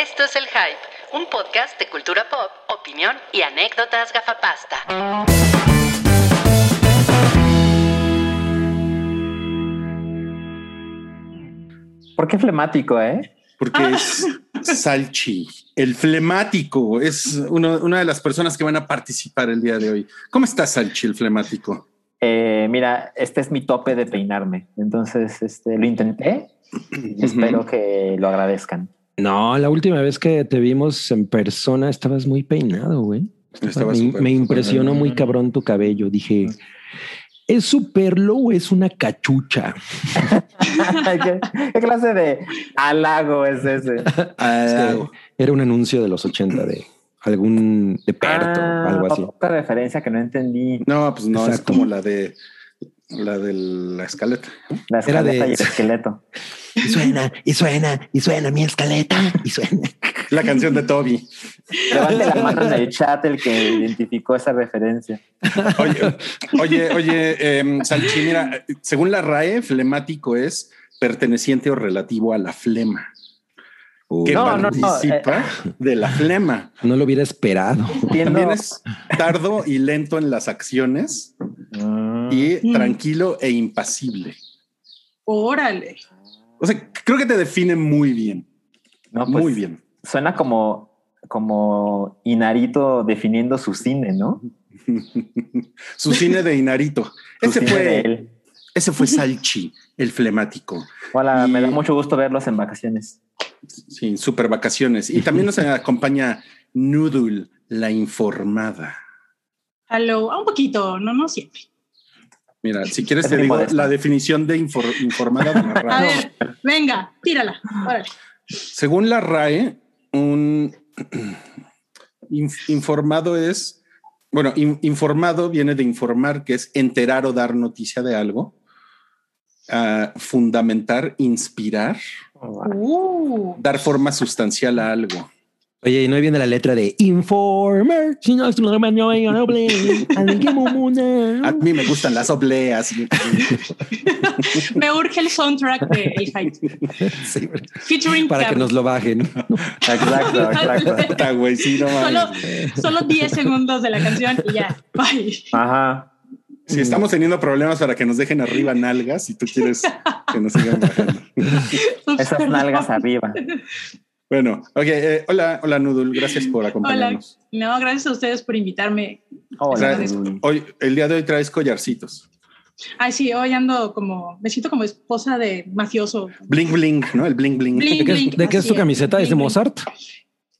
Esto es El Hype, un podcast de cultura pop, opinión y anécdotas gafapasta. ¿Por qué flemático, eh? Porque es Salchi, el flemático. Es uno- una de las personas que van a participar el día de hoy. ¿Cómo está Salchi, el flemático? Eh, mira, este es mi tope de peinarme. Entonces, este, lo intenté. y Espero que lo agradezcan. No, la última vez que te vimos en persona estabas muy peinado, güey. Estaba me, impresionó muy cabrón tu cabello. Dije, ¿es su perlo o es una cachucha? ¿Qué, qué clase de halago es ese? Ah, Era un anuncio de los 80 de algún de Perto, Ah, algo así. Otra referencia que no entendí. no, pues no, es Exacto. como la de la de la escaleta. La Era de- escaleta y el esqueleto. Y suena, y suena, y suena mi escaleta, y suena. La canción de Toby. Levante la mano en el chat el que identificó esa referencia. Oye, oye, oye, em, Salchi, mira, según la RAE, flemático es perteneciente o relativo a la flema. Que No, no, no, participa de la flema. No lo hubiera esperado. Entiendo. También es tardo y lento en las acciones Mm, y Mm. tranquilo e impasible. Órale. O sea, creo que te define muy bien. no, pues, muy bien. Suena como, como Inarito definiendo su cine, ¿no? Su cine de Inarito. Ese fue, él. ese fue Salchi, el flemático. Hola, Y- me da mucho gusto verlos en vacaciones. Sí, super vacaciones. Y también nos acompaña Noodle, la informada. Hello. Un poquito, no, no siempre. Mira, si quieres Es te digo la definición de infor- informada de la A RAE. ver, venga, tírala. Órale. Según la RAE, un inf- informado es, bueno, in- informado viene de informar, que es enterar o dar noticia de algo, Ah, fundamentar, inspirar, Uh, dar forma sustancial a algo. Oye, y no viene la letra de Informer. Si no es yo no. Alguien mumuna. A mí me gustan las obleas. me urge el soundtrack de El Hype. Sí, Featuring para que nos lo bajen. Exacto, exacto. Solo, solo 10 segundos de la canción y ya. Bye. Ajá. Si estamos teniendo problemas para que nos dejen arriba nalgas y tú quieres que nos sigan bajando. Esas nalgas arriba. Bueno, ok. eh, hola, hola, Noodle. Gracias por Hola. acompañarnos. No, gracias a ustedes por invitarme. Hola. Hoy, el día de hoy traes collarcitos. Ay, sí, hoy ando como, me siento como esposa de mafioso. Bling, bling, ¿no? El bling, bling. Bling. ¿De qué, es- de qué es tu camiseta? ¿Es de Mozart?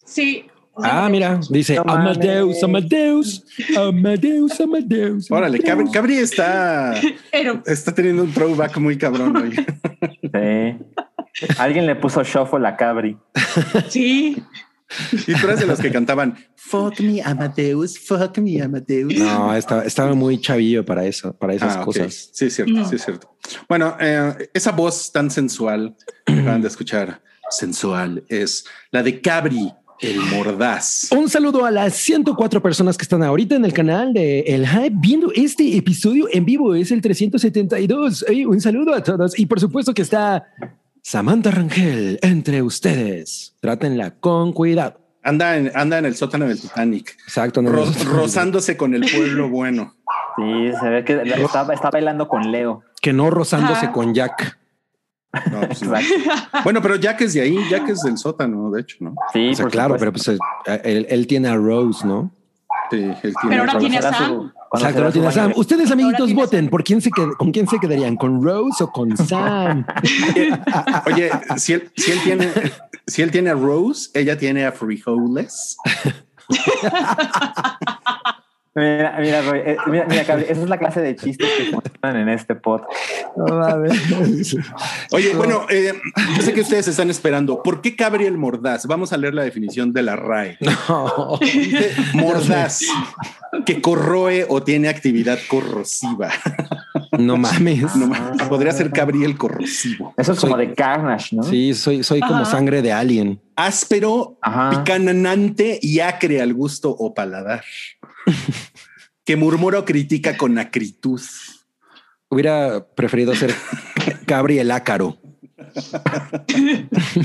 Sí. Ah, mira, dice No. Amadeus, Amadeus, Amadeus, Amadeus. Órale, Cabri, Cabri está, está teniendo un throwback muy cabrón hoy. Sí. Alguien le puso shuffle a Cabri. sí, Y tú eres de los que cantaban Fuck me, Amadeus, fuck me, Amadeus. No, estaba, estaba muy chavillo para eso, para esas Ah, cosas. Sí, es cierto, No. sí, es cierto. Bueno, eh, esa voz tan sensual que acaban de escuchar, sensual, es la de Cabri, el mordaz. Un saludo a las 104 personas que están ahorita en el canal de El Hype viendo este episodio en vivo. Es el 372. Ey, un saludo a todos. Y por supuesto que está Samantha Rangel entre ustedes. Trátenla con cuidado. Anda en, anda en el sótano del Titanic, Exacto. no- ro- rozándose con el pueblo bueno. Sí, se ve que está, está bailando con Leo. que no rozándose Ajá. con Jack. No, pues no. Bueno, pero Jack es de ahí, Jack es del sótano, de hecho, ¿no? Sí, O sea, por claro, supuesto. pero pues eh, él, él tiene a Rose, ¿no? Sí, él tiene Pero ahora tiene a Sam. su- Exacto, tiene a Sam. de- Ustedes, amiguitos, voten. ¿Por quién se qued- ¿Con quién se quedarían? ¿Con Rose o con Sam? Oye, si él, si él tiene, si él tiene a Rose, ella tiene a Frijoles. Mira, mira, Roy, eh, mira, mira, Cabri, esa es la clase de chistes que funcionan en este pod. Oye, bueno, eh, yo sé que ustedes están esperando. ¿Por qué Cabri el mordaz? Vamos a leer la definición de la RAE. No. Mordaz, que corroe o tiene actividad corrosiva. No mames. No mames, podría ser Cabri el corrosivo. Eso es como Soy- de Carnage, ¿no? Sí, soy, soy como sangre de alien. Áspero, Ajá. picanante y acre al gusto o paladar. Que murmura o critica con acritud. Hubiera preferido ser Cabri el ácaro.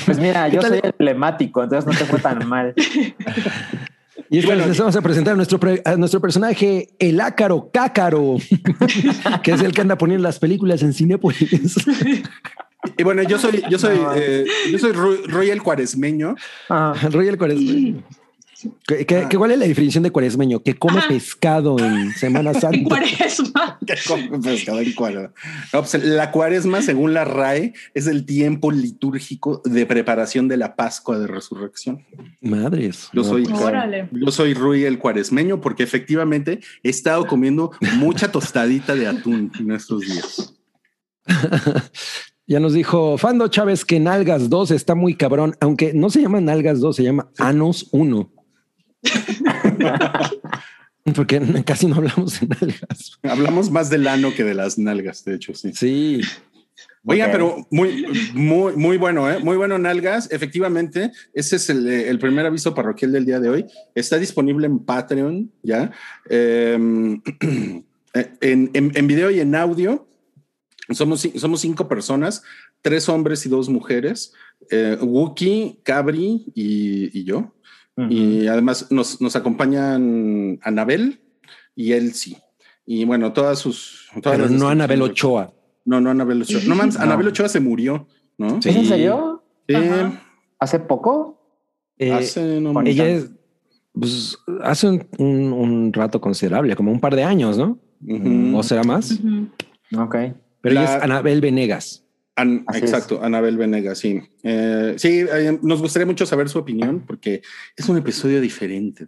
Pues mira, ¿Qué yo soy emblemático, entonces no te fue tan mal. Y es Bueno, bueno, les vamos a presentar a nuestro, a nuestro personaje, el ácaro cácaro, que es el que anda poniendo las películas en Cinépolis. Y bueno, yo soy, yo soy, No. eh, yo soy Ru- Roy el Cuaresmeño. Ajá. Royal Cuaresmeño. ¿Qué, qué- qué- cuál es la definición de cuaresmeño? Que come Ajá. pescado en Semana En Santa. cuaresma. que come pescado en cuaresma. No, pues, la cuaresma, según la RAE, es el tiempo litúrgico de preparación de la Pascua de Resurrección. Madres. Yo soy, Órale. yo soy Rui el Cuaresmeño porque efectivamente he estado comiendo mucha tostadita de atún en estos días. Ya nos dijo Fando Chávez que Nalgas 2 está muy cabrón, aunque no se llama Nalgas 2, se llama Anos 1. Porque casi no hablamos de nalgas. Hablamos más del ano que de las nalgas, de hecho, sí. Sí. Oigan, Ok. pero muy, muy, muy bueno, ¿eh? Muy bueno, Nalgas. Efectivamente, ese es el, eh, el primer aviso parroquial del día de hoy. Está disponible en Patreon, ¿ya? Eh, en, en- en video y en audio. Somos, somos cinco personas, tres hombres y dos mujeres. Eh, Wookie, Cabri y, y yo. Y además nos, nos acompañan Anabel y Elsie. Y bueno, todas sus... todas Pero no Anabel Ochoa. no, no, Anabel Ochoa. No mames, No. Anabel Ochoa se murió, ¿no? Sí. ¿Es en serio? Sí, Ajá. ¿Hace poco? Eh, hace no ella es, pues, hace un, un- un rato considerable, como un par de años, ¿no? ¿O será más? Ujú. Ok. Pero La- ella es Anabel Venegas. An- Así exacto, Anabel Venegas, sí. Eh, sí, eh, nos gustaría mucho saber su opinión porque es un episodio diferente.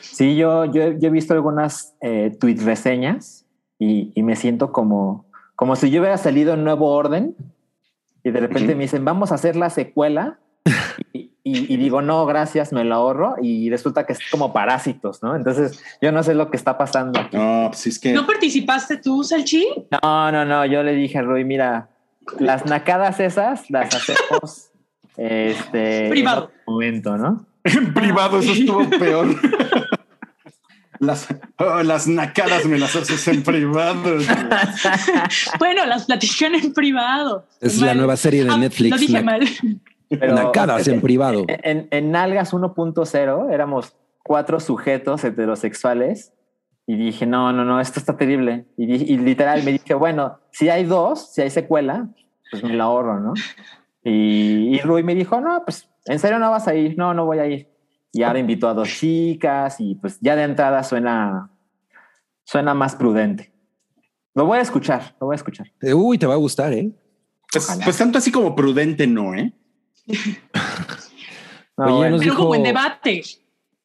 Sí, yo, yo, he- yo he visto algunas eh, tweet reseñas y, y me siento como, como si yo hubiera salido en nuevo orden y de repente me dicen, vamos a hacer la secuela. Y, y- y digo, no, gracias, me lo ahorro. Y resulta que es como parásitos, ¿no? Entonces, yo no sé lo que está pasando. aquí. No, pues es que ¿No participaste tú, Salchi? No, no, no. Yo le dije a Rui, mira, las nacadas esas las hacemos este, Privado. en otro momento, ¿no? en privado eso estuvo peor. Las, oh, las nacadas me las haces en privado. Bueno, las platican en privado. Es la nueva serie de Ah, Netflix. Lo dije mal. Pero- Nacadas en privado. En, en Nalgas 1.0 éramos cuatro sujetos heterosexuales y dije, no, no, no, esto está terrible. Y, y literal me dije, bueno, si hay dos, si hay secuela, pues me la ahorro, ¿no? Y, y Rui me dijo, no, pues, ¿en serio no vas a ir? No, no voy a ir. Y ahora invitó a dos chicas y pues ya de entrada suena, suena más prudente. Lo voy a escuchar, lo voy a escuchar. Eh, Uy, te va a gustar, ¿eh? Pues, pues tanto así como prudente, no, ¿eh? No, Oye, bueno. nos Pero dijo- como en debate.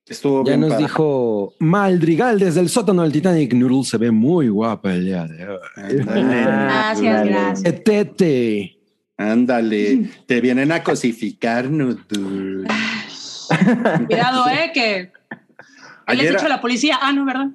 Estuvo Ya bien nos dijo Maldrigal desde el sótano del Titanic. Noodle se ve muy guapa el día de hoy. Gracias, gracias. Etete. Ándale, te vienen a cosificar, Nudul. Cuidado, eh, que él les Ayer, dicho a la policía. Ah, no, ¿verdad?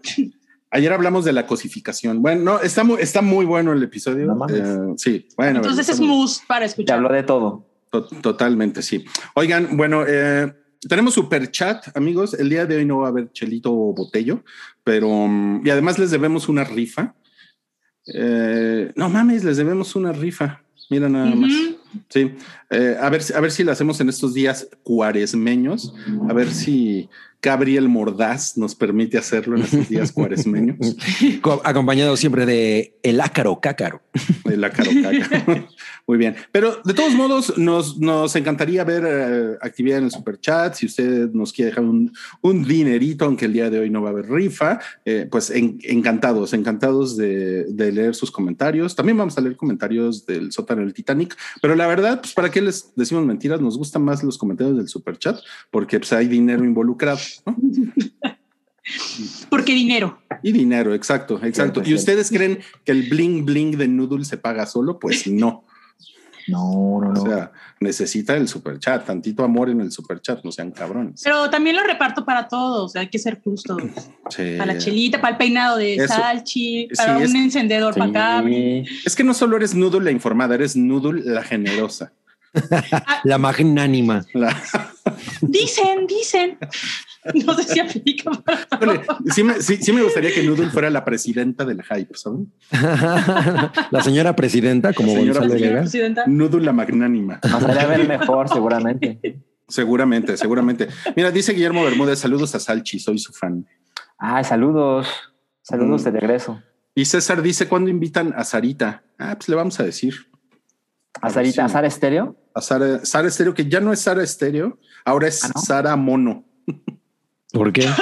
ayer hablamos de la cosificación. Bueno, no, está muy, está muy bueno el episodio. No. Eh, sí, bueno. Entonces es estamos- mus para Te escuchar. habló de todo. To- Totalmente, sí. Oigan, bueno, eh, tenemos super chat, amigos. El día de hoy no va a haber chelito o botello, pero mm, y además les debemos una rifa. Eh, no mames, les debemos una rifa. Mira nada más. Sí, Eh, a ver, a ver si la hacemos en estos días cuaresmeños. A ver si Gabriel Mordaz nos permite hacerlo en estos días cuaresmeños. Co- Acompañado siempre de el ácaro cácaro. de la carocaca. Muy bien. Pero de todos modos, nos, nos encantaría ver eh, actividad en el super chat. Si usted nos quiere dejar un, un dinerito, aunque el día de hoy no va a haber rifa, eh, pues en- encantados, encantados de, de leer sus comentarios. También vamos a leer comentarios del sótano del Titanic. Pero la verdad, pues para qué les decimos mentiras, nos gustan más los comentarios del super chat porque pues, hay dinero involucrado. ¿No? Porque dinero. Y dinero, exacto, exacto. ¿Y ustedes creen que el bling bling de Noodle se paga solo? Pues no. No, no, no. O sea, necesita el super chat, tantito amor en el super chat, no sean cabrones. Pero también lo reparto para todos. Hay que ser justos. Sí. Para la chelita, para el peinado de Eso. Salchi, Sí, para es- un encendedor Sí. para Cabri. Es que no solo eres Noodle la informada, eres Noodle la generosa. La magnánima. La- Dicen, dicen. No sé si aplica. para- sí, me, sí, sí me gustaría que Noodle fuera la presidenta del hype, ¿saben? la señora presidenta, como La señora Vega. presidenta. Noodle la magnánima. Nos haría ver mejor, seguramente. Seguramente, seguramente. Mira, dice Guillermo Bermúdez, saludos a Salchi, soy su fan. Ay, saludos. Saludos Mm. de regreso. Y César dice, ¿cuándo invitan a Sarita? Ah, pues le vamos a decir. A Sarita, a Sara Estéreo. A Sara, Sara Estéreo, que ya no es Sara Estéreo, ahora es ¿Ah, no? Sara Mono. ¿Por qué?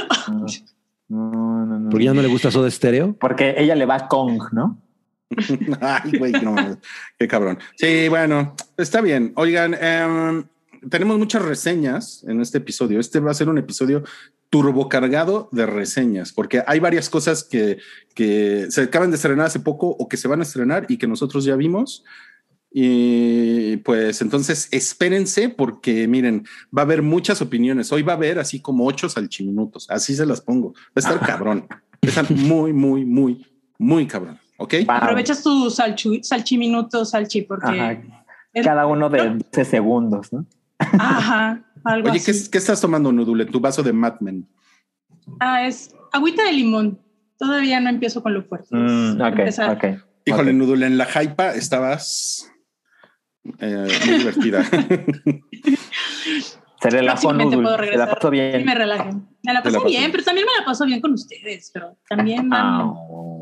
No, no, no. ¿Porque ya no le gusta Soda Stereo? Porque ella le va a Kong, ¿no? Ay, güey, no, mames, qué cabrón. Sí, bueno, está bien. Oigan, em, tenemos muchas reseñas en este episodio. Este va a ser un episodio turbocargado de reseñas, porque hay varias cosas que, que se acaban de estrenar hace poco o que se van a estrenar y que nosotros ya vimos. Y pues entonces espérense porque miren, va a haber muchas opiniones. Hoy va a haber así como ocho salchiminutos. Así se las pongo. Va a estar cabrón. Va a estar muy, muy, muy, muy cabrón. Ok. Wow. Aprovechas tu salchu, salchiminuto, salchi, porque. Ajá. Cada uno de 12 segundos, ¿no? Ajá, algo Oye, ¿qué, así. qué estás tomando, Nudule? Tu vaso de Mad Men. Ah, es agüita de limón. Todavía no empiezo con lo fuerte. Mm, ok. Híjole. Nudule, en la hypa estabas eh, muy divertida. Se relajó Se la pasó Sí, bien. me relajé. Me la la pasé pasó bien, bien. pero también me la paso bien con ustedes, pero también Ah,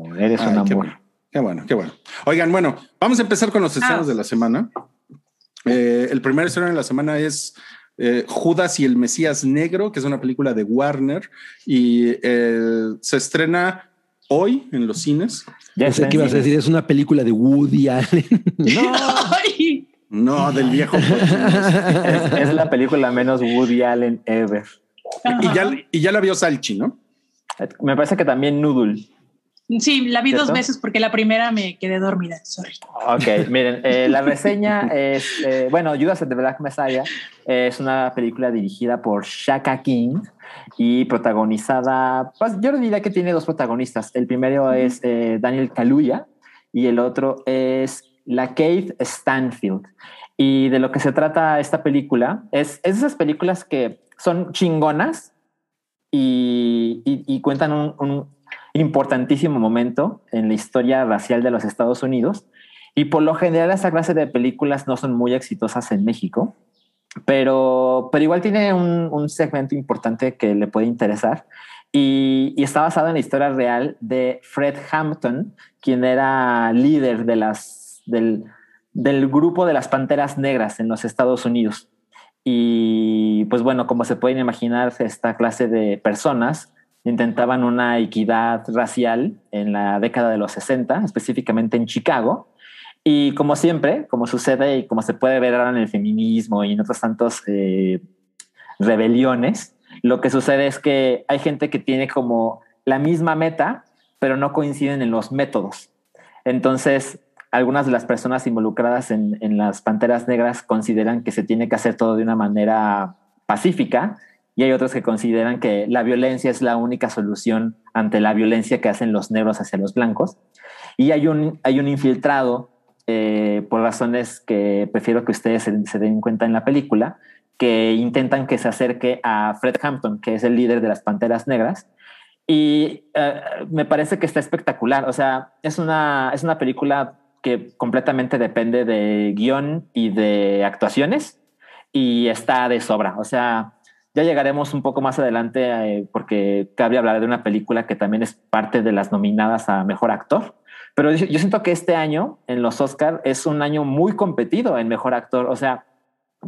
van- eres Ay, un qué amor. bueno, qué bueno, qué bueno. Oigan, bueno, vamos a empezar con los estrenos Ah. de la semana. Eh, el primer estreno de la semana es eh, Judas y el Mesías Negro, que es una película de Warner y eh, se estrena hoy en los cines. Ya está que ibas a decir, es una película de Woody Allen. No, No, del viejo. es, es la película menos Woody Allen ever. y, ya, y ya la vio Salchi, ¿no? Me parece que también Noodle. Sí, la vi dos veces porque la primera me quedé dormida. Sorry. Ok, miren, eh, la reseña es, eh, bueno, Judas and the Black Messiah es una película dirigida por Shaka King y protagonizada, pues yo diría que tiene dos protagonistas. El primero es eh, Daniel Kaluuya y el otro es la Kate Stanfield. Y de lo que se trata esta película es, es esas películas que son chingonas y, cuentan un, importantísimo momento en la historia racial de los Estados Unidos. Y por lo general esa clase de películas no son muy exitosas en México, pero, pero igual tiene un, segmento importante que le puede interesar. Y está basado en la historia real de Fred Hampton, quien era líder de las, del, del grupo de las Panteras Negras en los Estados Unidos. Y pues bueno, como se pueden imaginar, esta clase de personas intentaban una equidad racial en la década de los 60, específicamente en Chicago. Y como siempre, como sucede y como se puede ver ahora en el feminismo y en otros tantos eh, rebeliones, lo que sucede es que hay gente que tiene como la misma meta, pero no coinciden en los métodos. Entonces, algunas de las personas involucradas en, en las Panteras Negras consideran que se tiene que hacer todo de una manera pacífica y hay otros que consideran que la violencia es la única solución ante la violencia que hacen los negros hacia los blancos. Y hay un, hay un infiltrado, eh, por razones que prefiero que ustedes se, se den cuenta en la película, que intentan que se acerque a Fred Hampton, que es el líder de las Panteras Negras. Y eh, me parece que está espectacular. O sea, es una, es una película que completamente depende de guion y de actuaciones y está de sobra. O sea, ya llegaremos un poco más adelante eh, porque cabe hablar de una película que también es parte de las nominadas a Mejor Actor. Pero yo, siento que este año en los Oscar es un año muy competido en Mejor Actor. O sea,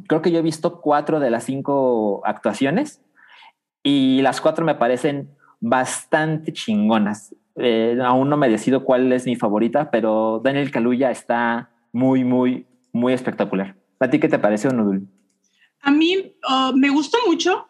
creo que yo he visto cuatro de las cinco actuaciones y las cuatro me parecen bastante chingonas. Eh, aún no me decido cuál es mi favorita, pero Daniel Kaluuya está muy, muy, muy espectacular. ¿A ti qué te pareció, Nudul? A mí uh, me gustó mucho.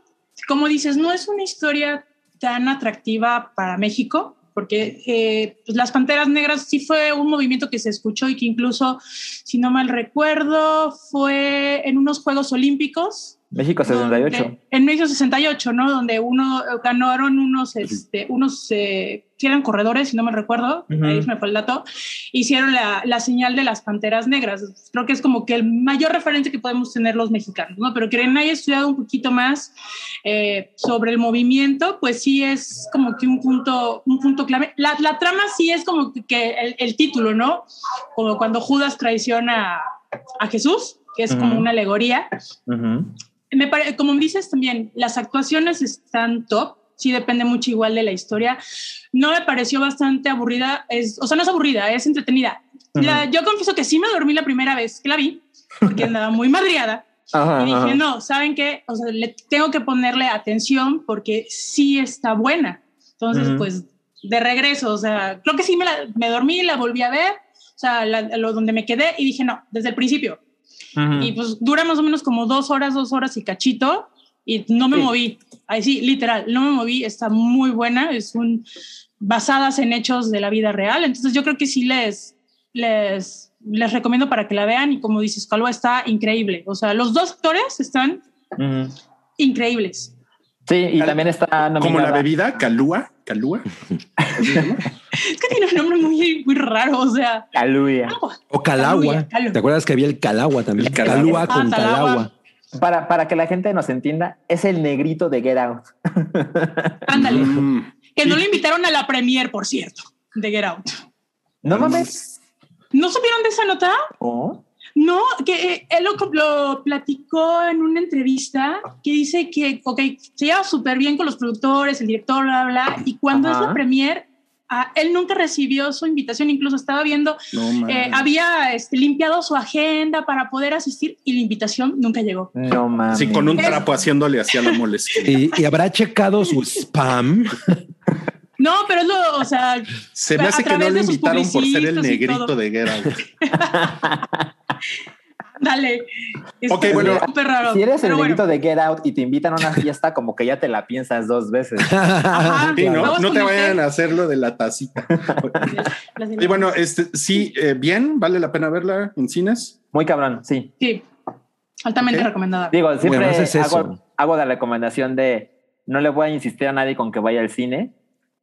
Como dices, no es una historia tan atractiva para México, porque eh, pues las Panteras Negras sí fue un movimiento que se escuchó y que incluso, si no mal recuerdo, fue en unos Juegos Olímpicos. México 68. Donde, en México 68, ¿no? Donde uno ganaron unos, este, unos, eh, si eran corredores, si no me recuerdo, Ujú. ahí se me fue el dato, hicieron la, la señal de las panteras negras. Creo que es como que el mayor referente que podemos tener los mexicanos, ¿no? Pero quien haya estudiado un poquito más eh, sobre el movimiento, pues sí es como que un punto, un punto clave. La, la trama sí es como que el, el título, ¿no? Como cuando Judas traiciona a Jesús, que es como Ujú. una alegoría. Ujú. Me pare- como dices también, las actuaciones están top. Sí, depende mucho igual de la historia. No me pareció bastante aburrida. Es, o sea, no es aburrida, es entretenida. La- yo confieso que sí me dormí la primera vez que la vi, porque andaba muy madriada. Ajá, Y dije, ajá. no, ¿saben qué? O sea, le tengo que ponerle atención porque sí está buena. Entonces, pues, de regreso, o sea, creo que sí me, la, me dormí, la volví a ver, o sea, la- lo donde me quedé y dije, no, desde el principio. Y pues dura más o menos como dos horas, dos horas y cachito. Y no me Sí. moví. Ahí sí, literal, no me moví. Está muy buena. Es un basadas en hechos de la vida real. Entonces yo creo que sí les, les, les recomiendo para que la vean. Y como dices, Calva está increíble. O sea, los dos actores están increíbles. Sí, y también está Como la bebida, calúa, calúa. Es que tiene un nombre muy, muy raro. O sea, agua. O Calagua. ¿Te acuerdas que había el Calagua también? El Calagua. Calúa Ah, con Talagua. Calagua. Para, para que la gente nos entienda, es el negrito de Get Out. Ándale. Mm. Que no le invitaron a la premier, por cierto, de Get Out. No mames. ¿No supieron de esa nota? Oh. No, que eh, él lo, lo platicó en una entrevista que dice que, ok, se lleva súper bien con los productores, el director, bla, bla, bla, y cuando Ajá. es la premier, él nunca recibió su invitación, incluso estaba viendo, No, eh, había este, limpiado su agenda para poder asistir y la invitación nunca llegó. No mames. Sí, con un Es- trapo haciéndole hacia la molestia. Y, y habrá checado su spam. No, pero es lo, o sea, Se me a hace que no le invitaron por ser el negrito de Out. dale. Ok, bueno. súper raro. Si eres el bueno. de Get Out y te invitan a una fiesta, como que ya te la piensas dos veces. Ajá, Sí, ¿no? No te vayan a hacer lo de la tacita. Y bueno, este sí, eh, bien, vale la pena verla en cines. Muy cabrón, sí. Sí, altamente Ok. recomendada. Digo, siempre Bueno, hago, hago la recomendación de no le voy a insistir a nadie con que vaya al cine,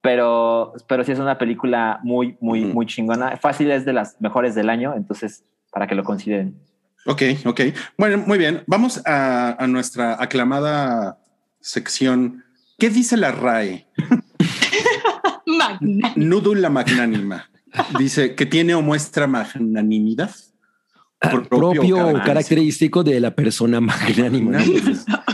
pero, pero sí es una película muy, muy, muy chingona. Fácil es de las mejores del año, entonces para que lo consideren. Ok, ok. Bueno, muy bien. Vamos a, a nuestra aclamada sección. ¿Qué dice la RAE? Magna. Núdula magnánima. Dice que tiene o muestra magnanimidad. Propio, carácter. característico de la persona magnánima.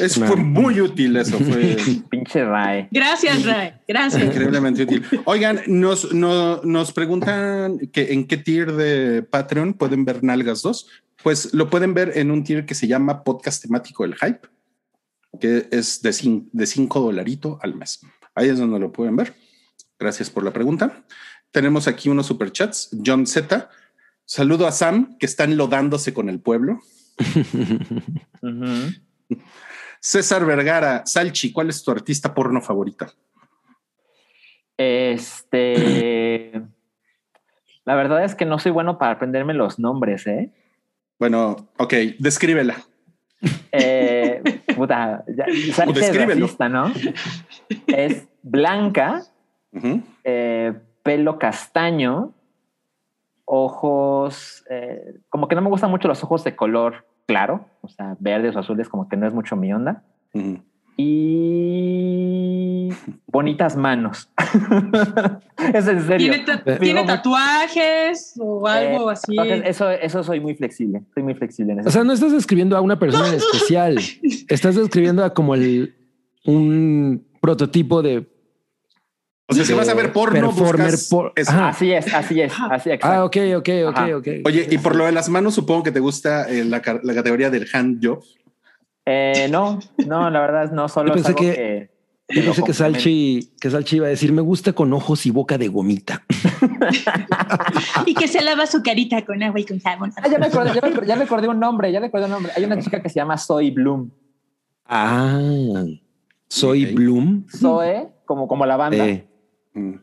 Es, fue muy útil eso, fue Pinche Rae. Gracias, Ray. Gracias. increíblemente útil. Oigan, nos, no- nos preguntan que en qué tier de Patreon pueden ver Nalgas 2. Pues lo pueden ver en un tier que se llama Podcast Temático del Hype, que es de 5 de cinco dolarito al mes. Ahí es donde lo pueden ver. Gracias por la pregunta. Tenemos aquí unos superchats. John Z. Saludo a Sam, que está enlodándose con el pueblo. Ujú. César Vergara, Salchi, ¿cuál es tu artista porno favorita? Este. La verdad es que no soy bueno para aprenderme los nombres, ¿eh? Bueno, ok, descríbela. Eh, puta, ya, es racista, ¿no? Es blanca, eh, pelo castaño, ojos, eh, como que no me gustan mucho los ojos de color claro, o sea, verdes o azules, como que no es mucho mi onda. Y bonitas manos. es en serio. ¿Tiene, ta- ¿tiene digo, tatuajes o algo Eh, así? eso, eso soy muy flexible. Soy muy flexible en eso. O sea, no estás describiendo a una persona en especial. Estás describiendo a como el un prototipo de. O sea, si vas a ver porno, performer buscas por- así es, así es, así Ah, exacto. ok, ok, ok, Ajá. ok. Oye, y por lo de las manos, supongo que te gusta eh, la, ca- la categoría del hand job. Eh, no, no, la verdad no, solo Yo es pensé algo que- que, Yo lo pensé que. Salchi, que Salchi iba a decir, me gusta con ojos y boca de gomita. Y que se lava su carita con agua y con jabón. Ah, ya me acordé, ya me ya me acordé un nombre, ya me acordé un nombre. Hay una chica que se llama Zoe Bloom. Ah, soy Ok. Bloom. Zoe, como, como la banda. Eh, Mm,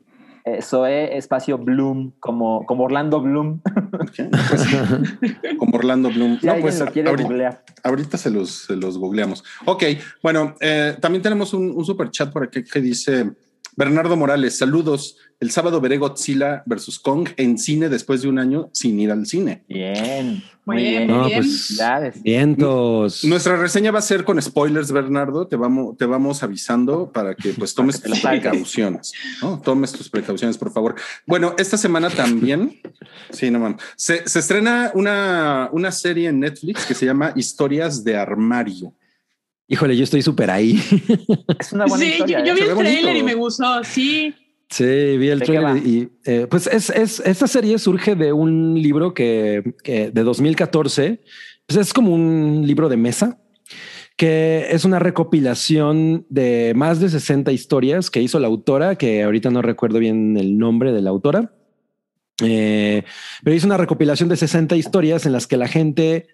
Eh, Zoe, espacio Bloom, como, como Orlando Bloom. Pues, como Orlando Bloom. Si No, pues lo quiere ahorita, googlear. ahorita se los, se los googleamos. Ok, bueno, eh, también tenemos un, un super chat por aquí que dice Bernardo Morales, saludos. El sábado veré Godzilla versus Kong en cine después de un año sin ir al cine. Bien. Muy bien, bien. No, bien. pues vientos. Nuestra reseña va a ser con spoilers, Bernardo. Te vamos, te vamos avisando para que pues tomes tus precauciones. ¿no? Tomes tus precauciones, por favor. Bueno, esta semana también, sí, no mames, se, se estrena una, una serie en Netflix que se llama Historias de Armario. Híjole, yo estoy súper ahí. Es una buena Sí, historia. yo, yo ¿eh? vi el trailer bonito. y me gustó, sí. Sí, vi el ¿De qué trailer y eh, pues es, es esta serie surge de un libro que, que de 2014, pues es como un libro de mesa que es una recopilación de más de 60 historias que hizo la autora, que ahorita no recuerdo bien el nombre de la autora, Eh, pero hizo una recopilación de 60 historias en las que la gente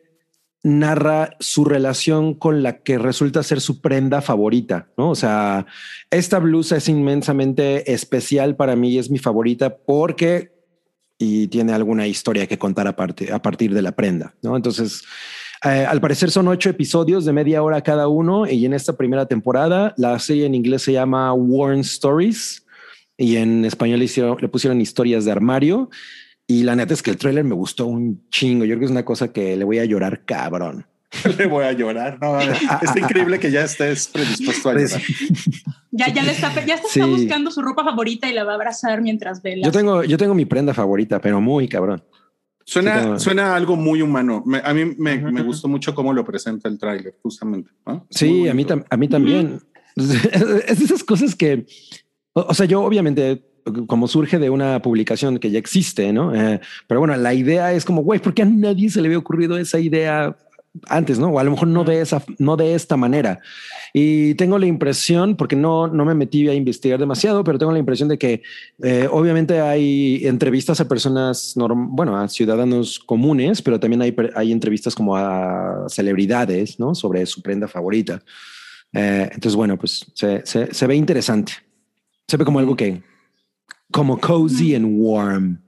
narra su relación con la que resulta ser su prenda favorita, ¿no? O sea, esta blusa es inmensamente especial para mí y es mi favorita porque y tiene alguna historia que contar aparte, a partir de la prenda, ¿no? Entonces, eh, al parecer son ocho episodios de media hora cada uno y en esta primera temporada la serie en inglés se llama Warren Stories y en español le, le pusieron historias de armario y la neta es que el tráiler me gustó un chingo. Yo creo que es una cosa que le voy a llorar cabrón. Le voy a llorar. No, está increíble que ya estés predispuesto a Pues, llorar. Ya, ya le está, ya está, Sí. está buscando su ropa favorita y la va a abrazar mientras ve la Yo tengo, yo tengo mi prenda favorita, pero muy cabrón. Suena, Sí, como- suena algo muy humano. Me- a mí me, gustó mucho cómo lo presenta el tráiler, justamente. ¿no? Es Sí, a mí, a mí también. Es de esas cosas que, o, o sea, yo obviamente como surge de una publicación que ya existe, ¿no? Eh, pero bueno, la idea es como, güey, ¿por qué a nadie se le había ocurrido esa idea antes, no? O a lo mejor no de esa, no de esta manera. Y tengo la impresión, porque no, no me metí a investigar demasiado, pero tengo la impresión de que eh, obviamente hay entrevistas a personas, norm- bueno, a ciudadanos comunes, pero también hay, entrevistas como a celebridades, ¿no? Sobre su prenda favorita. Eh, entonces, bueno, pues se, se, se ve interesante. Se ve como algo que, como cozy and warm.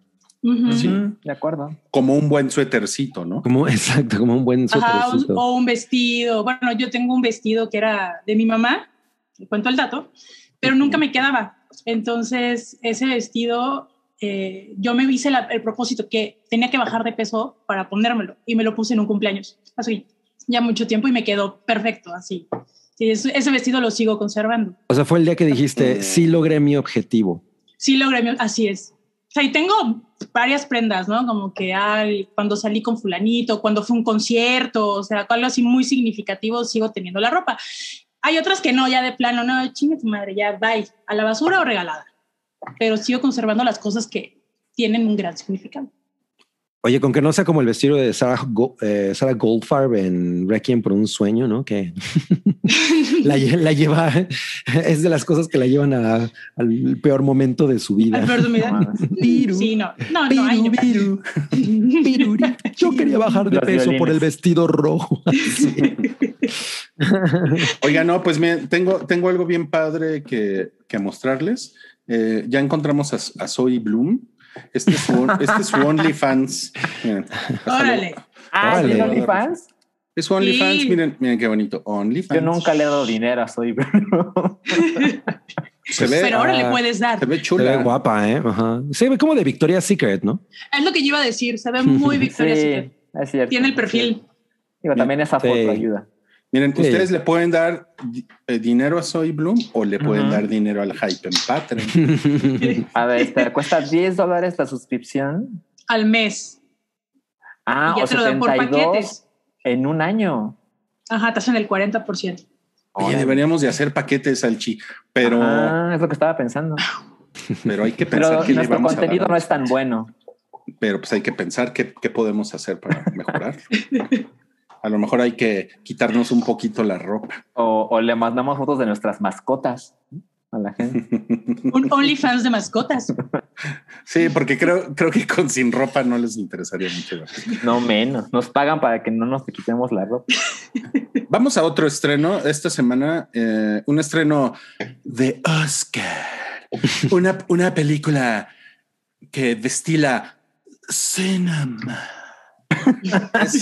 Sí. De acuerdo. Como un buen suétercito, ¿no? como exacto, como un buen Ajá, un- suétercito. o un vestido. Bueno, yo tengo un vestido que era de mi mamá, te cuento el dato, pero nunca me quedaba. Entonces, ese vestido, eh, yo me hice la- el propósito que tenía que bajar de peso para ponérmelo y me lo puse en un cumpleaños. Así, ya mucho tiempo y me quedó perfecto, así. Sí, es- ese vestido lo sigo conservando. O sea, fue el día que dijiste, Mm. sí logré mi objetivo. Sí logré, mi- así es. O sea, y tengo varias prendas, ¿no? Como que ay, cuando salí con fulanito, cuando fue un concierto, o sea, algo así muy significativo, sigo teniendo la ropa. Hay otras que no, ya de plano, no, chingue tu madre, ya, bye, a la basura o regalada. Pero sigo conservando las cosas que tienen un gran significado. Oye, con que no sea como el vestido de Sarah, Go- eh, Sarah Goldfarb en Requiem por un sueño, ¿no? Que la, lle- la lleva, es de las cosas que la llevan a- al peor momento de su vida. Al peor vida. No mames. Piru, Sí, no, no, no, ay, piru, yo- piru. Yo quería bajar de Los peso por el vestido rojo. Así. Oiga, no, pues miren, tengo, tengo algo bien padre que, que mostrarles. Eh, ya encontramos a, a Zoe Bloom. Este es su, este es su OnlyFans. Miren. Órale. Ah. ¿es OnlyFans? Es su OnlyFans. Sí. Miren, miren qué bonito. OnlyFans. Yo nunca le he dado dinero a Soy se ve, Pero ahora le ah, puedes dar. se ve Se ve chula. guapa, ¿eh? Ajá. Se ve como de Victoria's Secret, ¿no? Es lo que yo iba a decir, se ve muy Victoria's Secret. es cierto. Tiene el perfil. Digo, también esa foto Sí. ayuda. Miren, Sí. ustedes le pueden dar eh, dinero a Zoe Bloom o le pueden dar dinero al hype en Patreon. A ver, espera, cuesta 10 dólares la suscripción. al mes. Ah, y ya o te lo dan por 72 paquetes. en un año. Ajá, te hacen el 40%. Oye, deberíamos de hacer paquetes, Salchi, pero, Ajá, es lo que estaba pensando. pero hay que pensar Pero que le nuestro vamos a contenido no es tan bueno. Pero pues hay que pensar qué, qué podemos hacer para mejorar. A lo mejor hay que quitarnos un poquito la ropa. O, o le mandamos fotos de nuestras mascotas a la gente. Un OnlyFans de mascotas. Sí, porque creo, creo que con sin ropa no les interesaría mucho. No menos. Nos pagan para que no nos quitemos la ropa. Vamos a otro estreno esta semana, eh, un estreno de Oscar, una, una película que destila cinema. Es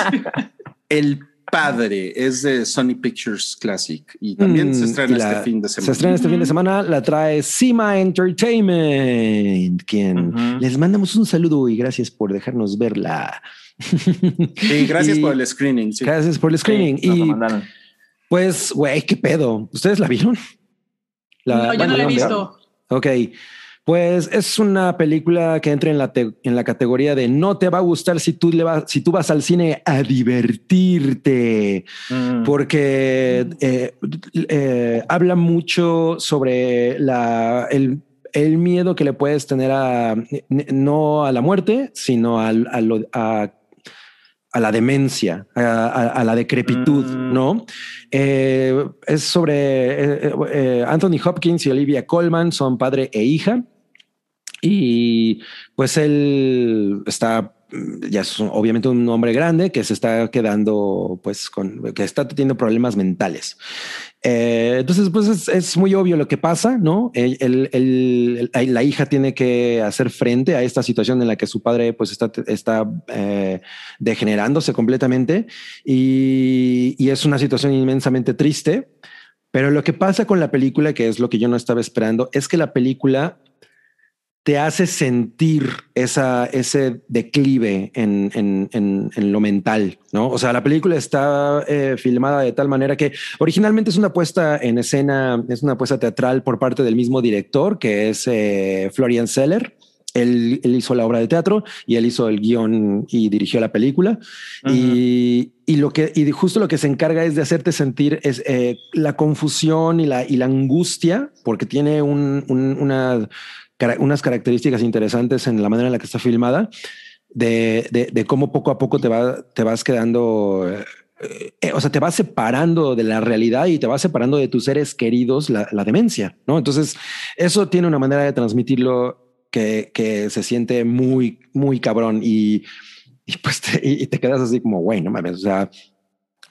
el padre. Es de Sony Pictures Classic y también Mm, se estrena y la- este fin de semana. Se estrena este fin de semana, la trae Sima Entertainment, quien Ujú. les mandamos un saludo y gracias por dejarnos verla. Sí, gracias Y- por el screening. sí. Gracias por el screening. Sí, y pues, güey, qué pedo. ¿Ustedes la vieron? La- No, yo bueno, no la he visto. Ok. Pues es una película que entra en la, te- en la categoría de no te va a gustar si tú, le vas, si tú vas al cine a divertirte, Mm. porque eh, eh, habla mucho sobre la, el, el miedo que le puedes tener a no a la muerte, sino al- a, lo- a- a la demencia, a, a- a la decrepitud, Mm. ¿no? Eh, es sobre eh, eh, Anthony Hopkins y Olivia Colman, son padre e hija. Y pues él está, ya es obviamente un hombre grande que se está quedando, pues, con que está teniendo problemas mentales. Eh, entonces, pues es, es muy obvio lo que pasa, ¿no? El- el- el- la hija tiene que hacer frente a esta situación en la que su padre, pues, está, está eh, degenerándose completamente y, y es una situación inmensamente triste. Pero lo que pasa con la película, que es lo que yo no estaba esperando, es que la película te hace sentir esa, ese declive en, en, en, en lo mental, ¿no? O sea, la película está eh, filmada de tal manera que originalmente es una puesta en escena, es una puesta teatral por parte del mismo director, que es eh, Florian Seller. Él, él hizo la obra de teatro y él hizo el guion y dirigió la película. Y, y lo que, y justo lo que se encarga es de hacerte sentir es eh, la confusión y la, y la angustia, porque tiene un, un- una, unas características interesantes en la manera en la que está filmada, de, de- de cómo poco a poco te, va, te vas quedando, eh, eh, o sea, te vas separando de la realidad y te vas separando de tus seres queridos la, la demencia, ¿no? Entonces, eso tiene una manera de transmitirlo que, que se siente muy, muy cabrón y, y pues te, y te quedas así como, güey, no mames, o sea,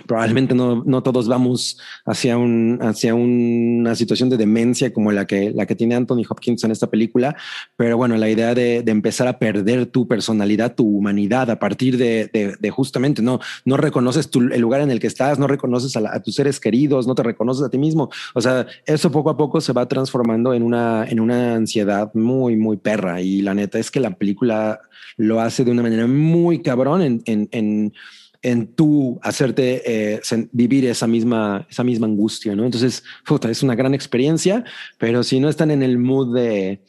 probablemente no, no todos vamos hacia, un, hacia una situación de demencia como la que, la que tiene Anthony Hopkins en esta película, pero bueno, la idea de, de empezar a perder tu personalidad, tu humanidad a partir de, de, justamente no, no reconoces el lugar en el que estás, no reconoces a, tus seres queridos, no te reconoces a ti mismo. O sea, eso poco a poco se va transformando en una, en una ansiedad muy, muy perra. Y la neta es que la película lo hace de una manera muy cabrón en, en, en tú hacerte eh, vivir esa misma, esa misma angustia, ¿no? Entonces, puta, es una gran experiencia, pero si no están en el mood de,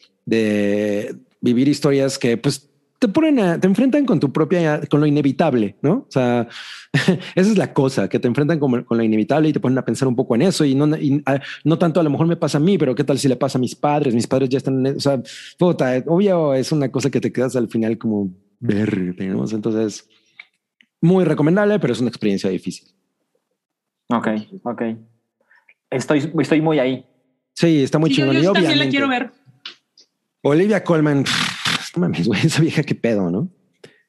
vivir historias que pues te ponen a, te enfrentan con tu propia, con lo inevitable, ¿no? O sea, esa es la cosa, que te enfrentan con, con lo inevitable y te ponen a pensar un poco en eso y no, ah, no tanto a lo mejor me pasa a mí, pero qué tal si le pasa a mis padres, mis padres ya están, en- o sea, puta, obvio es una cosa que te quedas al final como verde, ¿no? Entonces, muy recomendable, pero es una experiencia difícil. Ok, ok. Estoy, estoy muy ahí. Sí, está muy Sí, yo, chingón. yo y también la obviamente, quiero ver. Olivia Colman, pff, mames, güey, esa vieja qué pedo, ¿no?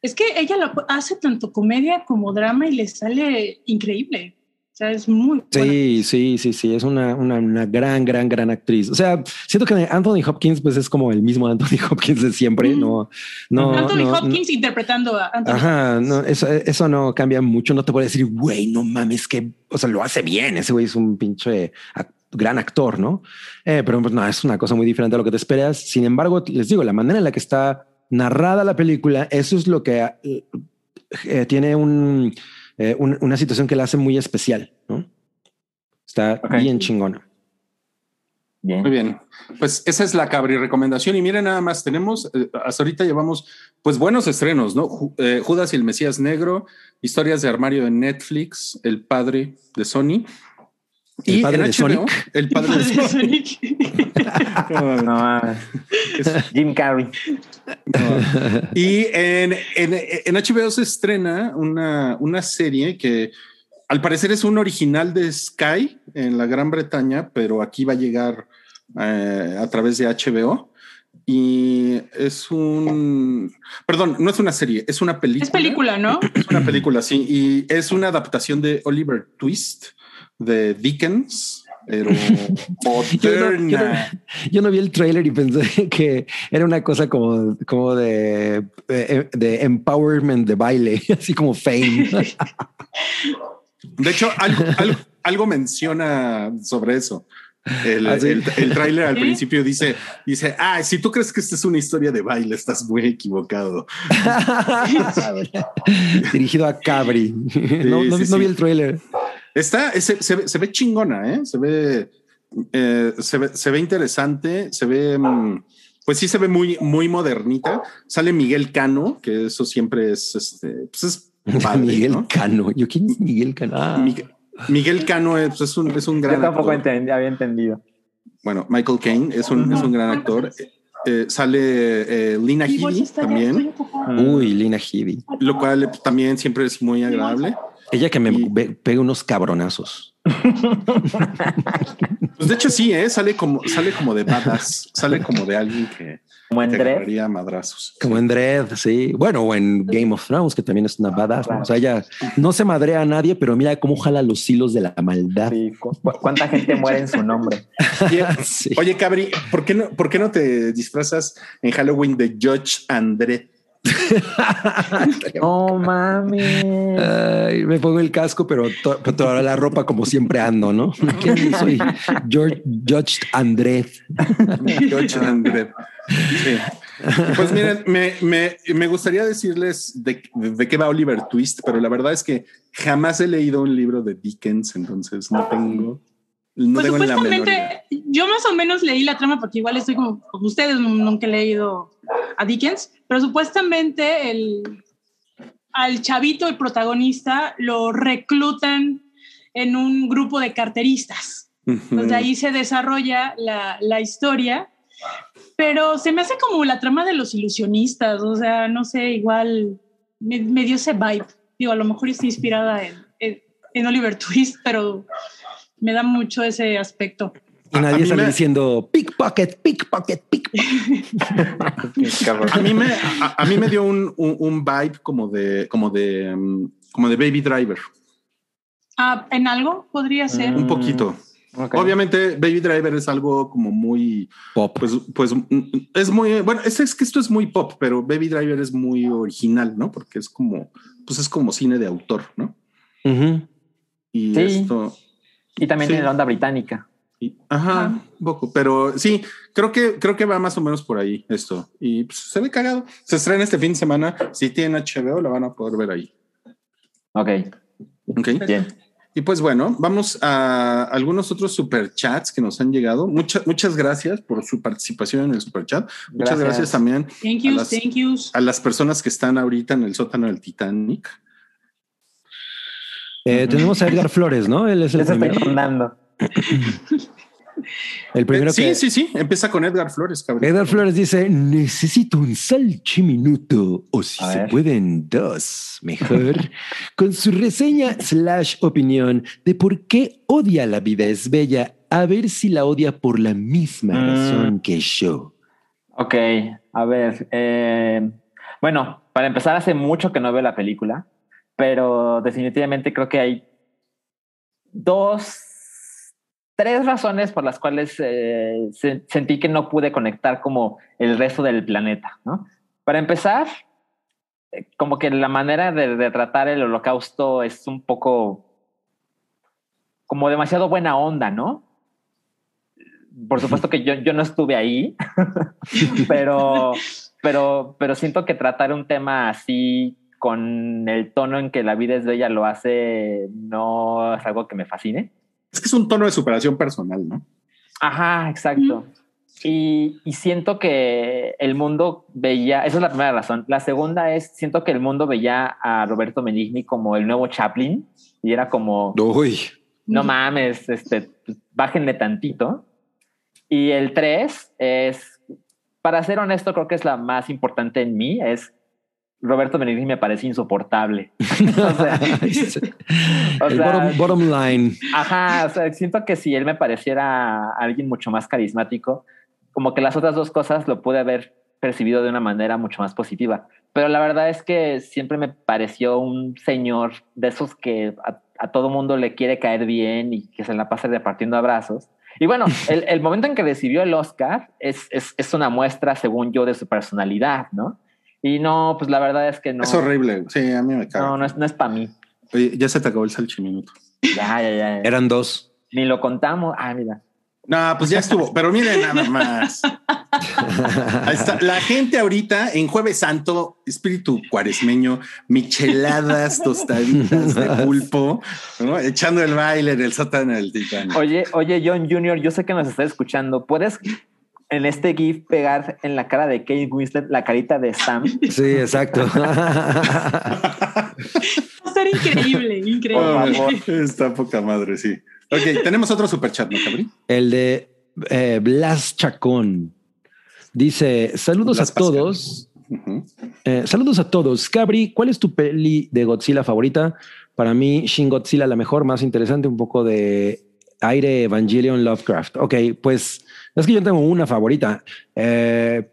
Es que ella lo hace tanto comedia como drama y le sale increíble. Sea, es muy buena. Sí, sí, sí, sí, es una, una, una gran, gran, gran actriz. O sea, siento que Anthony Hopkins, pues es como el mismo Anthony Hopkins de siempre, Mm. no, no, Anthony no, Hopkins interpretando a Anthony Ajá, Hopkins. no, eso, eso no cambia mucho. No te puedo decir, güey, no mames, que, o sea, lo hace bien. Ese güey es un pinche gran actor, ¿no? Eh, pero pues no, es una cosa muy diferente a lo que te esperas. Sin embargo, les digo, la manera en la que está narrada la película, eso es lo que eh, eh, tiene un, eh, un- una situación que la hace muy especial, ¿no? Está bien chingona. Bien. Muy bien. Pues esa es la cabri recomendación. Y miren, nada más tenemos, eh, hasta ahorita llevamos pues buenos estrenos, ¿no? Ju- eh, Judas y el Mesías Negro, historias de armario de Netflix, El Padre de Sony. ¿El padre en de HBO, Sonic? El Padre de Sonic. Sonic. No. Jim Carrey. No. Y en, en, en HBO se estrena una, una serie que al parecer es un original de Sky en la Gran Bretaña, pero aquí va a llegar eh, a través de HBO. Y es un, perdón, no es una serie, es una película. Es película, ¿no? Es una película, sí, y es una adaptación de Oliver Twist de Dickens, pero Yo no, yo no- moderna. yo no vi el trailer y pensé que era una cosa como, como de, de, de empowerment de baile, así como fame. De hecho, algo, algo, algo menciona sobre eso. El, ¿Ah, sí? el, el tráiler al ¿Sí? principio dice, dice, ah, si tú crees que esta es una historia de baile, estás muy equivocado. Dirigido a Cabri. no, no- sí, no vi el trailer. Está, se, se ve- se ve chingona, ¿eh? Se ve, eh, se ve, se ve interesante, se ve, mm, pues sí se ve muy, muy modernita. Sale Miguel Cano, que eso siempre es, este, pues es padre, Miguel ¿no? Cano. Yo, ¿quién es Miguel Cano? Ah. Miguel, Miguel Cano es, es un, es un Yo gran tampoco actor. entendí- había entendido. Bueno, Michael Caine es un, es un gran actor. Eh, sale eh, Lina Headey también. Uy, Lina Headey. lo cual eh, también siempre es muy agradable. Ella que me Y- pega unos cabronazos. Pues de hecho sí, ¿eh? sale como sale como de badass, sale como de alguien que Como en madrazos. Como en Dread, sí. Bueno, o en Game of Thrones, que también es una badass. ¿no? O sea, ella no se madrea a nadie, pero mira cómo jala los hilos de la maldad. Sí, cu- cu- ¿Cuánta gente muere en su nombre? Sí. oye, Cabri, ¿por qué no, por qué no te disfrazas en Halloween de Judge André? No mames. Ay, me pongo el casco, pero, to- pero toda la ropa como siempre ando, ¿no? ¿Quién soy? George, Judge Andrés. Judge André. Sí. Pues miren, me, me, me gustaría decirles de, de qué va Oliver Twist, pero la verdad es que jamás he leído un libro de Dickens, entonces no tengo, no Pues tengo ni la menor idea. supuestamente, yo más o menos leí la trama porque igual estoy como, como ustedes, nu- nunca he leído a Dickens, pero supuestamente el, al chavito, el protagonista, lo reclutan en un grupo de carteristas. Entonces ahí se desarrolla la, la historia, pero se me hace como la trama de los ilusionistas, o sea, no sé, igual me, me dio ese vibe. Digo, a lo mejor estoy inspirada en, en, en Oliver Twist, pero me da mucho ese aspecto. Y nadie sale me- diciendo pickpocket, pickpocket, pickpocket. A mí me, a, a mí me dio un, un, un vibe como de, como de, mm, como de Baby Driver, Ah, ¿En algo podría ser? un Mm. poquito. Ok. Obviamente, Baby Driver es algo como muy, Pop. pues, pues mm, es muy, bueno, es, es que esto es muy pop, pero Baby Driver es muy original, ¿no? Porque es como, pues es como cine de autor, ¿no? Y Sí. esto, Y también Sí. tiene la onda británica. Y- ajá, Ajá. un poco, pero sí, creo que, creo que va más o menos por ahí esto. Y pues, se ve cagado. Se estrena este fin de semana. Si tienen HBO, lo van a poder ver ahí. Ok, Ok. bien. Y pues bueno, vamos a algunos otros superchats que nos han llegado. Muchas, muchas gracias por su participación en el superchat. Muchas Gracias. gracias también Thank a you, las- thank yous. a las personas que están ahorita en el sótano del Titanic. Eh, tenemos a Edgar Flores, ¿no? Él es el Eso primero. El primero Eh, sí, que. sí, sí. Empieza con Edgar Flores, cabrón. Edgar Flores dice: Necesito un salchiminuto, o si A se ver. pueden dos, mejor, con su reseña slash opinión de por qué odia la vida es bella, a ver si la odia por la misma Mm. razón que yo. Ok, a ver. eh, bueno, para empezar, hace mucho que no veo la película, pero definitivamente creo que hay dos, tres razones por las cuales eh, se- sentí que no pude conectar como el resto del planeta, ¿no? Para empezar, eh, como que la manera de, de tratar el holocausto es un poco como demasiado buena onda, ¿no? Por supuesto que yo, yo no estuve ahí, pero, pero, pero siento que tratar un tema así con el tono en que la vida es bella lo hace no es algo que me fascine. Es que es un tono de superación personal, ¿no? Ajá, exacto. Y, y siento que el mundo veía, esa es la primera razón. La segunda es, siento que el mundo veía a Roberto Benigni como el nuevo Chaplin y era como, Uy, no mames, este, bájenle tantito. Y el tres es, para ser honesto, creo que es la más importante en mí, es Roberto Benigni me parece insoportable. O sea, o el sea, bottom, bottom line. Ajá, o sea, siento que si él me pareciera alguien mucho más carismático, como que las otras dos cosas lo pude haber percibido de una manera mucho más positiva. Pero la verdad es que siempre me pareció un señor de esos que a, a todo mundo le quiere caer bien y que se la pasa repartiendo abrazos. Y bueno, el, el momento en que recibió el Oscar es, es, es una muestra, según yo, de su personalidad, ¿no? Y no, pues la verdad es que no. Es horrible. Sí, a mí me cago. No, no es, no es para mí. Oye, ya se te acabó el salchiminuto. Ya, ya, ya. Eran dos. Ni lo contamos. Ah, mira. No, pues ya estuvo, pero miren nada más. Ahí está. La gente ahorita en Jueves Santo, espíritu cuaresmeño, micheladas, tostaditas de pulpo, ¿no? echando el baile en el sótano del Titanic. Oye, oye, John Jr., yo sé que nos estás escuchando. ¿Puedes en este GIF pegar en la cara de Kate Winslet la carita de Sam? Sí, exacto. Va a estar increíble, increíble. Oh, favor. está poca madre, sí. Ok, tenemos otro superchat, ¿no, Cabri? El de eh, Blas Chacón. Dice, saludos Blas a todos. Eh, saludos a todos. Cabri, ¿cuál es tu peli de Godzilla favorita? Para mí, Shin Godzilla la mejor, más interesante, un poco de aire Evangelion Lovecraft. Ok, pues es que yo tengo una favorita. Eh,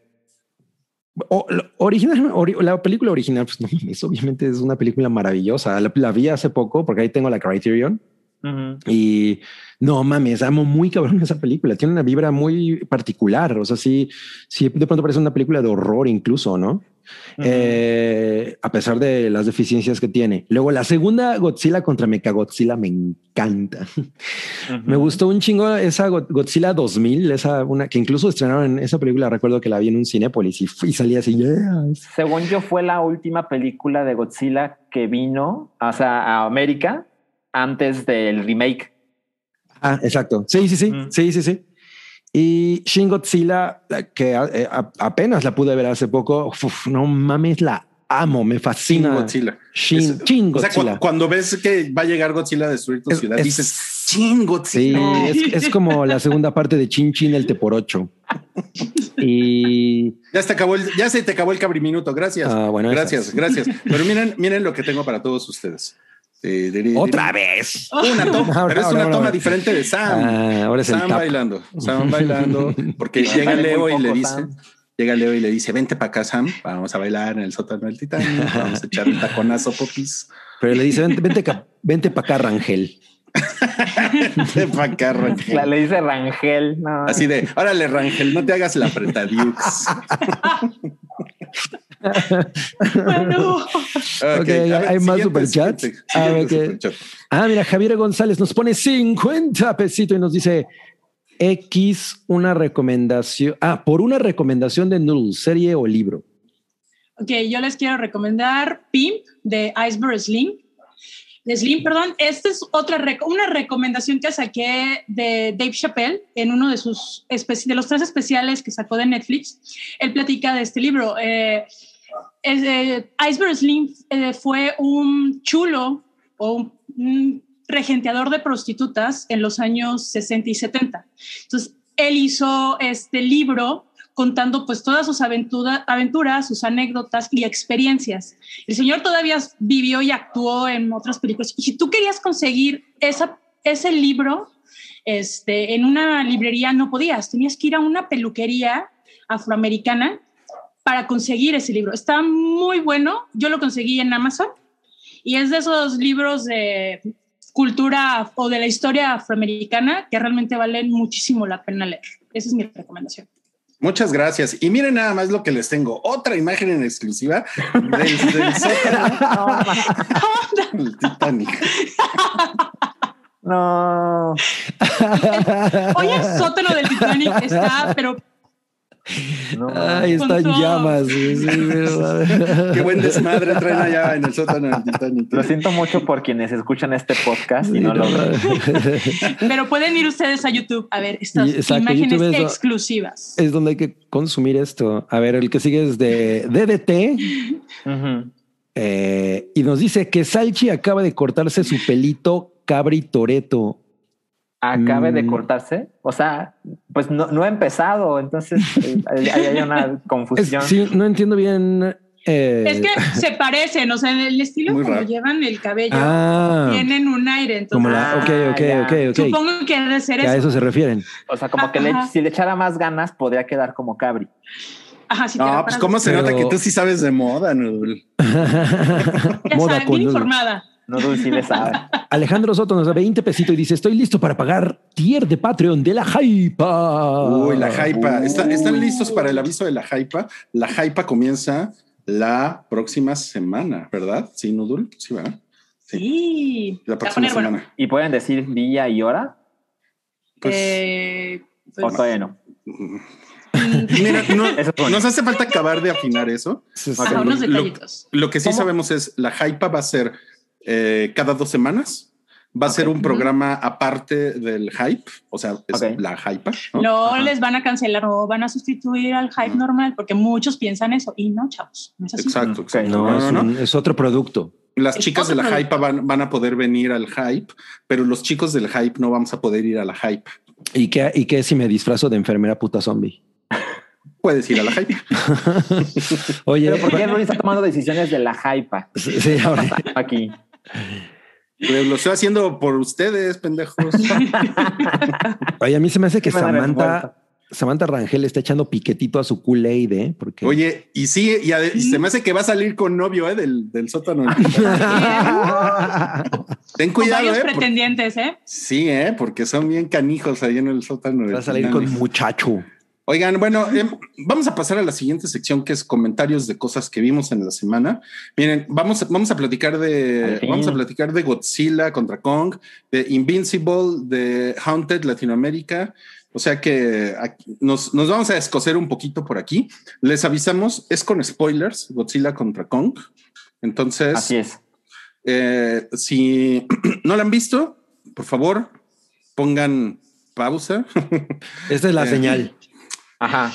o- original, ori- la película original, pues no mames, obviamente es una película maravillosa. La, la vi hace poco porque ahí tengo la Criterion. Ujú. Y no mames, amo muy cabrón esa película. Tiene una vibra muy particular. O sea, sí, sí, de pronto parece una película de horror, incluso, ¿no? Eh, a pesar de las deficiencias que tiene. Luego, la segunda Godzilla contra Mechagodzilla me encanta. Me gustó un chingo esa Go- Godzilla 2000, esa una que incluso estrenaron en esa película. Recuerdo que la vi en un Cinépolis y, fui- y salía así. "Yes". Según yo, fue la última película de Godzilla que vino o sea, a América antes del remake. Ah, exacto. Sí, sí, sí, sí, sí, sí. Y Shin Godzilla, la que eh, a- apenas la pude ver hace poco, uf, no mames, la amo, me fascina. Shin Godzilla. Shin, Es- Shin O sea, cuando ves que va a llegar Godzilla a destruir tu Es- ciudad, es- dices, Chin Sí, Godzilla. es, es como la segunda parte de Chin Chin el Teporocho. Y Ya se, acabó el, ya se te acabó el cabriminuto. Gracias. Ah, bueno, gracias, esas. gracias. Pero miren, miren lo que tengo para todos ustedes. Diri- otra vez. Una toma, Ahora, pero es una ahora, toma ahora. diferente de Sam. Ah, ahora es el Sam tap. bailando, Sam bailando, porque llega Leo y poco, le dice, Sam. llega Leo y le dice, vente para acá, Sam, vamos a bailar en el sótano del Titanic, vamos a echar un taconazo, popis. Pero le dice, vente, vente, vente para acá, Rangel. Vente para acá, Rangel. La- le dice Rangel. No. Así de, órale, Rangel, no te hagas la apretadiux. Bueno, Ok, Ok, a ver, ¿hay más superchats? ¿qué? superchat. Ah, mira, Javier González nos pone 50 pesitos y nos dice X una recomendación. Ah, por una recomendación de Noodle, serie o libro. ok, yo les quiero recomendar Pimp de Iceberg Slim. Slim, perdón. Esta es otra rec- una recomendación que saqué de Dave Chappelle en uno de sus de los tres especiales que sacó de Netflix. Él platica de este libro. Eh, eh, Iceberg Slim eh, fue un chulo o un, un regenteador de prostitutas en los años 60 y 70. Entonces, él hizo este libro contando pues todas sus aventura- aventuras, sus anécdotas y experiencias. El señor todavía vivió y actuó en otras películas. Y si tú querías conseguir esa, ese libro este, en una librería, no podías. Tenías que ir a una peluquería afroamericana para conseguir ese libro. Está muy bueno. Yo lo conseguí en Amazon y es de esos libros de cultura o de la historia afroamericana que realmente valen muchísimo la pena leer. Esa es mi recomendación. Muchas gracias. Y miren nada más lo que les tengo. Otra imagen en exclusiva del, del sótano del Titanic. No. Hoy el sótano del Titanic está, pero no. Ay, están llamas. sí, sí, ¿verdad? Qué buen desmadre traen allá en el sótano del Titanic. Lo siento mucho por quienes escuchan este podcast y no lo ven. pero pueden ir ustedes a YouTube a ver estas Y- exacto, imágenes es exclusivas. es donde hay que consumir esto. A ver, el que sigue es de DDT eh, y nos dice que Salchi acaba de cortarse su pelito cabri Acabe de Mm. cortarse. O sea, pues no, no ha empezado. Entonces eh, ahí hay, hay una Es- confusión. sí, no entiendo bien. eh, Es que se parecen, o sea, en el estilo Muy como raro. llevan el cabello, ah, tienen un aire. Entonces, como la. Ok, Ah, supongo que ha de ser Que a eso. eso se refieren. O sea, como que le- si le echara más ganas, podría quedar como Cabri. Ajá, sí, te No, pues cómo se Pero- nota que tú sí sabes de moda, Nudul. Moda bien informada. No Dulce le sabe. Alejandro Soto nos da 20 pesitos y dice: Estoy listo para pagar tier de Patreon de la Jaipa. Uy, la Jaipa. ¿Está- Uy. ¿Están listos para el aviso de la Jaipa? La Jaipa comienza la próxima semana, ¿verdad? Sí, Nudul. Sí, ¿verdad? Sí. La Va a próxima poner bueno. semana. ¿Y pueden decir día y hora? Pues, Eh, ¿O pues, todavía no? Mira, no, bueno. nos hace falta acabar de afinar eso. Sí, sí. ajá, unos Lo- detallitos. Lo que sí ¿Cómo? sabemos es la hypa va a ser eh, cada dos semanas. Va a ser un programa aparte del hype, o sea, es la hypa. ¿no? Les van a cancelar o van a sustituir al hype normal, porque muchos piensan eso. Y no, chavos. No es así. Exacto, exacto. No, No, es, no, no. un- es otro producto. Las Es chicas de la hype van, van a poder venir al hype, pero los chicos del hype no vamos a poder ir a la hype. ¿Y qué, ¿Y qué si me disfrazo de enfermera puta zombie? Puedes ir a la hype. Oye, ¿Pero por qué Rory está tomando decisiones de la hype sí, sí, ahora. aquí? Pero lo estoy haciendo por ustedes, pendejos. Oye, a mí se me hace que Samantha. Samantha Rangel está echando piquetito a su Kool-Aid, ¿eh? Porque Oye, y sí, y, se me hace que va a salir con novio eh, del, del sótano. Ten Con cuidado, varios eh. pretendientes, ¿eh? sí, eh, porque son bien canijos ahí en el sótano. va a salir con muchacho. Oigan, bueno, em, vamos a pasar a la siguiente sección que es comentarios de cosas que vimos en la semana. Miren, vamos, vamos a platicar de vamos a platicar de Godzilla contra Kong, de Invincible, de Haunted Latinoamérica. O sea que aquí- nos, nos vamos a escocer un poquito por aquí. Les avisamos, es con spoilers, Godzilla contra Kong. Entonces, Así es. eh, si no la han visto, por favor, pongan pausa. Esta es la Eh, señal. Ajá.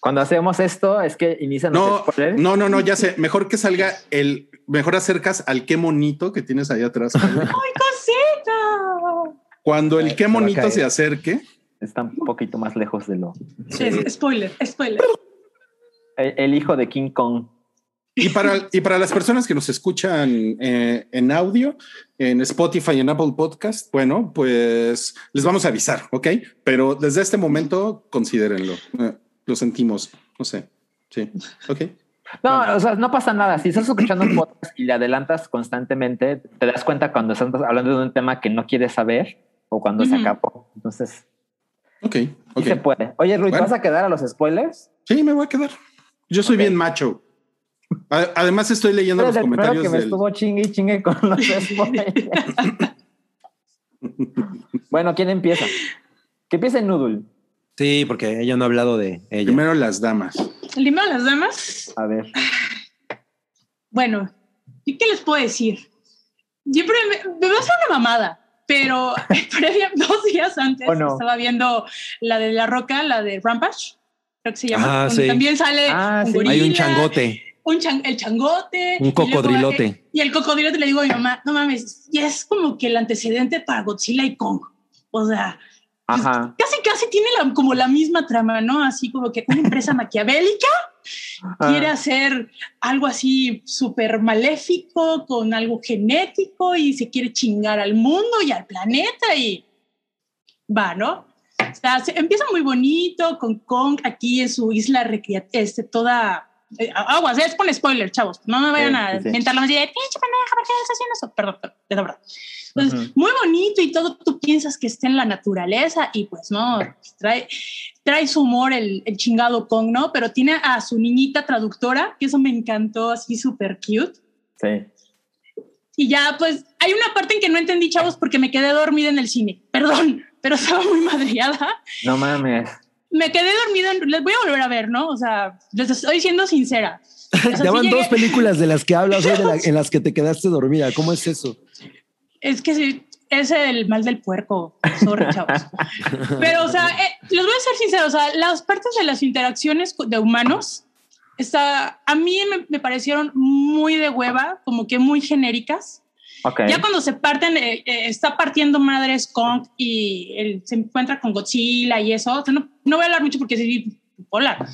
Cuando hacemos esto es que inician los No, spoilers. no, no, no, ya sé. Mejor que salga el, mejor acercas al qué monito que tienes ahí atrás. ¡Ay, cosita! Cuando el qué monito se acerque, Está un poquito más lejos de lo. Sí, spoiler, spoiler. El, el hijo de King Kong. Y para, y para las personas que nos escuchan eh, en audio, en Spotify y en Apple Podcast, bueno, pues les vamos a avisar, ¿ok? Pero desde este momento, considérenlo. Eh, lo sentimos, no sé. Sí, ok. No, o sea, no pasa nada. Si estás escuchando un podcast y le adelantas constantemente, te das cuenta cuando estás hablando de un tema que no quieres saber o cuando se acabó. Entonces, Ok, sí ok. se puede. Oye, Ruiz, Bueno. ¿vas a quedar a los spoilers? Sí, me voy a quedar. Yo soy bien macho. Además, estoy leyendo los primero comentarios que me del. estuvo chingue y chingue con los spoilers. bueno, ¿quién empieza? Que empiece Noodle. Sí, porque ella no ha hablado de ella. Primero las damas. El libro de las damas. A ver. Bueno, ¿y qué les puedo decir? Yo pre- me va a una mamada, pero previa, dos días antes estaba viendo la de La Roca, la de Rampage, creo que se llama. Ah, sí. También sale Ah, un sí. gorila, Hay un changote. Un chan- el changote. Un y luego, cocodrilote. eh, Y, el cocodrilote le digo a mi mamá, no mames, ya es como que el antecedente para Godzilla y Kong. O sea, Ajá. casi casi tiene la- como la misma trama, ¿no? Así como que una empresa maquiavélica quiere hacer algo así súper maléfico con algo genético y se quiere chingar al mundo y al planeta y va, ¿no? O sea, se- empieza muy bonito con Kong aquí en su isla recreativa, este, toda... eh, aguas, es con spoiler, chavos. No me vayan Sí, a sí, mentar la de pinche pendeja, ¿por qué estás haciendo eso? Perdón, perdón, de verdad. Entonces, Ujú. muy bonito y todo, tú piensas que está en la naturaleza y pues no, trae, trae su humor el, el chingado Kong, ¿no? Pero tiene a su niñita traductora, que eso me encantó, así súper cute. Sí. Y ya, pues, hay una parte en que no entendí, chavos, porque me quedé dormida en el cine. Perdón, pero estaba muy madreada. No mames. Me quedé dormida, en- les voy a volver a ver, ¿no? O sea, les estoy siendo sincera. O sea, sí Ya van llegué- dos películas de las que hablas hoy de la- en las que te quedaste dormida. ¿Cómo es eso? Es que sí, es el mal del puerco. Sorry, chavos. Pero, o sea, eh, les voy a ser sincero, o sea, las partes de las interacciones de humanos, está, a mí me, me parecieron muy de hueva, como que muy genéricas. Ok. Ya cuando se parten, eh, eh, está partiendo madres Kong y él se encuentra con Godzilla y eso. O sea, no, no voy a hablar mucho porque sí, hola.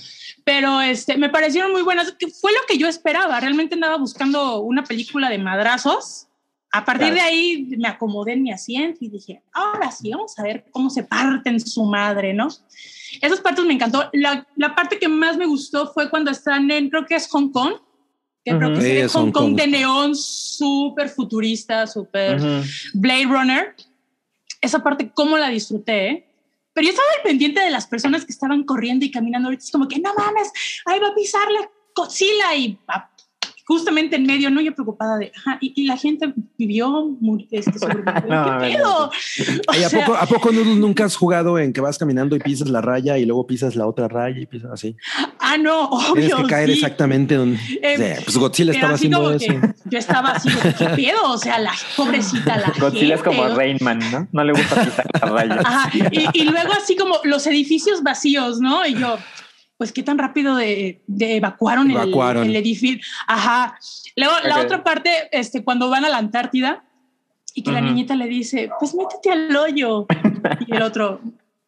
Pero este, me parecieron muy buenas, que fue lo que yo esperaba. Realmente andaba buscando una película de madrazos. A partir Claro. de ahí me acomodé en mi asiento y dije, ahora sí, vamos a ver cómo se parten su madre, ¿no? Esas partes me encantó. La, la parte que más me gustó fue cuando están en, creo que es Hong Kong, que creo Ujú. que Sí, es Hong Hong Kong Kong. de neón, súper futurista, súper Ujú. Blade Runner. Esa parte, cómo la disfruté, ¿eh? Pero yo estaba al pendiente de las personas que estaban corriendo y caminando ahorita. Es como que no mames, ahí va a pisarle Godzilla y va- justamente en medio, ¿no? Yo preocupada de, ajá, y, y la gente vivió, este. No, ¿Qué pedo? O ¿a, sea, poco, ¿A poco nunca has jugado en que vas caminando y pisas la raya y luego pisas la otra raya y pisas así? ah, no, Tienes obvio. que caer sí. exactamente donde. Eh, Sí, pues Godzilla estaba así haciendo eso. yo estaba así, ¿qué pedo? O sea, la pobrecita, la Godzilla es como o- Rainman, ¿no? No le gusta pisar la raya. Ajá, y, y luego así como los edificios vacíos, ¿no? Y yo, pues qué tan rápido de, de evacuaron, el- Evacuaron. El, edificio. Ajá. Luego la Ok. otra parte, este, cuando van a la Antártida y que la Ujú. niñita le dice, pues métete al hoyo. y el otro,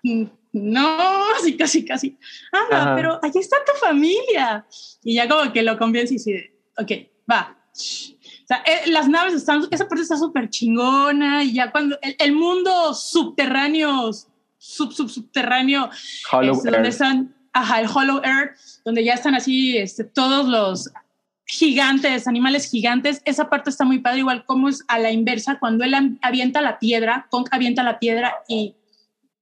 "Mm, no, así casi, casi. Ah, Ajá. pero allí está tu familia. Y ya como que lo convence y dice, ok, va. O sea, eh, las naves están, esa parte está súper chingona y ya cuando el, el mundo subterráneo, sub, sub, subterráneo, Hollow este, donde están, ajá, el Hollow Earth, donde ya están así este, todos los gigantes, animales gigantes, esa parte está muy padre, igual como es a la inversa, cuando él avienta la piedra, Kong avienta la piedra y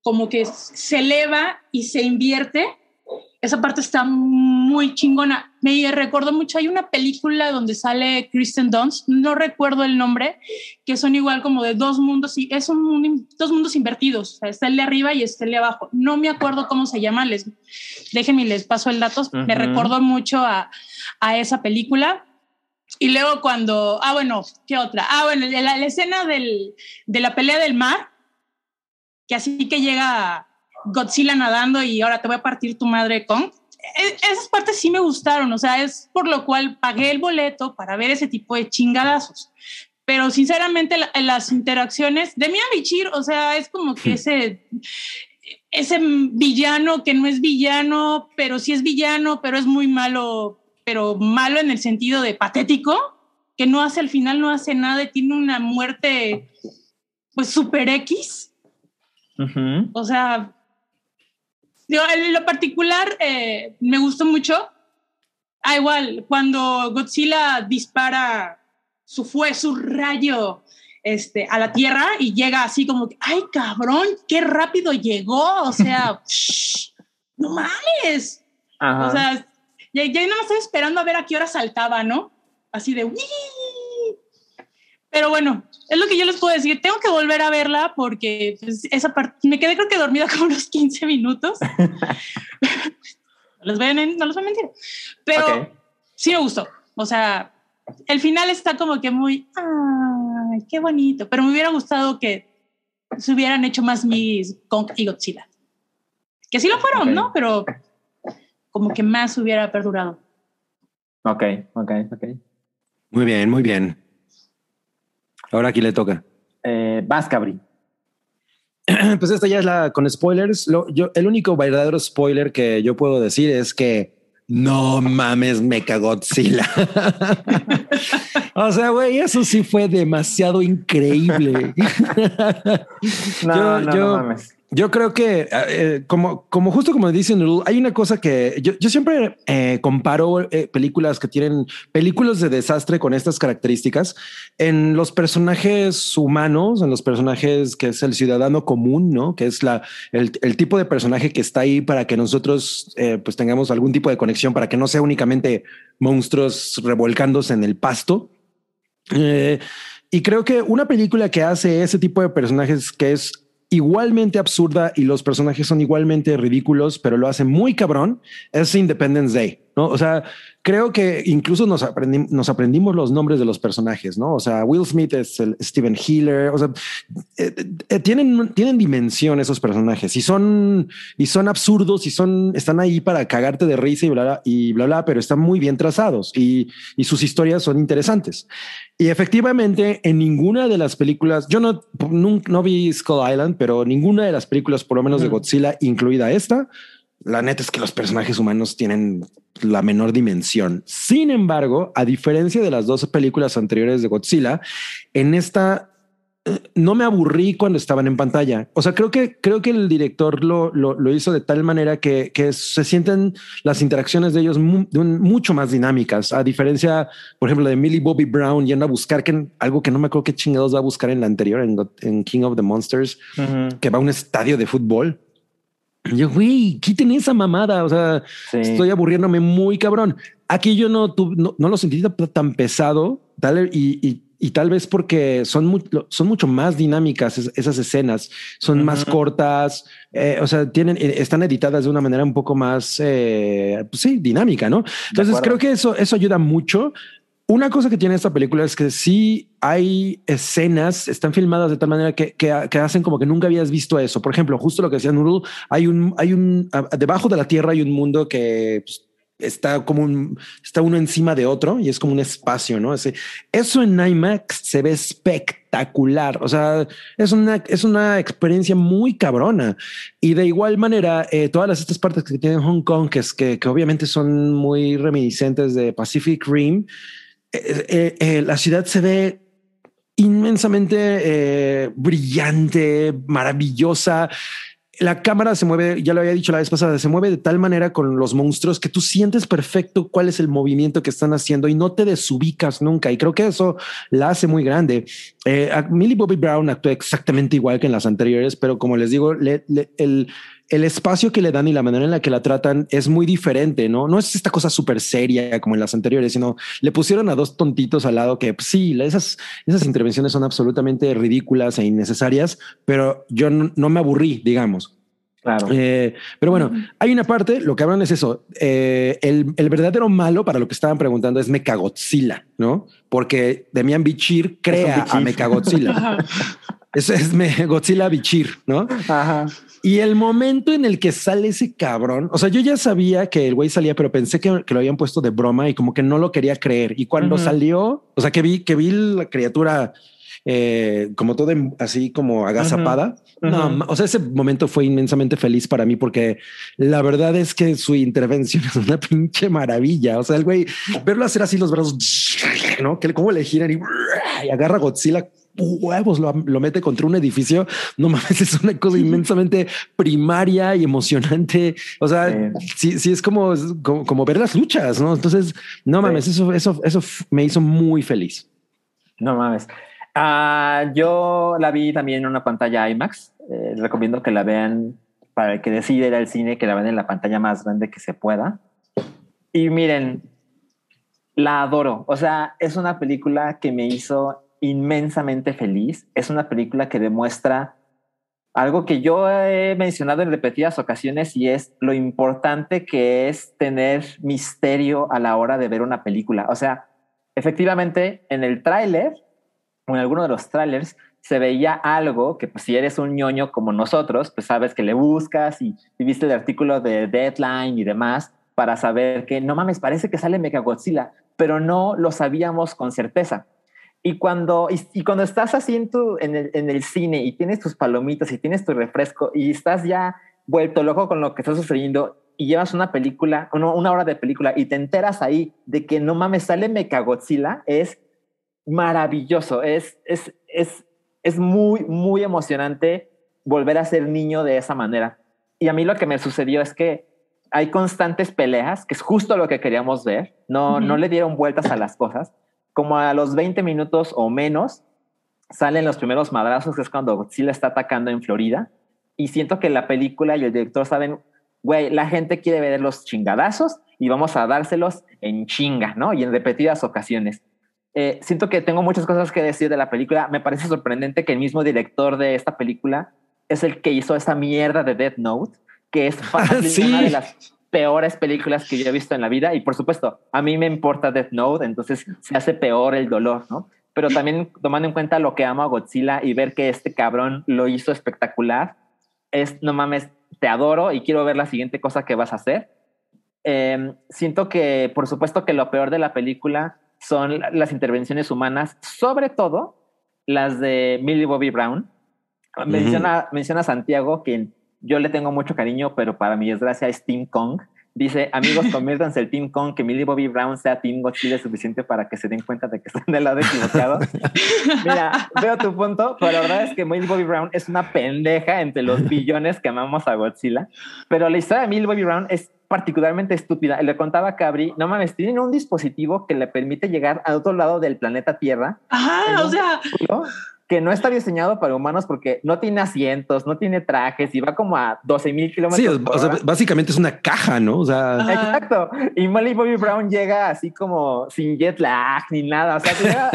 como que se eleva y se invierte, esa parte está muy chingona. Me recordó mucho, hay una película donde sale Kristen Dunst, no recuerdo el nombre, que son igual como de dos mundos y es un dos mundos invertidos, o sea, está el de arriba y está el de abajo. No me acuerdo cómo se llama, les déjenme les paso el dato, me recordó mucho a, a esa película. Y luego cuando, ah, bueno, ¿qué otra? Ah, bueno, la, la escena del, de la pelea del mar, que así que llega Godzilla nadando y ahora te voy a partir tu madre con. Esas partes sí me gustaron, o sea, es por lo cual pagué el boleto para ver ese tipo de chingadazos. Pero sinceramente la- las interacciones de Mia Bichir, o sea, es como que ese, ese villano que no es villano, pero sí es villano, pero es muy malo, pero malo en el sentido de patético, que no hace al final, no hace nada y tiene una muerte pues super X. O sea, en lo particular eh, me gustó mucho. Ah, igual, cuando Godzilla dispara su fue su rayo este, a la Tierra y llega así como que, ay cabrón, qué rápido llegó. O sea, shh, no mames. Ajá. O sea, ya, ya no me estoy esperando a ver a qué hora saltaba, ¿no? Así de, "Uy". Pero bueno, es lo que yo les puedo decir. Tengo que volver a verla porque pues, esa parte, me quedé creo que dormida como unos 15 minutos. no, les voy a, no les voy a mentir. Pero Ok. sí me gustó. O sea, el final está como que muy, ay, qué bonito. Pero me hubiera gustado que se hubieran hecho más mis Kong y Godzilla. Que sí lo fueron, Ok. ¿no? Pero como que más hubiera perdurado. Ok, ok, ok. Muy bien, muy bien. Ahora aquí le toca. Eh, vas, Cabri. Pues esta ya es la con spoilers. Lo- yo, el único verdadero spoiler que yo puedo decir es que no mames, Mecha Godzilla. o sea, güey, eso sí fue demasiado increíble. No, Yo- no, yo- no mames. Yo creo que, eh, como, como justo como dice Nurul, hay una cosa que yo, yo siempre eh, comparo eh, películas que tienen películas de desastre con estas características en los personajes humanos, en los personajes que es el ciudadano común, no? Que es la, el, el tipo de personaje que está ahí para que nosotros eh, pues tengamos algún tipo de conexión, para que no sea únicamente monstruos revolcándose en el pasto. Eh, y creo que una película que hace ese tipo de personajes que es igualmente absurda y los personajes son igualmente ridículos, pero lo hace muy cabrón, es Independence Day, ¿no? O sea, creo que incluso nos, aprendi- nos aprendimos los nombres de los personajes, ¿no? O sea, Will Smith es el Steven Healer, o sea, eh, eh, tienen, tienen dimensión esos personajes y son, y son absurdos y son, están ahí para cagarte de risa y bla, bla, y bla, bla, pero están muy bien trazados y, y sus historias son interesantes. Y efectivamente, en ninguna de las películas, yo no, no, no vi Skull Island, pero ninguna de las películas, por lo menos de. Godzilla, incluida esta, la neta es que los personajes humanos tienen la menor dimensión. Sin embargo, a diferencia de las dos películas anteriores de Godzilla, en esta eh, no me aburrí cuando estaban en pantalla. O sea, creo que creo que el director lo, lo, lo hizo de tal manera que, que se sienten las interacciones de ellos mu- de un- mucho más dinámicas. A diferencia, por ejemplo, de Millie Bobby Brown yendo a buscar que, algo que no me acuerdo qué chingados va a buscar en la anterior, en, King of the Monsters, que va a un estadio de fútbol. Yo, güey, quiten esa mamada. O sea, Sí. estoy aburriéndome muy cabrón. Aquí yo no, tu- no, no lo sentí tan- pesado tal, y, y, y tal vez porque son, mu- son mucho más dinámicas es- esas escenas, son más Ujú. cortas, eh, o sea, tienen, eh, están editadas de una manera un poco más, eh, pues sí, dinámica, ¿no? Entonces creo que eso, eso ayuda mucho. Una cosa que tiene esta película es que sí hay escenas, están filmadas de tal manera que, que, que hacen como que nunca habías visto eso. Por ejemplo, justo lo que decía Nurul, hay un, hay un, debajo de la tierra hay un mundo que pues, está como un, está uno encima de otro y es como un espacio, ¿no? Ese, eso en IMAX se ve espectacular. O sea, es una, es una experiencia muy cabrona. Y de igual manera, eh, todas las, estas partes que tienen Hong Kong, que, es, que, que obviamente son muy reminiscentes de Pacific Rim, eh, eh, eh, la ciudad se ve inmensamente brillante, maravillosa. La cámara se mueve, ya lo había dicho la vez pasada, se mueve de tal manera con los monstruos que tú sientes perfecto cuál es el movimiento que están haciendo y no te desubicas nunca. Y creo que eso la hace muy grande. Millie Bobby Brown actúa exactamente igual que en las anteriores, pero como les digo, el, el espacio que le dan y la manera en la que la tratan es muy diferente, ¿no? No es esta cosa súper seria como en las anteriores, sino le pusieron a dos tontitos al lado que pues, sí, esas, esas intervenciones son absolutamente ridículas e innecesarias, pero yo no, no me aburrí, digamos. Claro. Eh, pero bueno, hay una parte, lo que hablan es eso. eh, el, el verdadero malo para lo que estaban preguntando es Mechagodzilla, ¿no? Porque Demian Bichir crea a bichir. Mechagodzilla. Eso es Me- Godzilla Bichir, ¿no? Ajá. Y el momento en el que sale ese cabrón, o sea, yo ya sabía que el güey salía, pero pensé que, que lo habían puesto de broma y como que no lo quería creer. Y cuando salió, o sea, que vi que vi la criatura eh, como todo en- así como agazapada. Ujú. ma- o sea, ese momento fue inmensamente feliz para mí porque la verdad es que su intervención es una pinche maravilla. O sea, el güey verlo hacer así los brazos, no que cómo le giran y, y agarra a Godzilla huevos, lo, lo mete contra un edificio. No mames, es una cosa inmensamente primaria y emocionante. O sea, sí, sí, es como, como, como ver las luchas, no? Entonces, no mames, eso, eso, eso f- me hizo muy feliz. No mames. Ah, yo la vi también en una pantalla IMAX. Eh, recomiendo que la vean para el que decide ir al cine, que la vean en la pantalla más grande que se pueda. Y miren, la adoro. O sea, es una película que me hizo inmensamente feliz. Es una película que demuestra algo que yo he mencionado en repetidas ocasiones y es lo importante que es tener misterio a la hora de ver una película. O sea, efectivamente, en el tráiler o en alguno de los trailers se veía algo que pues si eres un ñoño como nosotros, pues sabes que le buscas y, y viste el artículo de Deadline y demás para saber que no mames, parece que sale Mechagodzilla, pero no lo sabíamos con certeza. Y cuando, y, y cuando estás así en, tu, en, el, en el cine y tienes tus palomitas y tienes tu refresco y estás ya vuelto loco con lo que está sucediendo y llevas una película, una, una hora de película y te enteras ahí de que no mames, sale Mechagodzilla, es maravilloso, es, es, es, es muy, muy emocionante volver a ser niño de esa manera. Y a mí lo que me sucedió es que hay constantes peleas, que es justo lo que queríamos ver, no, uh -huh. no le dieron vueltas a las cosas. Como a los 20 minutos o menos salen los primeros madrazos, que es cuando Godzilla está atacando en Florida. Y siento que la película y el director saben, güey, la gente quiere ver los chingadazos y vamos a dárselos en chinga, ¿no? Y en repetidas ocasiones. Eh, siento que tengo muchas cosas que decir de la película. Me parece sorprendente que el mismo director de esta película es el que hizo esa mierda de Death Note, que es fácil, ¿Sí? una de las peores películas que yo he visto en la vida. Y por supuesto, a mí me importa Death Note, entonces se hace peor el dolor, ¿no? Pero también tomando en cuenta lo que amo a Godzilla y ver que este cabrón lo hizo espectacular, es no mames, te adoro y quiero ver la siguiente cosa que vas a hacer. Eh, siento que, por supuesto, que lo peor de la película son las intervenciones humanas, sobre todo las de Millie Bobby Brown. Menciona, uh -huh. menciona Santiago, que yo le tengo mucho cariño, pero para mi desgracia es Team Kong. Dice, amigos, conviértanse el Team Kong, que Millie Bobby Brown sea Team Godzilla suficiente para que se den cuenta de que están del lado equivocado. Mira, veo tu punto, pero la verdad es que Millie Bobby Brown es una pendeja entre los billones que amamos a Godzilla. Pero la historia de Millie Bobby Brown es particularmente estúpida. Le contaba a Cabri, no mames, tienen un dispositivo que le permite llegar al otro lado del planeta Tierra. Ajá, o sea. Que no está diseñado para humanos porque no tiene asientos, no tiene trajes y va como a 12 mil kilómetros. Sí, o sea, básicamente es una caja, ¿no? O sea, Ajá. Exacto. Y Molly Bobby Brown llega así como sin jet lag ni nada. O sea, llega,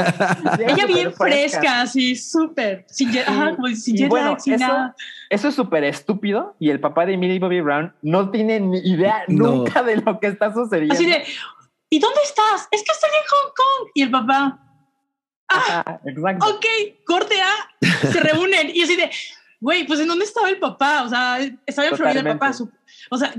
llega Ella bien fresca, así, súper. Sin jet, ajá, como sin jet bueno, lag, sin eso- nada. Eso es súper estúpido y el papá de Millie Bobby Brown no tiene ni idea No. nunca de lo que está sucediendo. Así de, ¿y dónde estás? Es que estoy en Hong Kong. Y el papá, Ajá, exacto. ok, corte A, se reúnen. Y así de, güey, pues ¿en dónde estaba el papá? O sea, estaba en Florida el papá. su- o sea,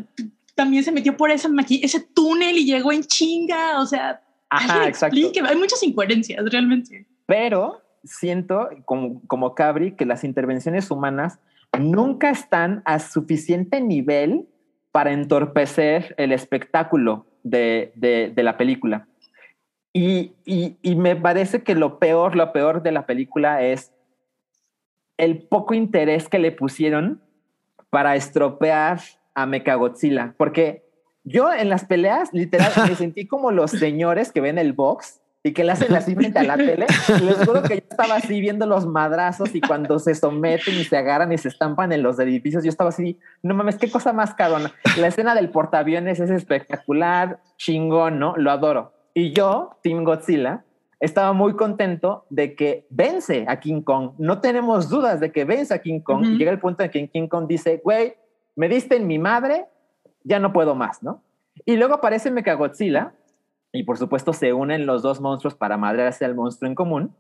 también se metió por esa ese túnel y llegó en chinga. O sea, Ajá, exacto. Hay muchas incoherencias realmente. Pero siento, como, como Cabri, que las intervenciones humanas nunca están a suficiente nivel para entorpecer el espectáculo de, de- de la película. Y, y- y me parece que lo peor, lo peor de la película es el poco interés que le pusieron para estropear a Mechagodzilla. Porque yo en las peleas, literal, me sentí como los señores que ven el box y que le hacen así frente a la tele. Les juro que yo estaba así viendo los madrazos y cuando se someten y se agarran y se estampan en los edificios, yo estaba así, no mames, qué cosa más carona. La escena del portaaviones es espectacular, chingón, ¿no? Lo adoro. Y yo, Team Godzilla, estaba muy contento de que vence a King Kong. No tenemos dudas de que vence a King Kong. Y llega el punto en que King Kong dice, güey, me diste en mi madre, ya no puedo más, ¿no? Y luego aparece Mechagodzilla y por supuesto se unen los dos monstruos para madrearse al monstruo en común.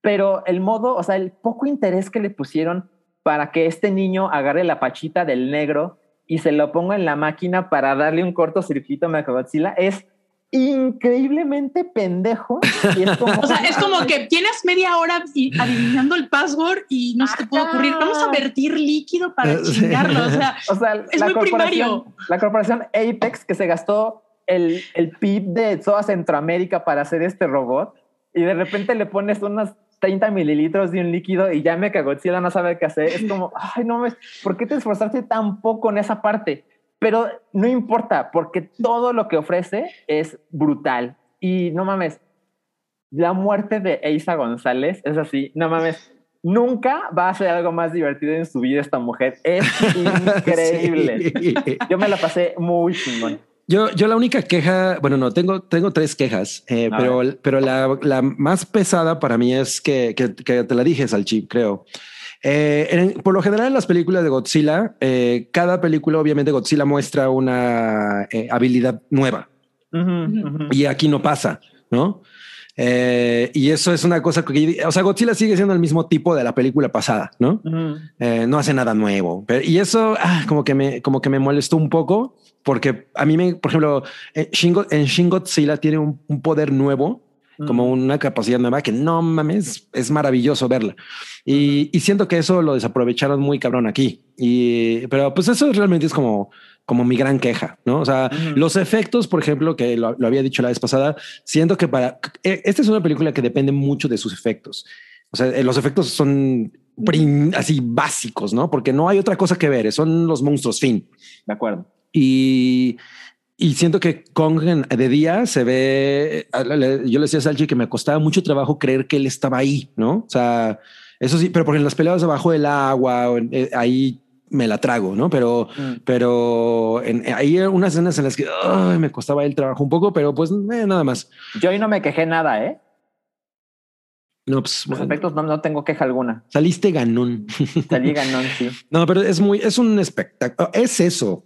Pero el modo, o sea, el poco interés que le pusieron para que este niño agarre la pachita del negro y se lo ponga en la máquina para darle un cortocircuito a Mechagodzilla es increíblemente pendejo. Y es como, O sea, es como que tienes media hora adivinando el password y no se te puede ocurrir. Vamos a vertir líquido para Eh, chingarlo. O sea, O sea, Es muy primario. La corporación Apex que se gastó el, el PIB de toda Centroamérica para hacer este robot y de repente le pones unos 30 mililitros de un líquido y ya me Godzilla no sabe qué hacer. Es como, ay, no ¿por qué te esforzaste tan poco en esa parte? Pero no importa, porque todo lo que ofrece es brutal. Y no mames, la muerte de Eiza González es así, no mames. Nunca va a ser algo más divertido en su vida esta mujer. Es increíble. Sí. Yo me la pasé muy chingón. Yo, yo la única queja, bueno, no, tengo, tengo tres quejas, eh, pero, pero la, la más pesada para mí es que, que, que te la dije, Salchi, creo. Eh, en- por lo general en las películas de Godzilla, eh, cada película obviamente Godzilla muestra una eh, habilidad nueva Ujú, ujú. y aquí no pasa, ¿no? Eh, y eso es una cosa que, o sea, Godzilla sigue siendo el mismo tipo de la película pasada, ¿no? Ujú. Eh, no hace nada nuevo. Pero- y eso ah, como que me como que me molestó un poco porque a mí me, por ejemplo, en Shin, en Shin Godzilla tiene un, un poder nuevo, como una capacidad nueva que no mames, es maravilloso verla. Y, y siento que eso lo desaprovecharon muy cabrón aquí. Y pero pues eso realmente es como como mi gran queja, ¿no? O sea, los efectos, por ejemplo, que lo, lo había dicho la vez pasada, siento que para eh, esta es una película que depende mucho de sus efectos. O sea, eh, los efectos son así básicos, ¿no? Porque no hay otra cosa que ver, son los monstruos, fin. De acuerdo. Y, y siento que Kong de día se ve, yo le decía a Salchi que me costaba mucho trabajo creer que él estaba ahí, ¿no? O sea, eso sí, pero porque en las peleas debajo del agua, eh, ahí me la trago, ¿no? Pero, Mm. pero en, hay unas escenas en las que me costaba el trabajo un poco, pero pues eh, nada más. Yo hoy no me quejé nada, ¿eh? No, pues Los efectos no, no tengo queja alguna. saliste ganón. Salí ganón, sí. No, pero es muy, es un espectáculo, es eso.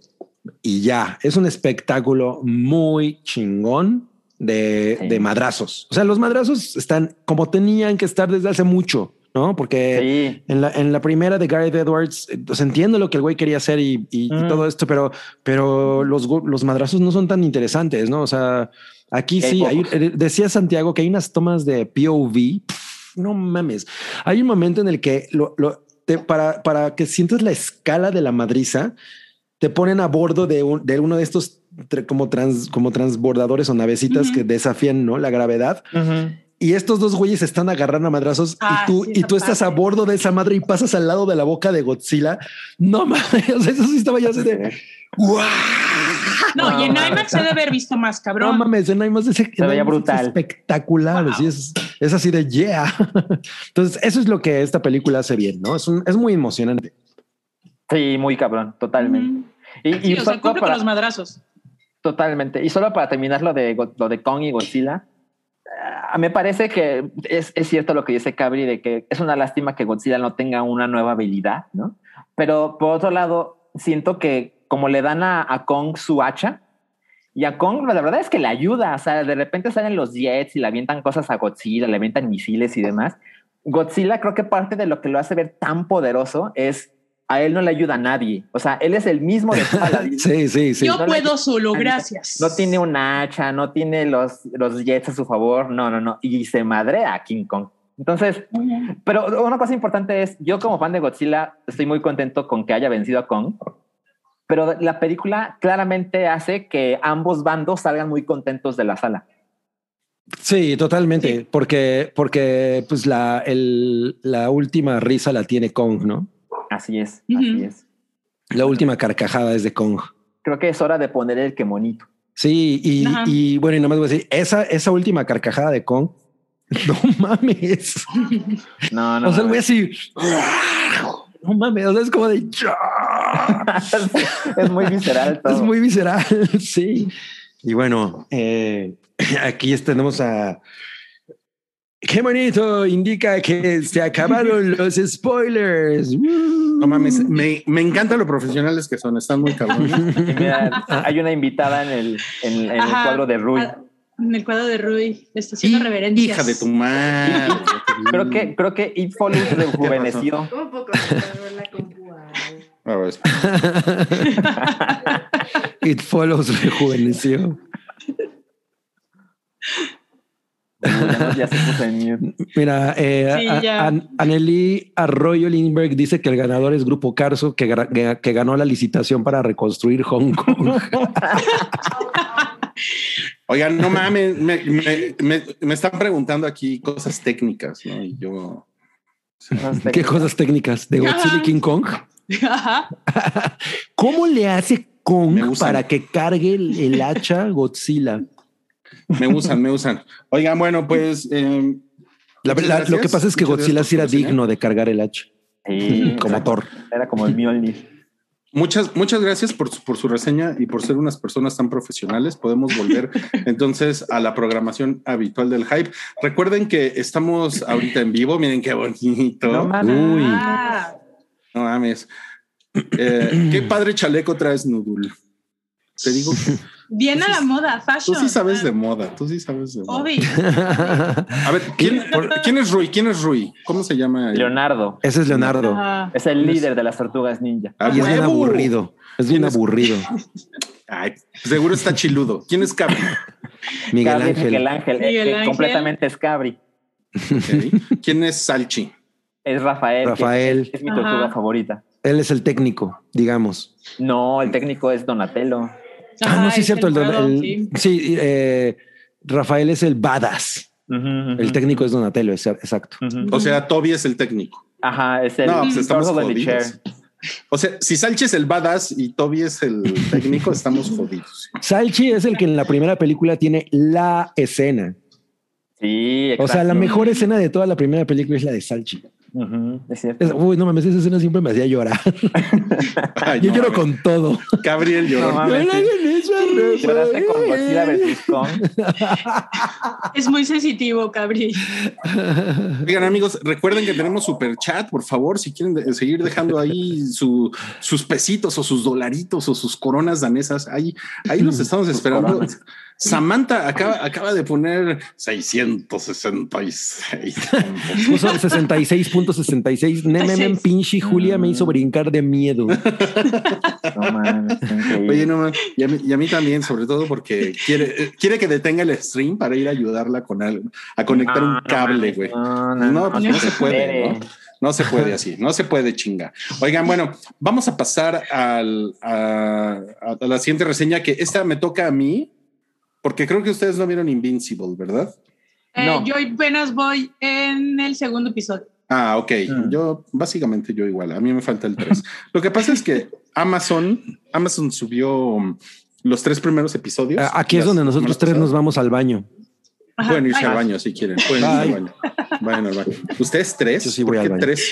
Y ya, es un espectáculo muy chingón de, Sí. de madrazos. O sea, los madrazos están como tenían que estar desde hace mucho, ¿no? Porque Sí. en, la, en la primera de Gareth Edwards, eh, pues entiendo lo que el güey quería hacer y, y- todo esto, pero, pero los, los madrazos no son tan interesantes, ¿no? O sea, aquí sí, hay- eh, decía Santiago que hay unas tomas de POV. no mames. Hay un momento en el que lo, lo- te- para, para que sientas la escala de la madriza, te ponen a bordo de, un- de uno de estos como, trans, como transbordadores o navecitas Ujú. que desafían ¿no? la gravedad. Ujú. Y estos dos güeyes están agarrando a madrazos Ah, y tú, sí, y tú estás a bordo de esa madre y pasas al lado de la boca de Godzilla. No mames, eso sí estaba yo así de ¡guau! No, y en No, IMAX se debe haber visto más No cabrón. mames, en IMAX es, en veía IMAX es brutal. espectacular. Wow. sí, es, es así de yeah. Entonces, eso es lo que esta película hace bien, ¿no? Es, un, es muy emocionante. Sí, muy cabrón, totalmente. Ujú. Y, Sí, y o sea, cumple con para- los madrazos. Totalmente. Y solo para terminar lo de, lo de Kong y Godzilla, ah, me parece que es, es cierto lo que dice Cabri de que es una lástima que Godzilla no tenga una nueva habilidad, ¿no? Pero por otro lado, siento que como le dan a, a Kong su hacha, y a Kong la verdad es que le ayuda, o sea, de repente salen los jets y le avientan cosas a Godzilla, le avientan misiles y demás. Godzilla creo que parte de lo que lo hace ver tan poderoso es a él no le ayuda a nadie, o sea, él es el mismo de toda la vida. Sí, sí, sí. Yo no le- puedo solo, gracias. No tiene un hacha, no tiene los, los jets a su favor, no, no, no. Y se madrea a King Kong. Entonces, pero una cosa importante es, yo como fan de Godzilla estoy muy contento con que haya vencido a Kong, pero la película claramente hace que ambos bandos salgan muy contentos de la sala. Sí, totalmente. Sí. Porque, porque pues la, el, la última risa la tiene Kong, ¿no? Así es, así es. La última carcajada es de Kong. Creo que es hora de poner el que monito. Sí, y, Ajá. y bueno, y nomás voy a decir, esa, esa última carcajada de Kong, no mames. No, no. o sea, el güey así, no mames, o sea, es como de, es muy visceral todo. es muy visceral, sí. Y bueno, eh, aquí tenemos a... Qué bonito, indica que se acabaron los spoilers. No mames, me, me encanta lo profesionales que son, están muy cabrones. Mira, hay una invitada en el, en, en el Ajá. cuadro de Rui. En el cuadro de Rui. Le está haciendo reverencias. Hija de tu madre. Creo que, creo que It Follows rejuveneció. A ver, It follows rejuveneció. Ya, ya se puso en mute. Mira, eh, Sí, a- Arroyo Lindbergh dice que el ganador es Grupo Carso, que, gra- que- que ganó la licitación para reconstruir Hong Kong. Oigan, no mames, me, me, me, me están preguntando aquí cosas técnicas, ¿no? Y yo. ¿Qué cosas técnicas de Godzilla y King Kong? Ajá. ¿Cómo le hace Kong para que cargue el, el hacha Godzilla? Me usan, me usan. Oigan, bueno, pues. eh, La- muchas la- gracias. lo que pasa es que Muchas Godzilla sí era por su reseña. digno de cargar el hacha, Sí, como. Thor. Era como el Mjolnir. Muchas, muchas gracias por, su- por su reseña y por ser unas personas tan profesionales. Podemos volver entonces a la programación habitual del hype. Recuerden que estamos ahorita en vivo. Miren qué bonito. No No, mames. Uy. Ah, mames. Eh, qué padre chaleco traes, Nudul. Te digo que bien a la moda, tú fashion. sí sabes de moda. Tú sí sabes de moda. Obvio. A ver, ¿quién, por- ¿quién es Rui? ¿Quién es Rui? ¿Cómo se llama? Leonardo Ese es Leonardo. Es el líder de las tortugas ninja. Ah, Y es bien aburrido. Es bien aburrido. Ay, seguro está chiludo. ¿Quién es Cabri? Miguel Cabri, Ángel. Miguel Ángel, eh, Miguel que Ángel. completamente es Cabri. ¿Quién es Salchi? Es Rafael. Rafael. Es, es mi Ajá. tortuga favorita. Él es el técnico, digamos. No, el técnico es Donatello. Ah, no, sí, es cierto. El, morado, el- sí. sí, eh, Rafael es el badass. El técnico es Donatello, es- exacto. O sea, Toby es el técnico. Ajá, es el No, pues estamos jodidos. chair. O sea, si Salchi es el badass y Toby es el técnico, estamos jodidos. Salchi es el que en la primera película tiene la escena. Sí, O sea, la exacto. mejor escena de toda la primera película es la de Salchi. Ujú, es cierto. Es- uy, no mames, esa escena siempre me hacía llorar. Ay, Yo no, lloro mames. con todo. Gabriel lloró. No mames, No sí. hagan eso, Lloraste con Godzilla Rafael. vs. Kong. Es muy sensitivo, Cabri. Oigan, amigos, recuerden que tenemos super chat, por favor, si quieren de- seguir dejando ahí su- sus pesitos o sus dolaritos o sus coronas danesas, ahí, ahí los estamos esperando. Samantha acaba, acaba de poner 666. Puso 66.66. Neme, Sí. pinche Julia me hizo brincar de miedo. No mames. Oye, no, man, y a, mí, y a mí también, sobre todo porque quiere, quiere que detenga el stream para ir a ayudarla con algo, a conectar No, un no cable, mames, güey. No, no, No, pues no se puede. ¿no? No se puede así, no se puede chinga. Oigan, bueno, vamos a pasar al, a, a la siguiente reseña, que esta me toca a mí, porque creo que ustedes no vieron Invincible, ¿verdad? Eh, No. Yo apenas voy en el segundo episodio. Ah, ok. Mm. Yo, básicamente yo igual, a mí me falta el 3. Lo que pasa es que Amazon, Amazon subió los tres primeros episodios. Ah, Aquí es donde nosotros tres nos vamos al baño. Ajá, Pueden irse ay, al baño si quieren. Pueden irse al baño. Vayan al baño. ¿Ustedes tres? Yo sí ¿Por voy al baño. tres?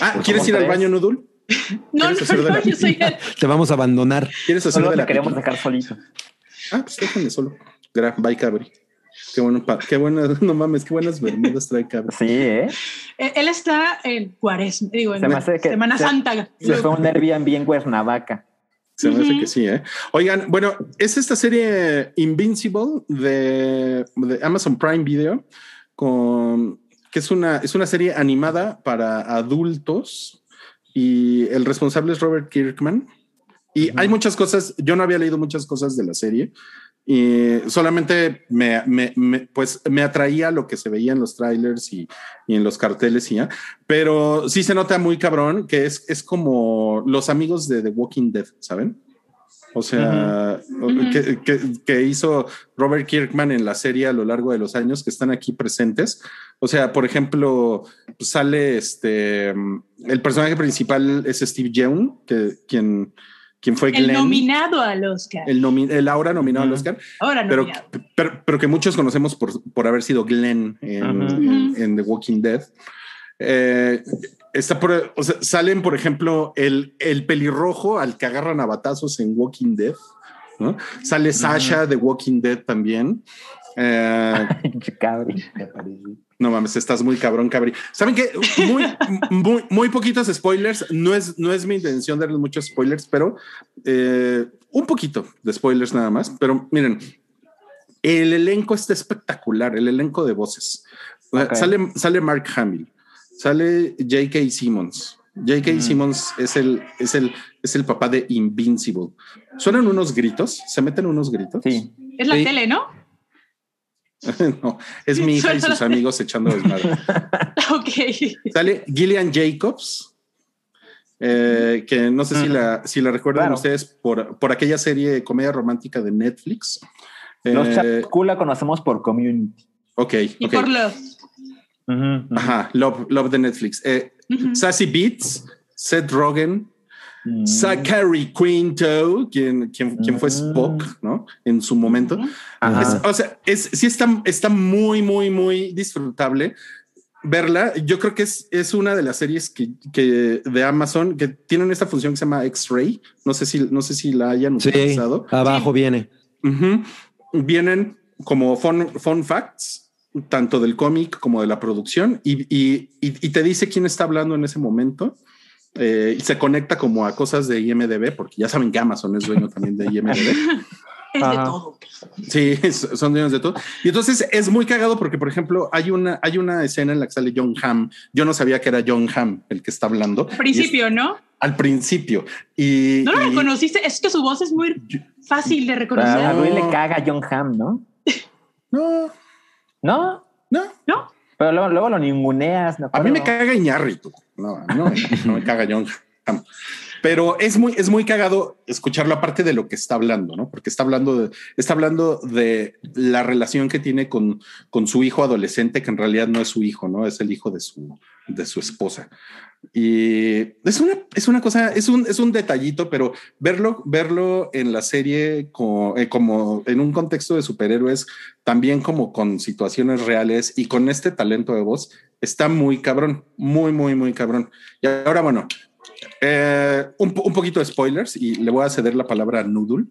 Ah, Pues ¿quieres ir al baño, Nudul? No, ¿Quieres no, no, yo soy el- Te vamos a abandonar. ¿Quieres hacer Solo de te la queremos pipí? dejar solito. Ah, pues déjenme solo. Gra- Bye, Cabri. Qué bueno, pa- qué buenas, no mames, qué buenas bermudas trae Cabri. Sí, ¿eh? él él está en Cuaresma, digo, en Se me hace que- Semana se- Santa. Se fue un Airbnb en Cuernavaca. Se me hace que sí, ¿eh? Oigan, bueno, es esta serie Invincible de, de Amazon Prime Video, con, que es una, es una serie animada para adultos y el responsable es Robert Kirkman. Y hay muchas cosas, yo no había leído muchas cosas de la serie y solamente me, me- me- pues me atraía lo que se veía en los trailers y, y en los carteles y ya, pero sí se nota muy cabrón que es, es como los amigos de The Walking Dead, ¿saben? O sea, Ujú. que, que- que hizo Robert Kirkman en la serie a lo largo de los años que están aquí presentes. O sea, por ejemplo, sale este, el personaje principal es Steve Yeun, que quien, quien fue El Glenn, nominado al Oscar. el, nomi- el ahora nominado al. Oscar, Ahora pero, nominado. pero, pero que muchos conocemos por, por haber sido Glenn en, Ujú. en- en The Walking Dead. Eh, está por, o sea, salen, por ejemplo, el, el pelirrojo al que agarran a batazos en Walking Dead. ¿no? Sale Sasha de Walking Dead también. Eh. no mames, estás muy cabrón, cabri. Saben que muy, muy, muy poquitos spoilers. No es, no es mi intención darles muchos spoilers, pero eh, un poquito de spoilers nada más. Pero miren, el elenco está espectacular, el elenco de voces. Sale, sale Mark Hamill, sale J.K. Simmons. J.K. Mm. Simmons es el, es, el, es el papá de Invincible. Suenan unos gritos, se meten unos gritos. Sí. Es la Sí. tele, ¿no? no, es mi hija y sus amigos echando desmadre. ok. Sale Gillian Jacobs, eh, que no sé si, la, si la recuerdan Claro. ustedes por, por aquella serie de comedia romántica de Netflix. Los Eh, la conocemos por Community. ok, Y ok. por Love. Ajá, Love, Love de Netflix. Eh. Sassy Beats, Seth Rogen, Mm. Zachary Quinto, quien, quien, quien fue Mm. Spock, ¿no? En su momento. Es- o sea, es, sí está, está muy, muy, muy disfrutable verla. Yo creo que es, es una de las series que, que de Amazon que tienen esta función que se llama X-Ray. No sé si, no sé si la hayan Sí, utilizado. abajo viene. Ujú. Vienen como fun, fun facts, tanto del cómic como de la producción, y- y- y te dice quién está hablando en ese momento. Eh, y se conecta como a cosas de IMDB, porque ya saben que Amazon es dueño también de IMDB. Es de todo. Sí, son dueños de todo. Y entonces es muy cagado porque, por ejemplo, hay una, hay una escena en la que sale John Hamm. Yo no sabía que era John Hamm el que está hablando. Al principio, ¿no? Al principio. Y, No lo y- reconociste. Es que su voz es muy fácil de A, a reconocer. Rui le caga a John Hamm, ¿no? No, ¿No? no. ¿No? Pero luego, luego lo ninguneas. me A mí me caga Iñárritu. No, no, no me caga John Hamm. Pero es muy, es muy cagado escucharlo aparte de lo que está hablando, ¿no? Porque está hablando de, está hablando de la relación que tiene con, con su hijo adolescente, que en realidad no es su hijo, ¿no? Es el hijo de su, de su esposa. Y es una, es una cosa, es un, es un detallito, pero verlo, verlo en la serie como, eh, como en un contexto de superhéroes, también como con situaciones reales y con este talento de voz, está muy cabrón, muy, muy, muy cabrón. Y ahora, bueno, eh, un, un poquito de spoilers y le voy a ceder la palabra a Noodle.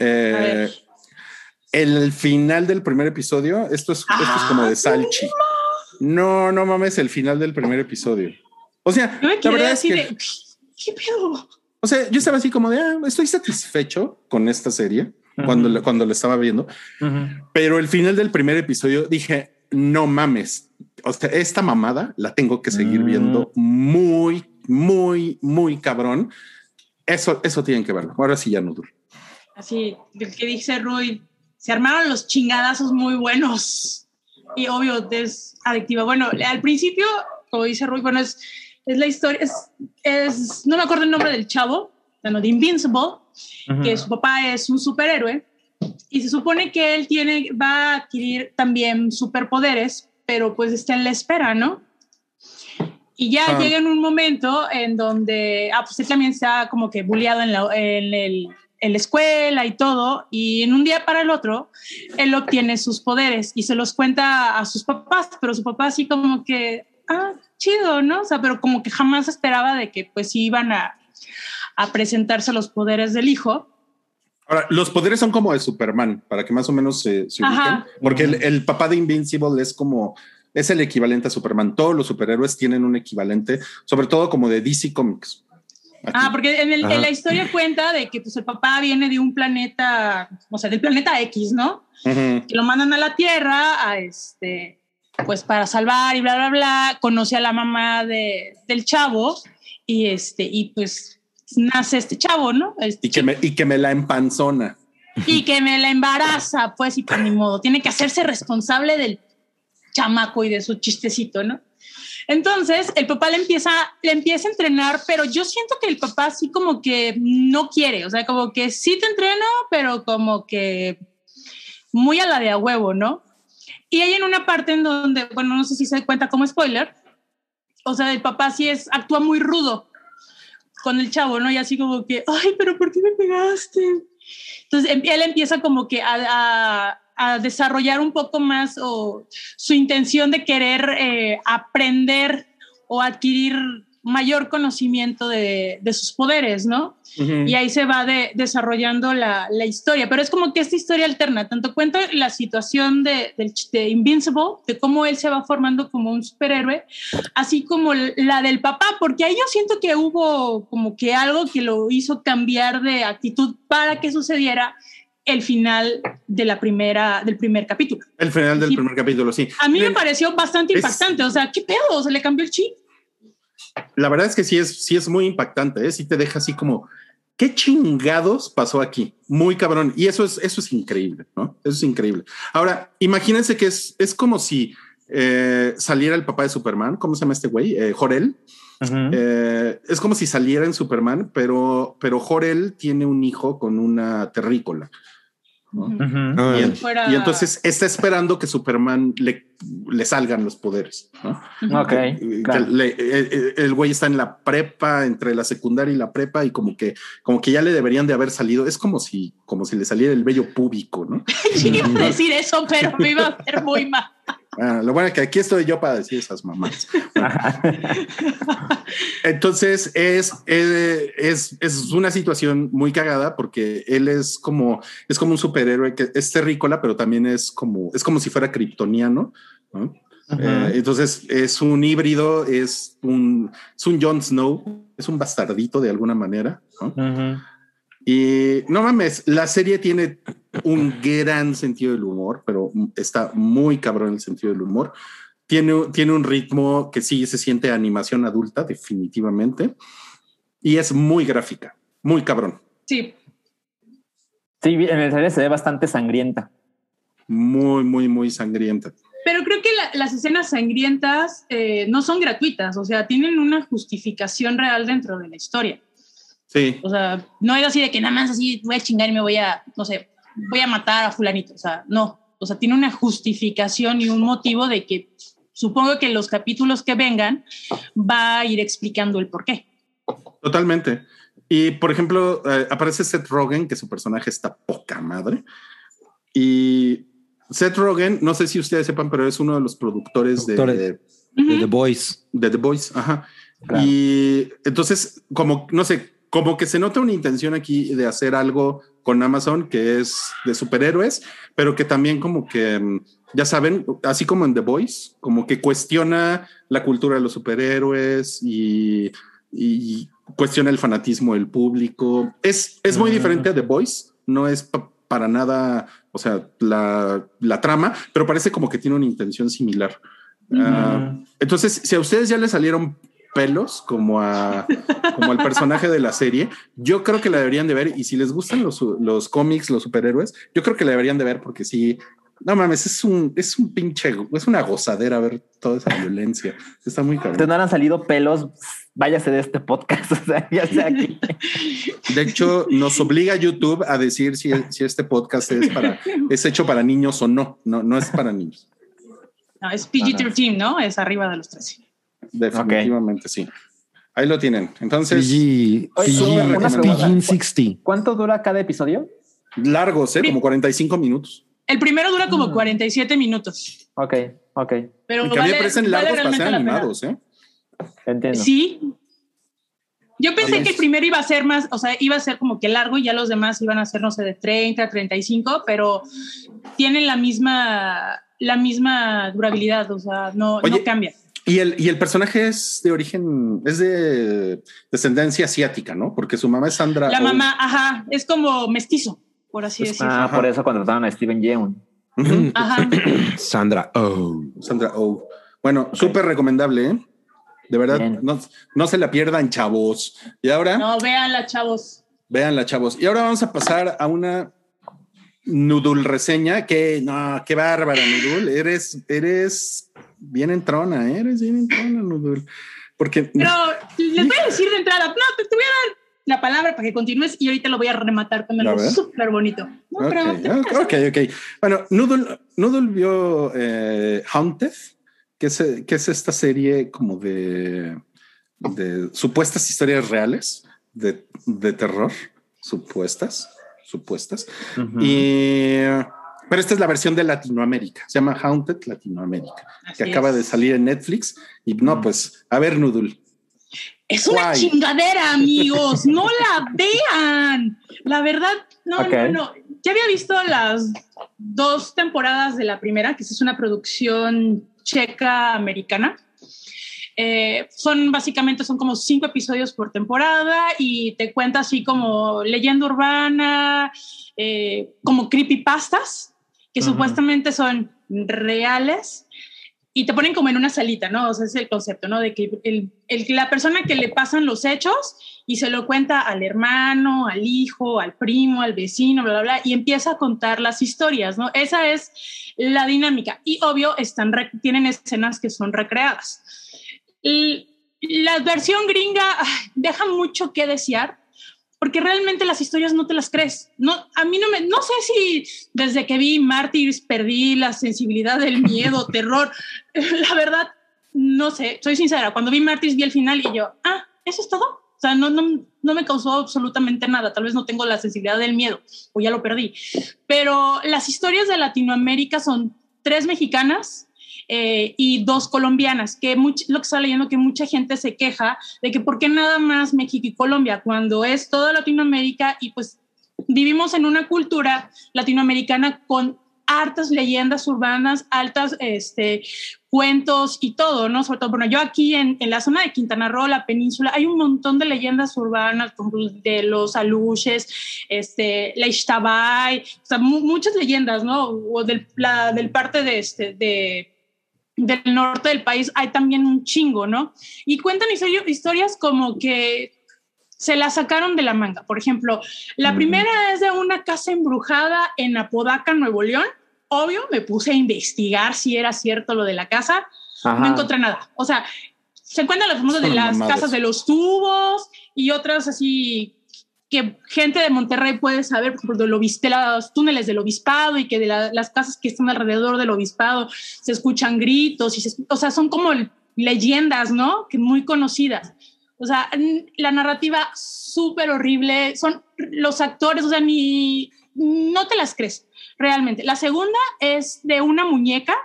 Eh, A el final del primer episodio, esto es, esto es como de Salchi. No, no mames, el final del primer episodio. O sea, Yo me la verdad es que, de. ¿Qué pedo? o sea, yo estaba así como de, ah, estoy satisfecho con esta serie cuando, Ujú. la- cuando la estaba viendo, Ujú. pero el final del primer episodio dije, no mames, o sea, esta mamada la tengo que seguir Mm. viendo muy, muy, muy cabrón. Eso, eso tienen que verlo. Ahora sí ya no duro. Así, el que dice Rui, se armaron los chingadazos muy buenos. Y obvio, es adictiva. Bueno, al principio, como dice Rui, bueno, es, es la historia, es, es, no me acuerdo el nombre del chavo, bueno, de Invincible, que su papá es un superhéroe y se supone que él tiene, va a adquirir también superpoderes, pero pues está en la espera, ¿no? Y ya Ah. llega en un momento en donde, ah, pues él también está como que bulleado en, la- en el en la escuela y todo, y en un día para el otro, él obtiene sus poderes y se los cuenta a sus papás, pero su papá así como que, ah, chido, ¿no? O sea, pero como que jamás esperaba de que pues iban a, a presentarse los poderes del hijo. Ahora, los poderes son como de Superman, para que más o menos se, se ubiquen, porque el, el papá de Invincible es como, es el equivalente a Superman. Todos los superhéroes tienen un equivalente, sobre todo como de DC Comics. Aquí. Ah, porque en, el- en la historia cuenta de que pues el papá viene de un planeta, o sea, del planeta X, ¿no? Que lo mandan a la Tierra a este, pues para salvar y bla, bla, bla. Conoce a la mamá de, del chavo y este, y pues nace este chavo, ¿no? Este y, que me, y que me la empanzona. y que me la embaraza, pues, y pues ni modo, tiene que hacerse responsable del chamaco y de su chistecito, ¿no? Entonces, el papá le empieza, le empieza a entrenar, pero yo siento que el papá sí como que no quiere, o sea, como que sí te entreno, pero como que muy a la de a huevo, ¿no? Y hay en una parte en donde, bueno, no sé si se cuenta como spoiler, o sea, el papá sí es, actúa muy rudo con el chavo, ¿no? Y así como que, ay, pero ¿por qué me pegaste? Entonces em- él empieza como que a, desarrollar un poco más su intención de querer eh, aprender o adquirir mayor conocimiento de, de sus poderes, ¿no? Y ahí se va de- desarrollando la, la historia, pero es como que esta historia alterna, tanto cuenta la situación de, de Invincible, de cómo él se va formando como un superhéroe, así como la del papá, porque ahí yo siento que hubo como que algo que lo hizo cambiar de actitud para que sucediera el final de la primera, del primer capítulo. El final del Sí. primer capítulo, sí. A mí me pareció bastante impactante, o sea, ¿qué pedo? Se le cambió el chip. La verdad es que sí es, sí es muy impactante, ¿eh? sí te deja así como, ¿qué chingados pasó aquí? Muy cabrón. Y eso es, eso es increíble, ¿no? Eso es increíble. Ahora, imagínense que es, es como si eh, saliera el papá de Superman, ¿cómo se llama este güey? Eh, Jorel. Eh, es como si saliera en Superman, pero, pero Jorel tiene un hijo con una terrícola. Y, en- Fuera- y entonces está esperando que Superman le, le salgan los poderes. ¿no? Ok, Que claro. le- el, güey está en la prepa, entre la secundaria y la prepa, y como que, como que ya le deberían de haber salido. Es como si, como si le saliera el vello púbico, ¿no? Sí, iba a decir eso, pero me iba a hacer muy mal. Ah, lo bueno es que aquí estoy yo para decir esas mamás. Entonces es, es, es una situación muy cagada porque él es como, es como un superhéroe que es terrícola, pero también es como, es como si fuera kryptoniano. ¿no? Eh, entonces es un híbrido, es un, es un Jon Snow, es un bastardito de alguna manera. ¿no? Ujú. Y no mames, la serie tiene un gran sentido del humor, pero está muy cabrón el sentido del humor. Tiene, tiene un ritmo que sí se siente animación adulta, definitivamente. Y es muy gráfica, muy cabrón, Sí, Sí, en el serie se ve bastante sangrienta. muy, muy, muy sangrienta. pero creo que la- las escenas sangrientas eh, no son gratuitas, o sea, tienen una justificación real dentro de la historia. Sí, O sea, no es así de que nada más así voy a chingar y me voy a, no sé, voy a matar a fulanito. O sea, no. O sea, tiene una justificación y un motivo de que supongo que los capítulos que vengan va a ir explicando el por qué. totalmente. Y por ejemplo, eh, aparece Seth Rogen, que su personaje está poca madre. Y Seth Rogen, no sé si ustedes sepan, pero es uno de los productores, de- Productores. de de The Boys. de The Voice, ajá. Claro. Y entonces, como, no sé, como que se nota una intención aquí de hacer algo con Amazon que es de superhéroes, pero que también como que, mm, ya saben, así como en The Voice, como que cuestiona la cultura de los superhéroes y, y cuestiona el fanatismo del público. Es, es muy Mm. diferente a The Voice, no es pa- para nada, o sea, la, la trama, pero parece como que tiene una intención similar. Ah, entonces, si a ustedes ya le salieron pelos como a como al personaje de la serie, yo creo que la deberían de ver. Y si les gustan los, los cómics, los superhéroes, yo creo que la deberían de ver porque sí, no mames, es un, es un pinche, es una gozadera ver toda esa violencia. Está muy Te cabrón. no han salido pelos, váyase de este podcast. O sea, ya sea aquí. De hecho, nos obliga YouTube a decir si, si este podcast es para, es hecho para niños o no. No, no es para niños. No, es PG-13, ¿no? Es arriba de los 13. Definitivamente sí. Ahí lo tienen. Entonces, PG, Oye, súper una recomendable. pregunta. PG-60. ¿Cuánto dura cada episodio? largos, ¿eh? Como 45 minutos. El primero dura como Mm. 47 minutos. Ok, ok, Pero Y que a mí me vale- parecen vale largos para ser animados, ¿eh? entiendo. Sí. Yo pensé que el primero iba a ser más, o sea, iba a ser como que largo y ya los demás iban a ser, no sé, de 30, 35, pero tienen la misma, la misma durabilidad, o sea, no, Oye, no cambia. Y el, y el personaje es de origen, es de descendencia asiática, ¿no? Porque su mamá es Sandra. La mamá, ajá, es como mestizo, por así decirlo. Ah, Ajá. por eso contrataron a Steven Yeun. Ajá. Sandra Oh. Sandra Oh. Bueno, súper recomendable, ¿eh? De verdad, no, no se la pierdan, chavos. Y ahora, No, véanla, chavos. véanla, chavos. Y ahora vamos a pasar a una Nudul reseña que, no, qué bárbara, Nudul. Eres, eres bien entrona, ¿eh? eres bien entrona, Nudul. Porque Pero les voy a decir de entrada, no, te, te voy a dar la palabra para que continúes y ahorita lo voy a rematar con algo súper bonito. No, Ok, pero- ok, ok, ok. Bueno, Noodle, Noodle vio eh, Haunted, que es, que es esta serie como de, de supuestas historias reales de, de terror, supuestas, supuestas. Ujú. Y, pero esta es la versión de Latinoamérica, se llama Haunted Latinoamérica, Así que acaba de salir en Netflix. Y no, pues, a ver, Noodle. Es una chingadera, amigos. No la vean. La verdad, no, no, no. Ya había visto las dos temporadas de la primera, que es una producción checa americana. Eh, son básicamente son como cinco episodios por temporada y te cuenta así como leyenda urbana, eh, como creepypastas que supuestamente son reales y te ponen como en una salita, ¿no? O sea, es el concepto, ¿no? De que el, el- la persona que le pasan los hechos y se lo cuenta al hermano, al hijo, al primo, al vecino, bla, bla, bla, y empieza a contar las historias, ¿no? Esa es la dinámica. Y obvio, están tienen escenas que son recreadas. Y la versión gringa ay, deja mucho que desear porque realmente las historias no te las crees. No, a mí no me, no sé si desde que vi Mártires perdí la sensibilidad del miedo, terror. La verdad, no sé, soy sincera. Cuando vi Mártires vi el final y yo, ah, eso es todo. O sea, no, no, no me causó absolutamente nada. Tal vez no tengo la sensibilidad del miedo o ya lo perdí. Pero las historias de Latinoamérica son tres mexicanas eh, y dos colombianas, que much- lo que estaba leyendo que mucha gente se queja de que por qué nada más México y Colombia, cuando es toda Latinoamérica y pues vivimos en una cultura latinoamericana con hartas leyendas urbanas, altas este, cuentos y todo, ¿no? Sobre todo, bueno, yo aquí en, en la zona de Quintana Roo, la península, hay un montón de leyendas urbanas, como de los aluches, este, la Ixtabay, o sea, mu- muchas leyendas, ¿no? O del, la, del parte de, este, de, del norte del país hay también un chingo, ¿no? Y cuentan histori- historias como que se la sacaron de la manga. Por ejemplo, la primera es de una casa embrujada en Apodaca, Nuevo León. Obvio, me puse a investigar si era cierto lo de la casa. Ajá. No encontré nada. O sea, se cuentan las famosas de las casas de los tubos y otras así que gente de Monterrey puede saber, por obis- de los túneles del obispado y que de la- las casas que están alrededor del obispado se escuchan gritos, y se o sea, son como leyendas, ¿no? Que muy conocidas. O sea, la narrativa súper horrible, son los actores, o sea, ni, no te las crees realmente. La segunda es de una muñeca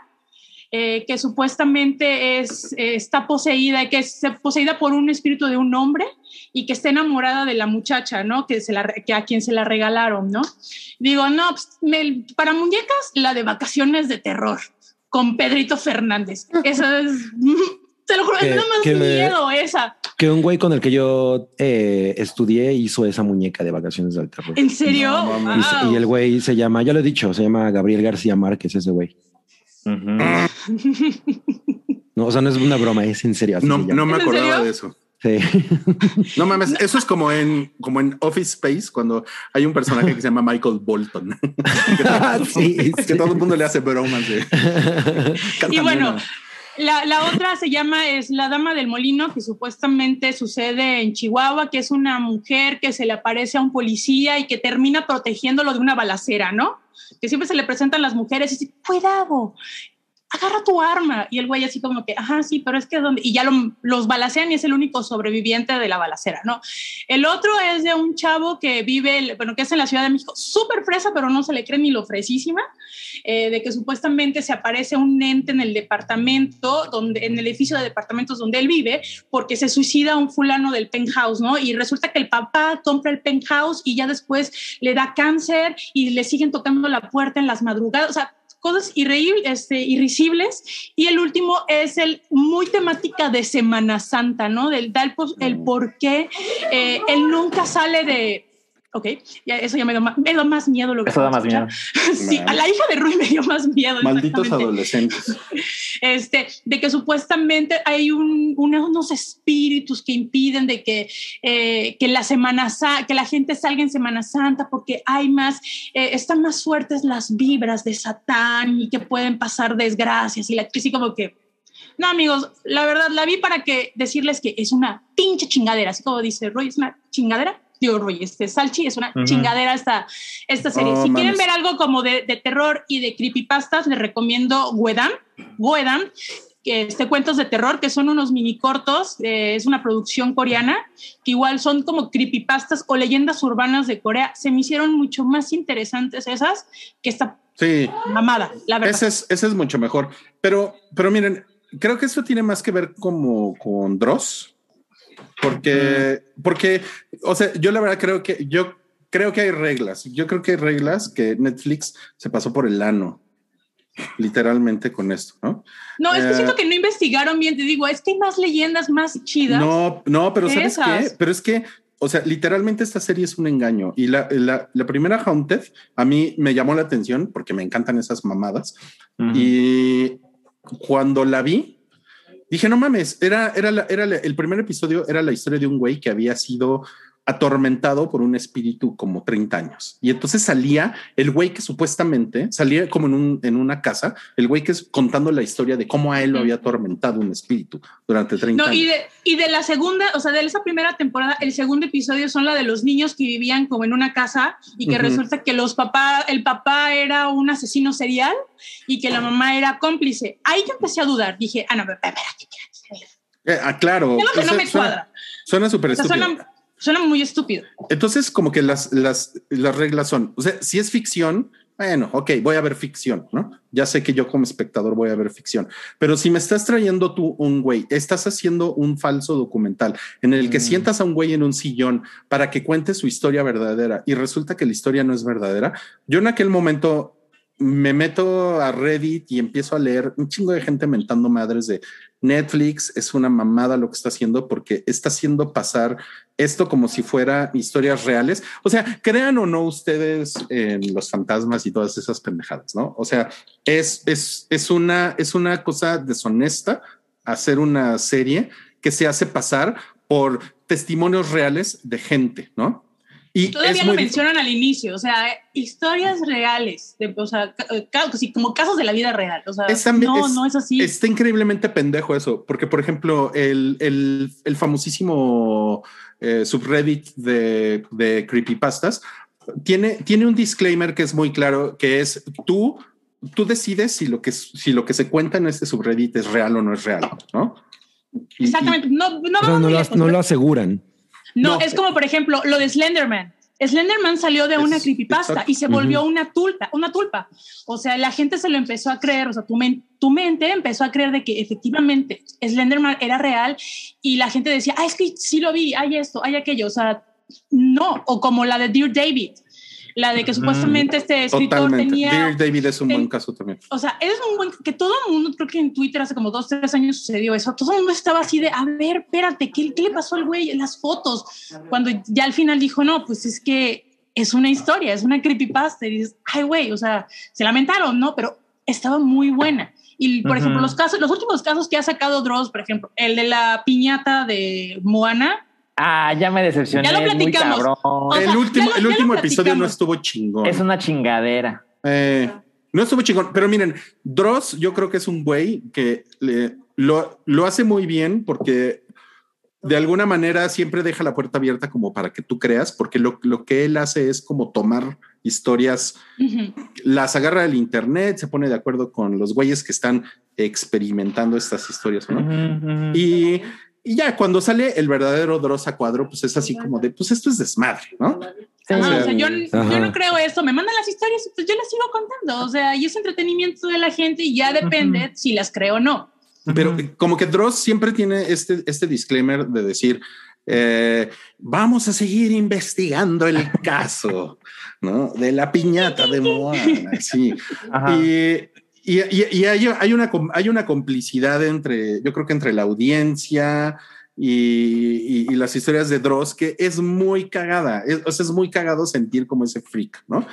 eh, que supuestamente es, eh, está poseída, que es poseída por un espíritu de un hombre y que está enamorada de la muchacha, ¿no? Que, se la, que a quien se la regalaron, ¿no? Digo, no, pues, me- para muñecas, la de vacaciones de terror con Pedrito Fernández. Esa es, te lo juro, Que- me da más que me- miedo esa. Que un güey con el que yo eh, estudié hizo esa muñeca de vacaciones del terror. ¿En serio? No, Y, el güey se llama, ya lo he dicho, se llama Gabriel García Márquez, ese güey. No, o sea, no es una broma, es en serio. así No, se llama. no me ¿En acordaba de eso. Sí. No mames, eso es como en, como en Office Space cuando hay un personaje que se llama Michael Bolton. que, todo, Sí, que sí. todo el mundo le hace bromas de. Y bueno, la, la otra se llama es La Dama del Molino, que supuestamente sucede en Chihuahua, que es una mujer que se le aparece a un policía y que termina protegiéndolo de una balacera, ¿no? Que siempre se le presentan las mujeres y dice, cuidado. Agarra tu arma. Y el güey así como que, ajá, sí, pero es que donde, y ya lo- los balacean y es el único sobreviviente de la balacera, ¿no? El otro es de un chavo que vive, bueno, que es en la Ciudad de México, súper fresa, pero no se le cree ni lo fresísima, eh, de que supuestamente se aparece un ente en el departamento, donde, en el edificio de departamentos donde él vive, porque se suicida un fulano del penthouse, ¿no? Y resulta que el papá compra el penthouse y ya después le da cáncer y le siguen tocando la puerta en las madrugadas, o sea, cosas irreíbles, este, irrisibles. Y el último es el muy temática de Semana Santa, ¿no? Del el, el por qué eh, él nunca sale de... Ok, ya, eso ya me dio, más, me dio más miedo lo que Eso da más de miedo. escuchar. sí, a la hija de Rui me dio más miedo. Malditos adolescentes. este, de que supuestamente hay un, unos espíritus que impiden de que, eh, que la semana que la gente salga en Semana Santa porque hay más, eh, están más fuertes las vibras de Satán y que pueden pasar desgracias y la como que no amigos, la verdad la vi para que decirles que es una pinche chingadera, así como dice Roy, es una chingadera. Digo, Roy, este Salchi es una chingadera esta, esta serie. Oh, si quieren ver algo como de, de terror y de creepypastas, les recomiendo Wedam, Goedam, que este cuentos de terror, que son unos mini cortos, eh, es una producción coreana, que igual son como creepypastas o leyendas urbanas de Corea. Se me hicieron mucho más interesantes esas que esta Sí, mamada, la verdad. ese es, ese es mucho mejor. Pero, pero miren, creo que esto tiene más que ver como con Dross, porque, porque, o sea, yo la verdad creo que yo creo que hay reglas. Yo creo que hay reglas que Netflix se pasó por el ano, literalmente con esto, ¿no? No, es que Eh, siento que no investigaron bien, te digo, es que hay más leyendas más chidas. No, no, pero ¿sabes Esas. qué? Pero es que, o sea, literalmente esta serie es un engaño. Y la, la, la primera Haunted a mí me llamó la atención porque me encantan esas mamadas. Y cuando la vi, dije, no mames, era, era, la- era el primer episodio, era la historia de un güey que había sido atormentado por un espíritu como 30 años. Y entonces salía el güey que supuestamente salía como en, un, en una casa, el güey que es contando la historia de cómo a él lo había atormentado un espíritu durante 30 No, años. y de, y de la segunda, o sea, de esa primera temporada, el segundo episodio son la de los niños que vivían como en una casa y que resulta que los papás, el papá era un asesino serial y que la mamá era cómplice. Ahí yo empecé a dudar. Dije, ah, no, pero espérate, espérate. Eh, ah, claro. Es lo que no me cuadra. Suena súper O sea, estúpido. suena, suena muy estúpido. Entonces, como que las, las, las reglas son, o sea, si es ficción, bueno, ok, voy a ver ficción, ¿no? Ya sé que yo como espectador voy a ver ficción, pero si me estás trayendo tú un güey, estás haciendo un falso documental en el que Mm. sientas a un güey en un sillón para que cuente su historia verdadera y resulta que la historia no es verdadera, yo en aquel momento me meto a Reddit y empiezo a leer un chingo de gente mentando madres de Netflix es una mamada lo que está haciendo porque está haciendo pasar esto como si fuera historias reales. O sea, crean o no ustedes en los fantasmas y todas esas pendejadas, ¿no? O sea, es, es, es, una, es una cosa deshonesta hacer una serie que se hace pasar por testimonios reales de gente, ¿no? Y Todavía lo mencionan al inicio, o sea, historias reales, de, o sea, sí, como casos de la vida real. O sea, Es también- no, es- no es así. Está increíblemente pendejo eso, porque por ejemplo, el, el, el famosísimo eh, subreddit de, de creepypastas tiene, tiene un disclaimer que es muy claro, que es tú, tú decides si lo que, si lo que se cuenta en este subreddit es real o no es real, ¿no? Y- y- Exactamente. No, no, O sea, vamos no, muy lo, no aseguran. No, No. es como por ejemplo lo de Slenderman. Slenderman salió de una Es- creepypasta exacto. y se volvió una tulpa, una tulpa. O sea, la gente se lo empezó a creer, o sea, tu, men- tu mente empezó a creer de que efectivamente Slenderman era real y la gente decía, ah, es que sí lo vi, hay esto, hay aquello. O sea, no, o como la de Dear David, la de que supuestamente este escritor Totalmente. tenía Dear David es un ten- buen caso también. o sea, es un buen, que todo el mundo, creo que en Twitter hace como dos, tres años sucedió eso, todo el mundo estaba así de, a ver, espérate, ¿qué, qué le pasó al güey en las fotos? Cuando ya al final dijo, no, pues es que es una historia, es una creepypasta, y dices, ay, güey, o sea, se lamentaron, ¿no? Pero estaba muy buena. Y, por Ujú. ejemplo, los casos, los últimos casos que ha sacado Dross, por ejemplo, el de la piñata de Moana, Ah, ya me decepcioné. Ya lo es muy platicamos. cabrón. O sea, el último, lo- el último episodio no platicamos. estuvo chingón. Es una chingadera. Eh, no estuvo chingón, pero miren, Dross yo creo que es un güey que le- lo, lo hace muy bien porque de alguna manera siempre deja la puerta abierta como para que tú creas, porque lo, lo que él hace es como tomar historias, las agarra del internet, se pone de acuerdo con los güeyes que están experimentando estas historias, ¿no? Y, y ya cuando sale el verdadero Dross a cuadro, pues es así como de, pues esto es desmadre, ¿no? Sí. Ajá, o sea, yo, yo no creo eso, me mandan las historias y pues yo las sigo contando, o sea, y es entretenimiento de la gente y ya depende si las creo o no. Pero como que Dross siempre tiene este, este disclaimer de decir, eh, vamos a seguir investigando el caso, ¿no? De la piñata de Moana, sí. Ajá. Y, y, y- y hay, hay una, hay una complicidad entre, yo creo que entre la audiencia y- y las historias de Dross que es muy cagada. Es, o sea, es muy cagado sentir como ese freak, ¿no?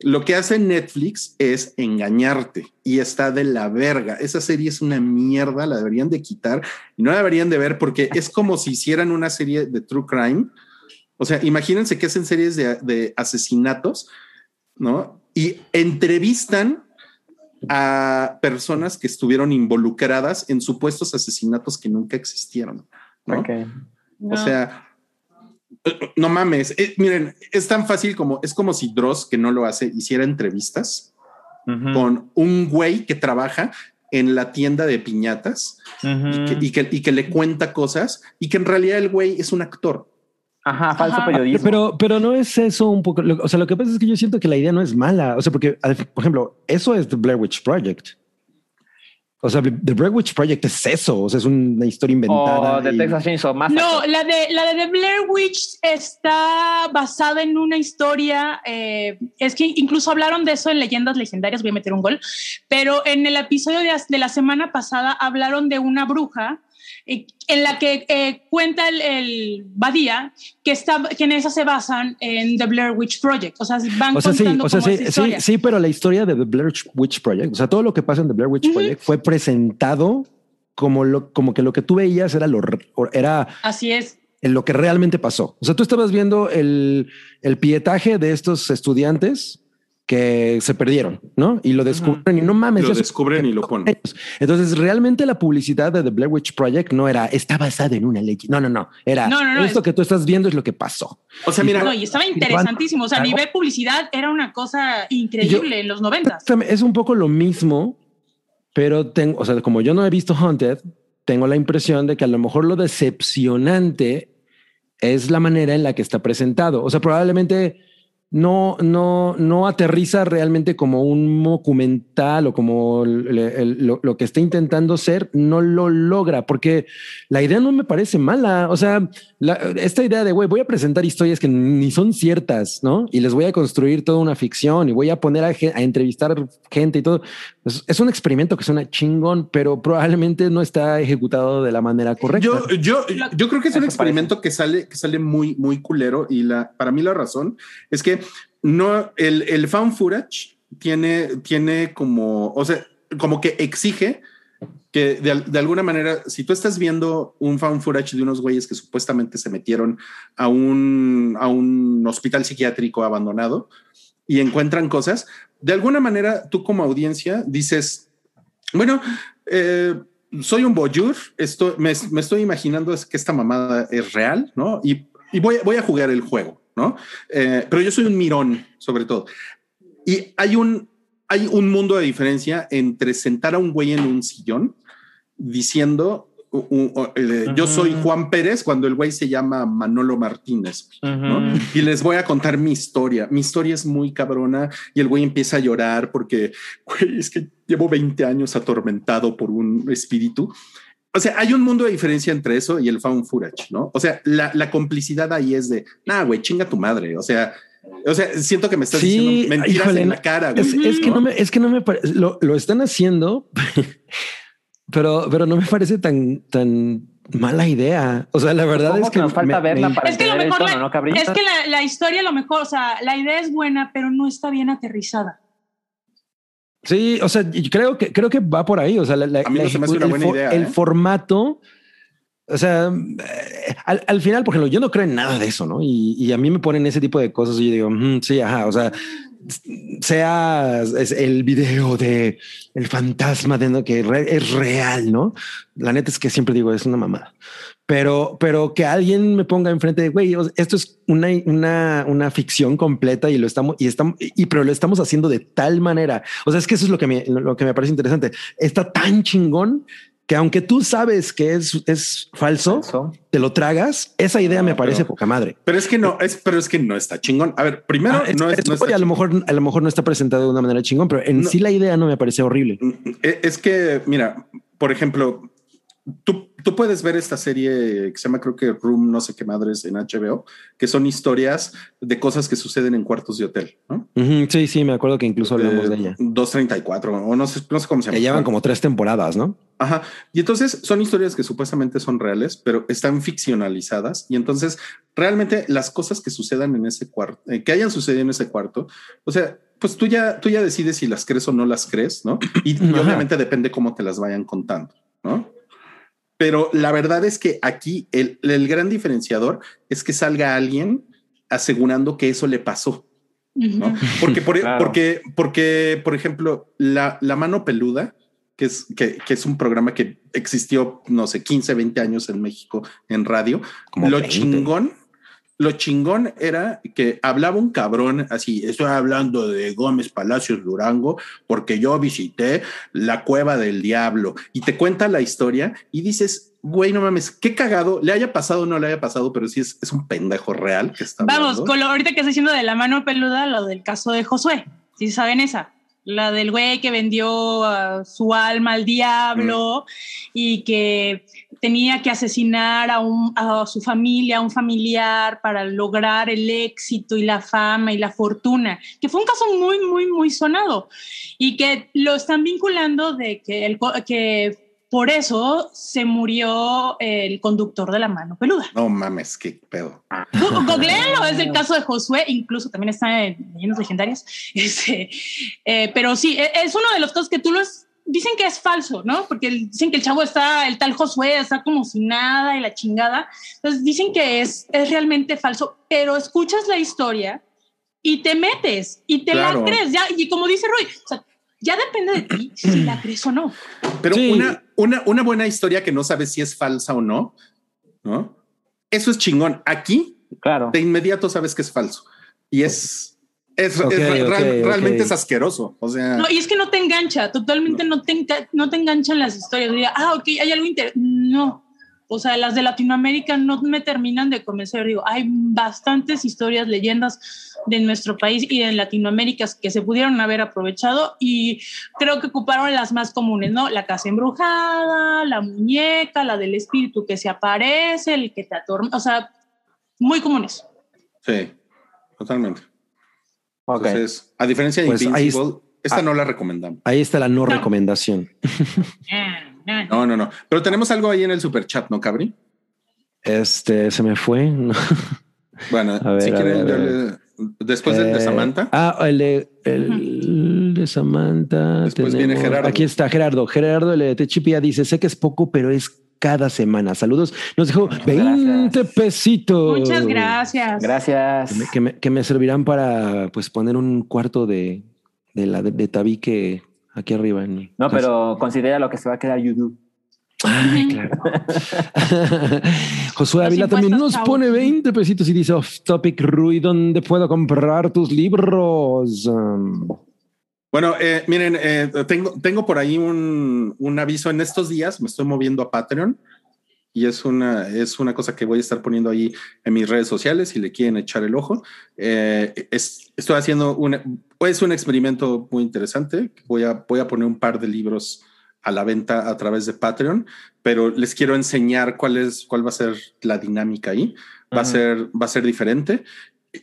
Lo que hace Netflix es engañarte y está de la verga. Esa serie es una mierda, la deberían de quitar y no la deberían de ver porque es como si hicieran una serie de true crime. O sea, imagínense que hacen series de, de asesinatos, ¿no? Y entrevistan a personas que estuvieron involucradas en supuestos asesinatos que nunca existieron. ¿no? Ok. O sea, eh, no mames. eh, miren, es tan fácil como es como si Dross, que no lo hace, hiciera entrevistas Ujú, con un güey que trabaja en la tienda de piñatas ujú. y, que, y que- y que le cuenta cosas y que en realidad el güey es un actor. Ajá, falso Ajá. periodismo. Pero, pero no es eso un poco. lo- o sea, lo que pasa es que yo siento que la idea no es mala. O sea, porque, por ejemplo, eso es The Blair Witch Project. O sea, The Blair Witch Project es eso. O sea, es una historia inventada. o de y- Texas Chainsaw Massacre. No, la de, la de The Blair Witch está basada en una historia. eh, es que incluso hablaron de eso en Leyendas Legendarias. Voy a meter un gol. Pero en el episodio de, de la semana pasada hablaron de una bruja en la que eh, cuenta el, el Badía que, está, que en esa se basan en The Blair Witch Project. O sea, van O sea, sí, contando o sea, como sí, esa sí, sí, pero la historia de The Blair Witch Project, o sea, todo lo que pasa en The Blair Witch Ujú. Project fue presentado como lo, como que lo que tú veías era lo, era Así es. en lo que realmente pasó. O sea, tú estabas viendo el, el pietaje de estos estudiantes que se perdieron, ¿no? Y lo descubren y no mames. Lo descubren y lo ponen. Entonces, realmente la publicidad de The Blair Witch Project no era, está basada en una ley. No, no, no. Era, No, no, no, esto es- que tú estás viendo es lo que pasó. O sea, mira, No, y estaba interesantísimo. O sea, a nivel publicidad era una cosa increíble en los noventas. Es un poco lo mismo, pero tengo, o sea, como yo no he visto Haunted, tengo la impresión de que a lo mejor lo decepcionante es la manera en la que está presentado. O sea, probablemente no, no, no aterriza realmente como un documental o como el- el- lo, lo que está intentando ser, no lo logra, porque la idea no me parece mala. O sea, la- esta idea de, güey, voy a presentar historias que ni son ciertas, ¿no? Y les voy a construir toda una ficción y voy a poner a, entrevistar gente y todo. Es, es un experimento que suena chingón, pero probablemente no está ejecutado de la manera correcta. Yo, yo, yo creo que es un experimento que sale, que sale muy, muy culero. Y la, para mí la razón es que no, el, el fan footage tiene, tiene como, o sea, como que exige que de, de alguna manera, si tú estás viendo un fan footage de unos güeyes que supuestamente se metieron a un, a un hospital psiquiátrico abandonado y encuentran cosas, de alguna manera tú como audiencia dices, bueno, eh, soy un voyeur, esto, me, me estoy imaginando es que esta mamada es real, ¿no? Y, y voy, voy a jugar el juego, ¿no? Eh, pero yo soy un mirón, sobre todo. Y hay un, hay un mundo de diferencia entre sentar a un güey en un sillón diciendo, eh, yo soy Juan Pérez cuando el güey se llama Manolo Martínez. Y les voy a contar mi historia. Mi historia es muy cabrona y el güey empieza a llorar porque, güey, es que llevo 20 años atormentado por un espíritu. O sea, hay un mundo de diferencia entre eso y el found footage, ¿no? O sea, la, la complicidad ahí es de, nah, güey, chinga tu madre. O sea, o sea, siento que me estás Sí, diciendo mentiras híjole, en la cara. güey, Es, es que no me, es que no me parece, lo, lo están haciendo, pero, pero no me parece tan, tan mala idea. O sea, la verdad ¿Cómo es que nos falta me- verla me- para Es que lo mejor, tono, la- ¿no, es que la, la historia, lo mejor, o sea, la idea es buena, pero no está bien aterrizada. Sí, o sea, yo creo que creo que va por ahí. O sea, la, la- A mí no la se me hace una el, buena idea, el ¿eh? formato. O sea, eh, al, al final, por ejemplo, yo no creo en nada de eso, ¿no? Y, y a mí me ponen ese tipo de cosas y yo digo, "Mm, sí, ajá. O sea, sea es el video de el fantasma de ¿no? que re- es real, ¿no? La neta es que siempre digo, es una mamada. Pero, pero que alguien me ponga enfrente de güey, esto es una, una, una ficción completa y lo estamos, y estamos, y pero lo estamos haciendo de tal manera. O sea, es que eso es lo que me, lo que me parece interesante. Está tan chingón que aunque tú sabes que es, es falso, Falso. te lo tragas. Esa idea me parece pero- poca madre. Pero es que no, es, pero es que no está chingón. A ver, primero, Ah, es- no es, no está a lo mejor, a lo mejor no está presentado de una manera chingón, pero en No. sí la idea no me parece horrible. Eh, Es que, mira, por ejemplo, tú, tú puedes ver esta serie que se llama, creo que Room, no sé qué madres en HBO, que son historias de cosas que suceden en cuartos de hotel, ¿no? Ujú, sí, sí, me acuerdo que incluso hablamos de ella. 234, o no sé, no sé cómo se llama. Ya llevan como tres temporadas, ¿no? Ajá. Y entonces son historias que supuestamente son reales, pero están ficcionalizadas. Y entonces realmente las cosas que sucedan en ese cuarto, eh, que hayan sucedido en ese cuarto, o sea, pues tú ya, tú ya decides si las crees o no las crees, ¿no? Y, y obviamente depende cómo te las vayan contando, ¿no? Pero la verdad es que aquí el, el gran diferenciador es que salga alguien asegurando que eso le pasó. Porque, por, Claro. porque, porque, por ejemplo, la, la mano peluda, que es, que, que es un programa que existió, no sé, 15, 20 años en México en radio, Como lo 20. chingón, lo chingón era que hablaba un cabrón así, estoy hablando de Gómez Palacios Durango, porque yo visité la cueva del diablo y te cuenta la historia y dices, güey, no mames, qué cagado, le haya pasado o no le haya pasado, pero sí es, es un pendejo real que está Vamos, hablando. con lo, ahorita que estoy diciendo de la mano peluda, lo del caso de Josué. Si saben esa. La del güey que vendió su alma al diablo y que tenía que asesinar a, un, a su familia, a un familiar para lograr el éxito y la fama y la fortuna, que fue un caso muy, muy, muy sonado y que lo están vinculando de que, el, que por eso se murió el conductor de la mano peluda. No mames, qué pedo. Googleenlo, es el caso de Josué, incluso también está en Leyendas Legendarias. Este, eh, pero sí, e- es uno de los casos que tú los dicen que es falso, ¿no? Porque el- dicen que el chavo está, el tal Josué está como sin nada y la chingada. Entonces dicen que es, es realmente falso, pero escuchas la historia y te metes y te Claro. la crees. Ya, y como dice Roy, o sea, ya depende de ti si la crees o no. Pero Sí. una, una, una buena historia que no sabes si es falsa o no, ¿no? Eso es chingón. Aquí Claro. de inmediato sabes que es falso y es, es, Ok, es re- ok, real- ok. realmente es asqueroso. O sea, No, y es que no te engancha, totalmente no, te, enga- no te enganchan las historias. Diga, ah, ok, hay algo inter... No. O sea, las de Latinoamérica no me terminan de convencer. Digo, hay bastantes historias, leyendas de nuestro país y de Latinoamérica que se pudieron haber aprovechado y creo que ocuparon las más comunes, ¿no? La casa embrujada, la muñeca, la del espíritu que se aparece, el que te atormenta, o sea, muy comunes. sí, totalmente. Entonces, a diferencia de Pues ahí Invincible, esta ah. no la recomendamos. Ahí está la no, No. recomendación. No, no, no. Pero tenemos algo ahí en el super chat, ¿no, Cabri? Este se me fue. Bueno, A ver, si a quieren, ver, a yo ver. le- después del de Eh, Samantha. Ah, el de, el de Samantha. Después viene Gerardo. Aquí está Gerardo. Gerardo el de Chipia dice: Sé que es poco, pero es cada semana. Saludos. Nos dejó 20 pesitos. Muchas gracias. Gracias. Que me, que me- que me servirán para pues poner un cuarto de, de la de, de tabique aquí arriba. En No, casa. pero considera lo que se va a quedar YouTube. Ay, claro. Josué Ávila también nos pone 20 pesitos y dice off topic Rui, ¿dónde puedo comprar tus libros? Um, Bueno, eh, miren, eh, tengo, tengo por ahí un, un aviso en estos días. Me estoy moviendo a Patreon y es una, es una cosa que voy a estar poniendo ahí en mis redes sociales si le quieren echar el ojo. Eh, es- estoy haciendo un, es un experimento muy interesante. Voy a, voy a poner un par de libros a la venta a través de Patreon, pero les quiero enseñar cuál es, cuál va a ser la dinámica ahí. Va a ser, va a ser diferente.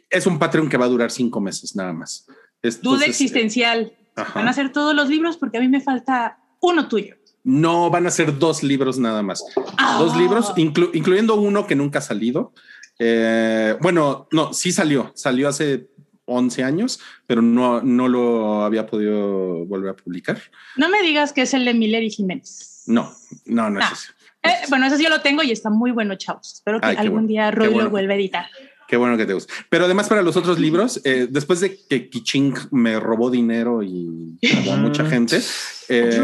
Es un Patreon que va a durar cinco meses nada más. Duda Entonces, existencial. Van a ser todos los libros porque a mí me falta uno tuyo. No, van a ser dos libros nada más. Ah. Dos libros, inclu- incluyendo uno que nunca ha salido. Eh, bueno, no, sí salió. Salió hace 11 años, pero no, no lo había podido volver a publicar. No me digas que es el de Miller y Jiménez. No, no, no, No. es ese. No Eh, ese. bueno, ese yo lo tengo y está muy bueno, chavos. Espero que Ay, algún bueno, día Roy bueno. lo vuelva a editar. Qué bueno que te gusta. Pero además para los otros libros, eh, después de que Kiching me robó dinero y a mucha gente, eh,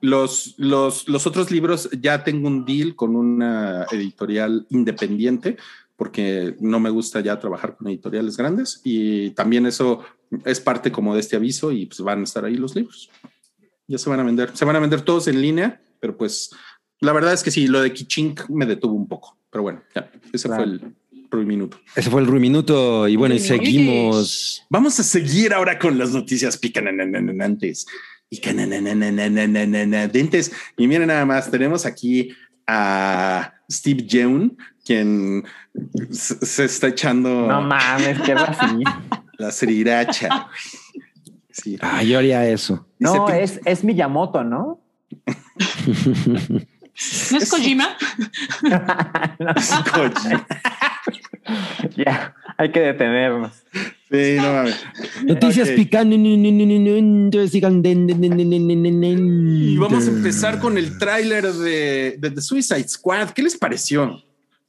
los, los, los otros libros ya tengo un deal con una editorial independiente porque no me gusta ya trabajar con editoriales grandes y también eso es parte como de este aviso y pues van a estar ahí los libros. Ya se van a vender, se van a vender todos en línea, pero pues la verdad es que sí, lo de Kiching me detuvo un poco, pero bueno, ya, ese Claro. fue el Ruiminuto. Ese fue el Ruiminuto. Y bueno, y seguimos. Vamos a seguir ahora con las noticias picanananananantes. Y. Y miren nada más, tenemos aquí a Steve Yeun, quien se, está echando. No mames, qué así. La sriracha. Sí. Ah, yo haría eso. No, es, es Miyamoto, ¿no? ¿No es Kojima? no. Es Kojima ya, hay que detenernos. Sí, no mames. Noticias Ok. picantes. Y vamos a empezar con el tráiler de, de The Suicide Squad. ¿Qué les pareció,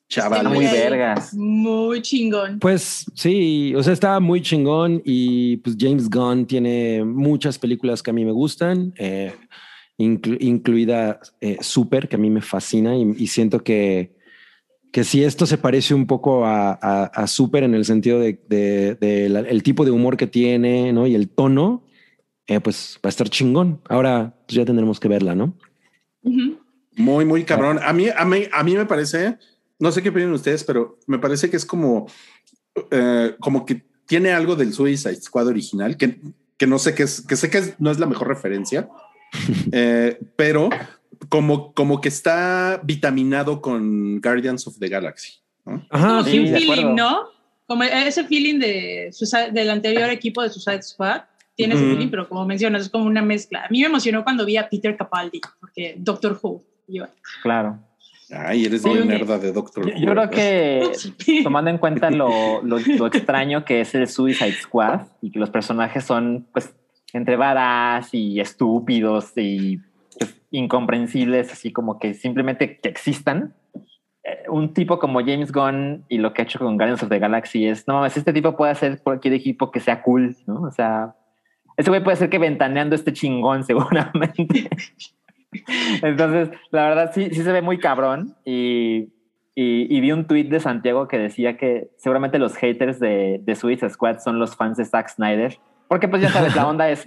chaval? Muy vergas. Muy chingón. Pues sí, o sea, está muy chingón y pues James Gunn tiene muchas películas que a mí me gustan, eh, inclu- incluida eh, Super, que a mí me fascina y, y siento que, que si esto se parece un poco a, a- a Super en el sentido de, de- de la- el tipo de humor que tiene ¿no? y el tono, eh, pues va a estar chingón. Ahora pues, ya tendremos que verla, ¿no? Muy, muy cabrón. A mí, a mí, a mí me parece, no sé qué opinan ustedes, pero me parece que es como, eh, como que tiene algo del Suicide Squad original, que, que no sé qué es, que sé que es- no es la mejor referencia, eh, pero como, como que está vitaminado con Guardians of the Galaxy. ¿no? Ajá, Como sí, que un feeling. ¿no? Como ese feeling de Suicide- del anterior equipo de Suicide Squad. Tiene ese feeling, pero como mencionas, es como una mezcla. A mí me emocionó cuando vi a Peter Capaldi, porque Doctor Who. yo, Claro. Ay, eres muy nerda de Doctor Yo, Who, yo creo que tomando en cuenta lo, lo- lo extraño que es el Suicide Squad y que los personajes son pues entre varas y estúpidos y incomprensibles, así como que simplemente que existan. Eh, Un tipo como James Gunn y lo que ha hecho con Guardians of the Galaxy es, no mames, este tipo puede hacer cualquier equipo que sea cool, ¿no? O sea, ese güey puede ser que ventaneando este chingón seguramente. Entonces, la verdad sí, sí se ve muy cabrón y, y, y vi un tweet de Santiago que decía que seguramente los haters de, de Suicide Squad son los fans de Zack Snyder, porque pues ya sabes, la onda es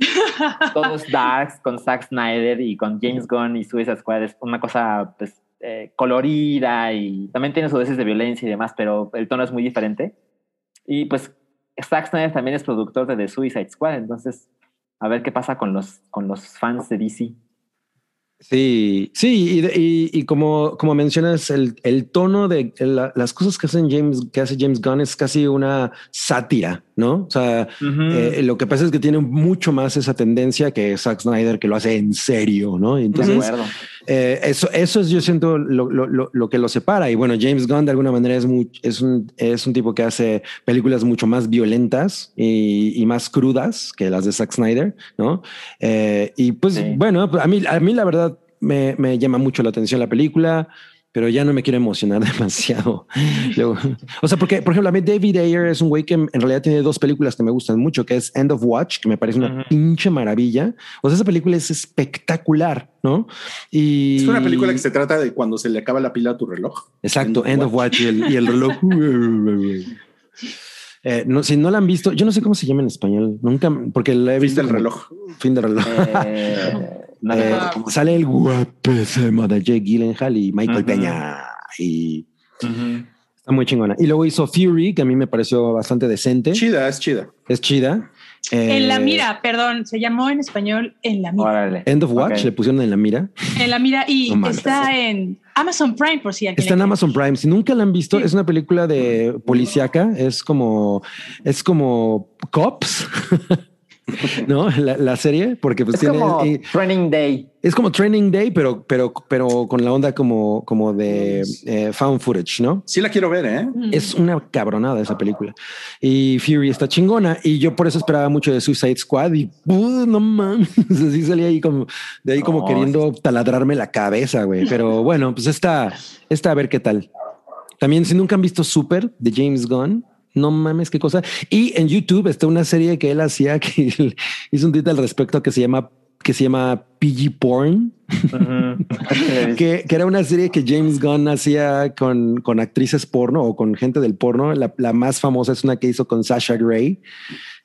todos darks con Zack Snyder y con James Gunn y Suicide Squad es una cosa pues eh, colorida y también tiene sus dosis de violencia y demás, pero el tono es muy diferente. Y pues Zack Snyder también es productor de The Suicide Squad, entonces a ver qué pasa con los, con los fans de DC. Sí, sí, y, de- y- y como, como mencionas, el, el tono de la- las cosas que hacen James, que hace James Gunn es casi una sátira, ¿no? O sea, eh, lo que pasa es que tiene mucho más esa tendencia que Zack Snyder, que lo hace en serio, ¿no? Y de Entonces, acuerdo. Eh, eso, eso es, yo siento lo, lo- lo- lo que lo separa. Y bueno, James Gunn de alguna manera es, muy, es, un, es un tipo que hace películas mucho más violentas y, y más crudas que las de Zack Snyder, ¿no? Eh, y pues Sí. bueno, a mí, a mí la verdad me, me llama mucho la atención la película. Pero ya no me quiero emocionar demasiado. Luego- o sea, porque, por ejemplo, a mí David Ayer es un güey que en realidad tiene dos películas que me gustan mucho, que es End of Watch, que me parece una Ujú. pinche maravilla. O sea, esa película es espectacular, ¿no? Y Es una película que se trata de cuando se le acaba la pila a tu reloj. Exacto, End End of of Watch y el, y el reloj. Eh, no, si no la han visto, yo no sé cómo se llama en español. Nunca, porque la he Fin visto. del como- reloj. Fin del reloj. Eh, no Eh, sale el guapísimo de Jake Gyllenhaal y Michael. Peña. Y está muy chingona. Y luego hizo Fury, que a mí me pareció bastante decente. Chida, es chida. Es chida. Eh, En la mira, perdón, se llamó en español En la mira. Órale. End of Watch le pusieron en la mira. En la mira y No está en Amazon Prime por si alguien Está en Amazon Prime. Si nunca la han visto, Sí. es una película de policíaca. Es como, es como Cops, ¿no? La, la serie, porque pues Es tiene, como y- Training Day. es como Training Day, pero, pero, pero con la onda como, como de eh, found footage, ¿no? Sí la quiero ver, ¿eh? quiere. Es una cabronada esa película. Y Fury está chingona. Y yo por eso esperaba mucho de Suicide Squad. Y uh, no mames, así salía ahí como de ahí como No, queriendo taladrarme la cabeza, güey. Pero bueno, pues está, está a ver qué tal. También, si nunca han visto Super de James Gunn, No mames, qué cosa. Y en YouTube está una serie que él hacía que hizo un título al respecto que se llama que se llama PG Porn, que, que era una serie que James Gunn hacía con, con actrices porno o con gente del porno. La, la más famosa es una que hizo con Sasha Grey,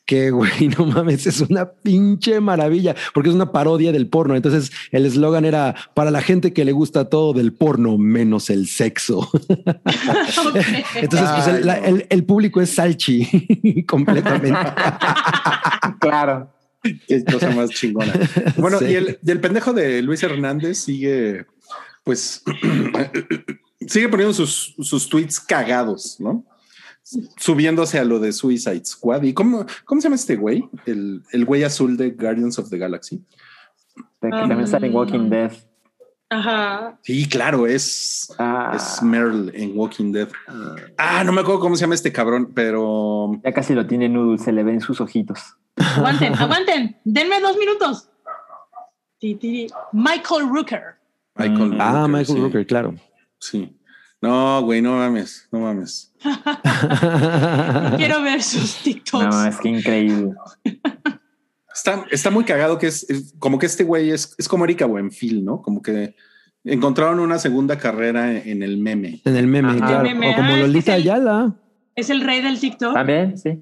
que güey, no mames, es una pinche maravilla, porque es una parodia del porno. Entonces el eslogan era para la gente que le gusta todo del porno, menos el sexo. Entonces, pues, el, la- Ay, no. el- el público es salchi completamente. Claro. Qué cosa más chingona. Bueno, Sí. y, el, y el pendejo de Luis Hernández sigue, pues, sigue poniendo sus, sus tweets cagados, ¿no? Subiéndose a lo de Suicide Squad. ¿Y cómo, cómo se llama este güey? El, el güey azul de Guardians of the Galaxy. Que también sale en Walking Dead. Ajá. Sí, claro, es, Ah, es Merle en Walking Dead. Ah, no me acuerdo cómo se llama este cabrón, pero ya casi lo tiene Noodle, se le ven sus ojitos. Aguanten, aguanten. Denme dos minutos. Michael Rooker. Michael. ah, Rooker, Michael sí. Rooker, claro. Sí. No, güey, no mames, no mames. Quiero ver sus TikToks. No, es que increíble. Está, está muy cagado que es, es como que este güey es, es como Erika Buenfil, ¿no? Como que encontraron una segunda carrera en el meme. En el meme, Ajá. claro. Meme, O como ah, Lolita es el- Ayala. Es el rey del TikTok. También, sí.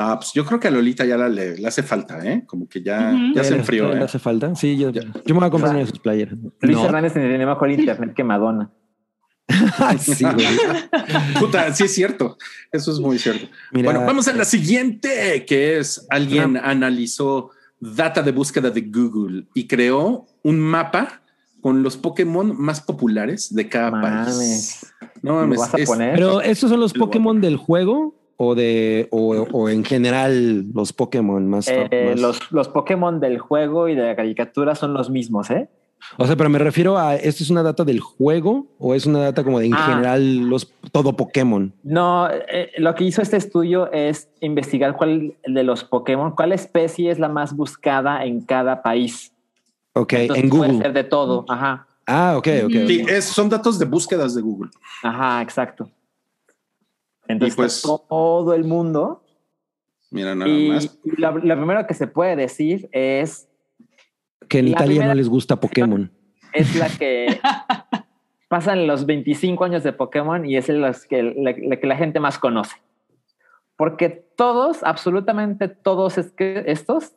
Ah, pues yo creo que a Lolita ya la, le, le hace falta, ¿eh? Como que ya, ya se ¿Le- enfrió, ¿Le ¿eh? hace falta? Sí, yo, yo me voy a comprar una de sus playeras. Luis No. Hernández tiene mejor internet que Madonna. Sí, güey. Puta, sí es cierto. Eso es muy cierto. Mira, Bueno, vamos a la siguiente, que es alguien analizó data de búsqueda de Google y creó un mapa con los Pokémon más populares de cada país. No ¿Lo mames. vas a es- poner? Pero estos son los Lo Pokémon del juego o de o, o en general los Pokémon más, Eh, más- los, los Pokémon del juego y de la caricatura son los mismos, ¿eh? O sea, pero me refiero a esto es una data del juego o es una data como de en Ah. general los todo Pokémon. No, eh, lo que hizo este estudio es investigar cuál de los Pokémon, cuál especie es la más buscada en cada país. Ok, Entonces, en Puede Google. ser de todo. Ajá, Ah, ok, ok. ok. Sí, es- son datos de búsquedas de Google. ajá, exacto. Entonces, Y pues- todo el mundo. Mira, nada Y más. lo, lo primero que se puede decir es, Que en La Italia primera- no les gusta Pokémon. es la que pasan los 25 años de Pokémon y es los que, la, la que la gente más conoce. Porque todos, absolutamente todos es que estos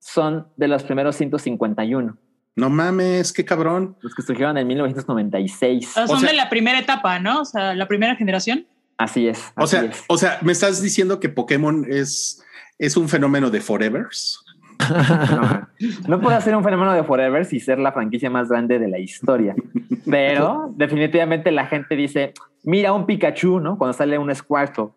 son de los primeros 151, No mames, qué cabrón. los que surgieron en 1996. O sea, son O sea- de la primera etapa, ¿no? O sea, la primera generación. Así es. O así sea, es. o sea, me estás diciendo que Pokémon es, es un fenómeno de Forevers. No, no puede ser un fenómeno de Forever y ser la franquicia más grande de la historia. Pero definitivamente la gente dice, mira un Pikachu, ¿no? Cuando sale un Squirtle.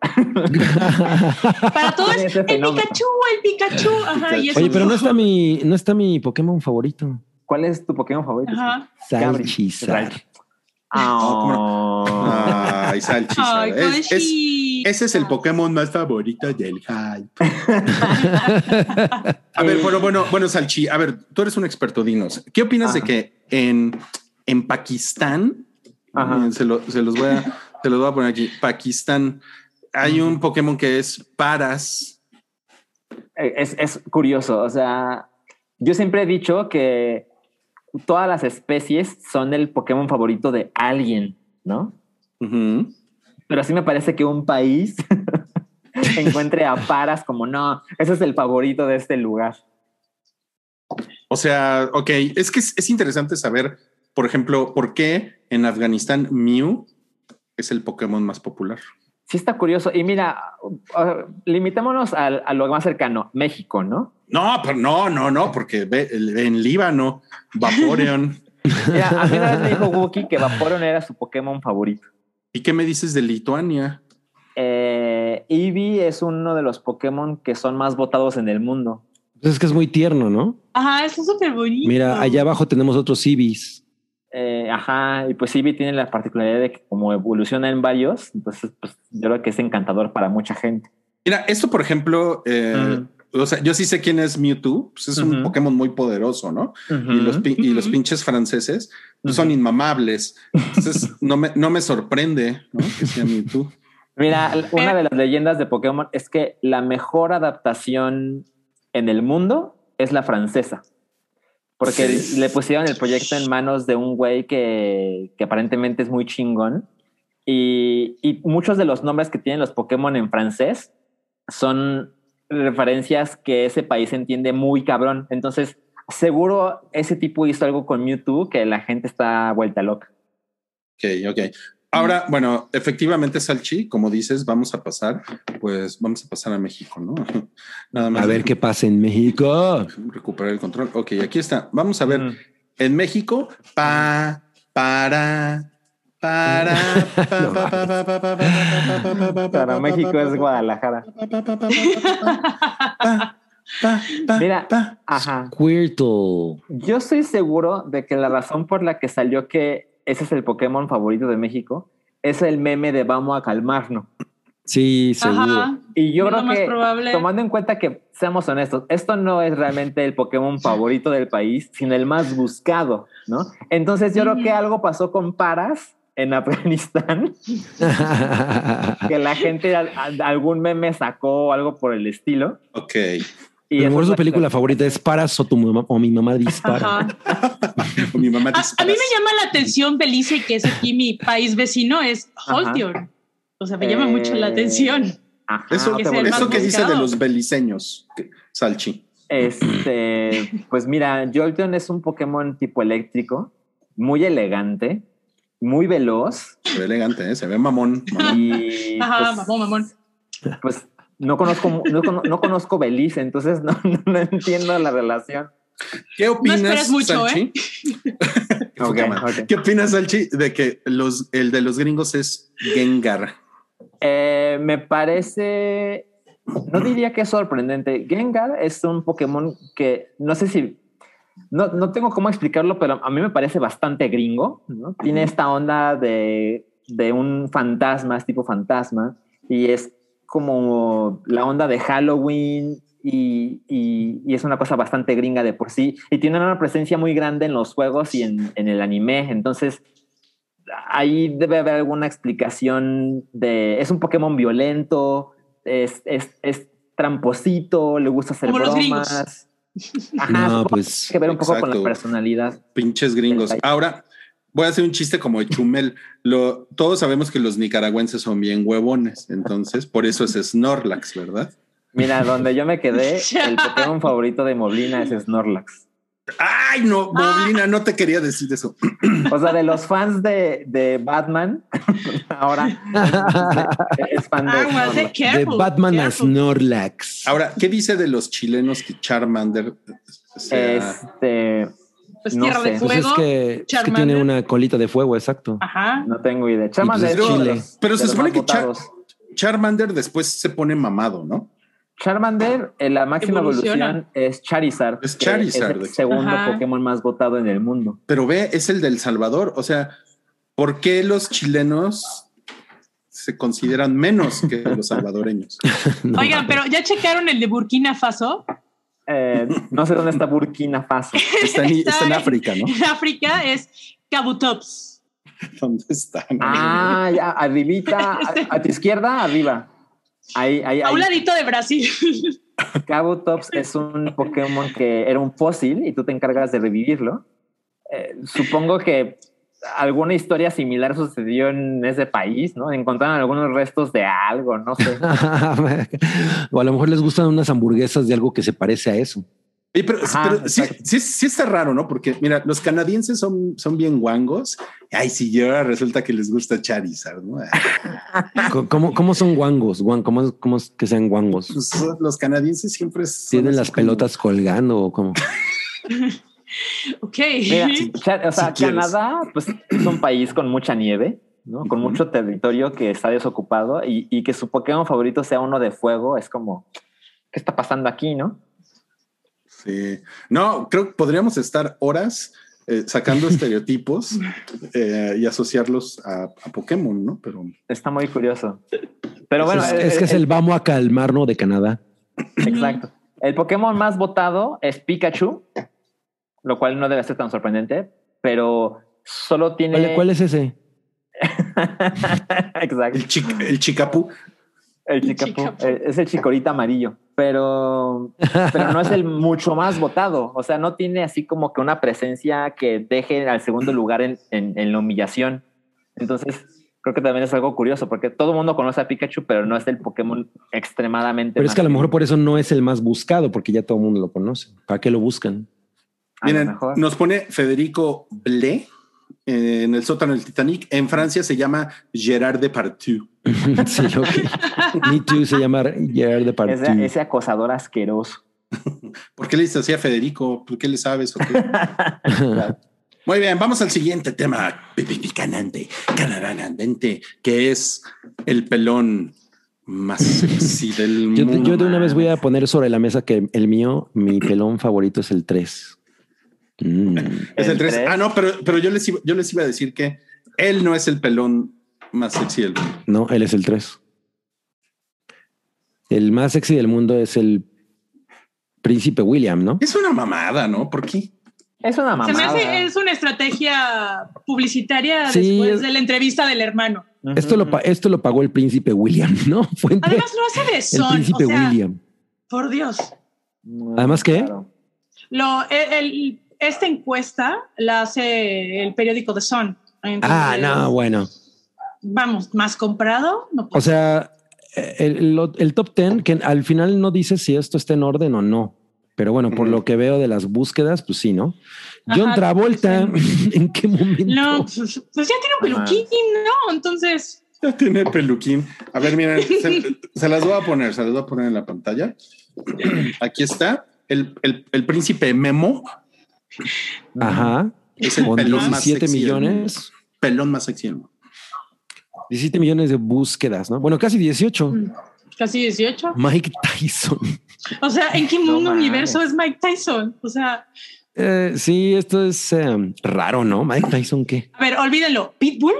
Para todos, el fenómeno. Pikachu, el Pikachu. Ajá, y Oye, pero no está mi no está mi Pokémon favorito. ¿Cuál es tu Pokémon favorito? Ajá. Salchizar. Ah, Ay, Salchi. Ay, Es- es- Conchi. Ese es el Pokémon más favorito del hype. A ver, bueno, bueno, bueno, Salchi, a ver, tú eres un experto, dinos. ¿Qué opinas de que en, en Pakistán, Ajá. eh, se, lo- se los voy a, se los voy a poner aquí, Pakistán, hay un Pokémon que es Paras. es, es curioso. O sea, yo siempre he dicho que todas las especies son el Pokémon favorito de alguien, ¿no? Ujú. Pero sí me parece que un país encuentre a Paras como no, ese es el favorito de este lugar. O sea, ok, es que es, es interesante saber, por ejemplo, por qué en Afganistán Mew es el Pokémon más popular. Sí está curioso. Y mira, limitémonos a, a lo más cercano, México, ¿no? No, pero no, no, no, porque ve- en Líbano, Vaporeon. Mira, a mí una vez me dijo Wookie que Vaporeon era su Pokémon favorito. ¿Y qué me dices de Lituania? Eh, Eevee es uno de los Pokémon que son más votados en el mundo. Pues es que es muy tierno, ¿no? Ajá, está súper bonito. Mira, allá abajo tenemos otros Ibis. Eh, ajá, y pues Eevee tiene la particularidad de que como evoluciona en varios, entonces pues yo creo que es encantador para mucha gente. Mira, esto, por ejemplo, eh. O sea, yo sí sé quién es Mewtwo, pues es un. Pokémon muy poderoso, ¿no? Y, los, y los pinches franceses pues, son inmamables. Entonces, no me, no me sorprende ¿no? que sea Mewtwo. Mira, una de las leyendas de Pokémon es que la mejor adaptación en el mundo es la francesa. Porque Sí. le pusieron el proyecto en manos de un güey que, que aparentemente es muy chingón. Y, y muchos de los nombres que tienen los Pokémon en francés son referencias que ese país entiende muy cabrón. Entonces, seguro ese tipo hizo algo con Mewtwo que la gente está vuelta loca. Ok, ok. Ahora, bueno, efectivamente, Salchi, como dices, vamos a pasar, pues vamos a pasar a México, ¿no? Nada más. A ver qué pasa en México. Recuperar el control. Ok, aquí está. Vamos a ver. Mm. En México, pa, para, para, para México es Guadalajara. Mira, ajá. Yo estoy seguro de que la razón por la que salió que ese es el Pokémon favorito de México es el meme de vamos a calmarnos. Sí, seguro. Y yo creo que, probable. tomando en cuenta que, seamos honestos, esto no es realmente el Pokémon favorito del país, sino el más buscado. Entonces yo creo que algo pasó con Paras en Afganistán, que la gente, algún meme sacó o algo por el estilo. Ok. Y A lo eso mejor es su la- película favorita es Paras o tu mamá o mi mamá dispara. Ajá. Mi mamá A, dispara. a mí me llama la atención Belice, que es aquí mi país vecino, es Holteon. O sea, me llama mucho la atención. Ajá, Eso, que dice de los beliceños, Salchi. Este, pues mira, Jolteon es un Pokémon tipo eléctrico, muy elegante, muy veloz Se ve elegante, ¿eh? se ve mamón. mamón. y Ajá, pues, mamón, mamón. pues, no conozco no, cono- no conozco Belice, entonces no, no entiendo la relación. ¿Qué opinas, esperes mucho, Salchi? Ok, Puta madre. ok. ¿Qué opinas, Salchi, de que los, el de los gringos es Gengar? Eh, me parece, no diría que es sorprendente. Gengar es un Pokémon que no sé si, no, no tengo cómo explicarlo, pero a mí me parece bastante gringo. ¿no? Tiene esta onda de, de un fantasma, es tipo fantasma, y es como la onda de Halloween. Y, y- y es una cosa bastante gringa de por sí. Y tiene una presencia muy grande en los juegos y en, en el anime. Entonces, ahí debe haber alguna explicación de es un Pokémon violento, es, es, es tramposito, le gusta hacer Como bromas. Ajá, No, pues que tiene que ver un poco con la personalidad. Pinches gringos. Ahora, voy a hacer un chiste como de Chumel. Lo, todos sabemos que los nicaragüenses son bien huevones, entonces por eso es Snorlax, ¿verdad? Mira, donde yo me quedé, el Pokémon favorito de Moblina es Snorlax. Ay, no, Ah. Boblina, no te quería decir eso. O sea, de los fans de, de Batman, ahora es, es fan de Snorlax. De careful, Batman a. Snorlax. Ahora, ¿qué dice de los chilenos que Charmander sea- Este, Pues no tierra de sé. Pues es fuego. que, es que Charmander. tiene una colita de fuego, exacto. Ajá. no tengo idea. Charmander pues de Chile. Pero se supone que Char-. Charmander después se pone mamado, ¿no? Charmander, eh, la máxima Evoluciona. evolución es Charizard. Es que Charizard. Es el segundo Ajá. Pokémon más votado en el mundo. Pero ve, es el del Salvador. O sea, ¿por qué los chilenos se consideran menos que los salvadoreños? No, Oigan, pero ya checaron el de Burkina Faso. Eh, no sé dónde está Burkina Faso. Está en, está en África, ¿no? En África es Kabutops. ¿Dónde están? Ah, ya, arribita, a, a tu izquierda, arriba. Ahí, ahí, A un ladito de Brasil. Kabutops es un Pokémon que era un fósil y tú te encargas de revivirlo. Eh, supongo que alguna historia similar sucedió en ese país, ¿no? Encontraron algunos restos de algo, no sé. o a lo mejor les gustan unas hamburguesas de algo que se parece a eso. Oye, pero, Ajá, pero sí, exacto. sí, sí está raro, ¿no? Porque mira, los canadienses son, son bien guangos. Ay, sí, y ahora resulta que les gusta Charizard, ¿no? ¿Cómo, cómo son guangos? Guan- ¿Cómo, cómo es que sean guangos? Pues, los canadienses siempre son ¿Tienen las como- pelotas colgando o cómo? ok. Mira, o sea, Si. Canadá pues, es un país con mucha nieve, ¿no? Con Ujú. mucho territorio que está desocupado y, y que su Pokémon favorito sea uno de fuego, es como, ¿qué está pasando aquí, no? Sí. No, creo que podríamos estar horas eh, sacando estereotipos eh, y asociarlos a, a Pokémon, ¿no? Pero Está muy curioso. Pero bueno, es, eh, es que es el vamos a calmarnos de Canadá. Exacto. El Pokémon más votado es Pikachu, lo cual no debe ser tan sorprendente, pero solo tiene... ¿Cuál, cuál es ese? Exacto. El, chic, el chicapú. El chicapú, chicapú. eh, es el chicorita amarillo, pero, pero no es el mucho más votado. O sea, no tiene así como que una presencia que deje al segundo lugar en, en- en la humillación. Entonces, creo que también es algo curioso porque todo el mundo conoce a Pikachu, pero no es el Pokémon extremadamente. Pero es que a lo mejor por eso no es el más buscado, porque ya todo el mundo lo conoce. ¿Para qué lo buscan? Lo Miren, nos pone Federico Blé eh, en el sótano del Titanic. En Francia se llama Gerard Depardieu. sí, ok. Me Too se llama Gerard Depardieu. ese, ese acosador asqueroso. ¿Por qué le dices así a Federico? ¿Por qué le sabes? Muy bien, vamos al siguiente tema. Pipipicanante, canarandente, que es el pelón más sexy del Yo, mundo. yo de una vez voy a poner sobre la mesa que el mío, mi pelón favorito es el 3. Mm. Es el El 3. tres. Ah, no, pero, pero yo, les iba, yo les iba a decir que él no es el pelón más sexy del mundo. No, él es el 3. El más sexy del mundo es el príncipe William, ¿no? Es una mamada, ¿no? ¿Por qué? Es una Se me mamada. hace, es una estrategia publicitaria Sí, después es- de la entrevista del hermano. Esto lo, esto lo pagó el príncipe William, ¿no? Además lo hace de el son, príncipe o sea, William. por Dios. Además, ¿qué? claro. Lo, el- el- esta encuesta la hace el periódico The Sun. Entonces, Ah, no, bueno. Vamos, más comprado. No O sea, el, top 10, que al final no dice si esto está en orden o no. Pero bueno, por lo que veo de las búsquedas, pues sí, ¿no? John Ajá, Travolta, ¿en qué momento? no, pues, pues ya tiene un peluquín, ¿no? Entonces, Ya tiene peluquín. A ver, miren, se, se las voy a poner, se las voy a poner en la pantalla. Aquí está el, el, el príncipe Memo. Ajá. Es el Con pelón más 17 sexy del mundo. millones, Pelón más sexy del mundo. 17 millones de búsquedas, ¿no? Bueno, casi 18. mm, casi 18. Mike Tyson. O sea, ¿en qué No mundo mames. universo es Mike Tyson? O sea, Eh, sí, esto es eh, raro, ¿no? Mike Tyson, ¿qué? a ver, olvídenlo. Pitbull.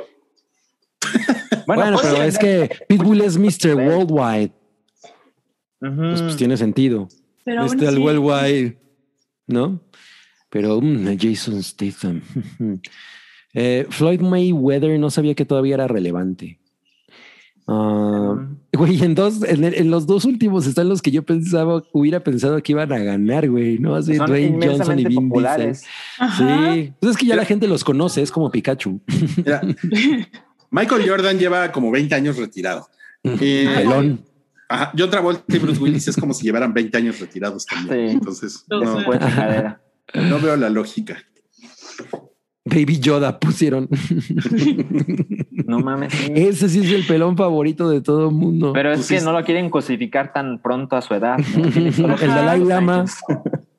Bueno, pero ser. es que Pitbull es Mr. Worldwide. Pues, pues tiene sentido. Pero Mr. Worldwide, ¿no? Pero mm, Jason Statham. Eh, Floyd Mayweather no sabía que todavía era relevante. Ah, güey, en dos, en, en los dos últimos están los que yo pensaba, hubiera pensado que iban a ganar, güey, ¿no? Así Son Dwayne Johnson y inmensamente Vin populares. Diesel. Ajá. Sí, pues es que ya la gente los conoce, es como Pikachu. Mira, Michael Jordan lleva como 20 años retirado. Y- Pelón. Ajá, John Travolta y Bruce Willis es como si llevaran 20 años retirados también. Sí. Entonces, No no, veo la lógica. Baby Yoda pusieron. No mames. sí. Ese sí es el pelón favorito de todo el mundo. Pero es Pues que no lo quieren cosificar tan pronto a su edad. el Dalai Lama.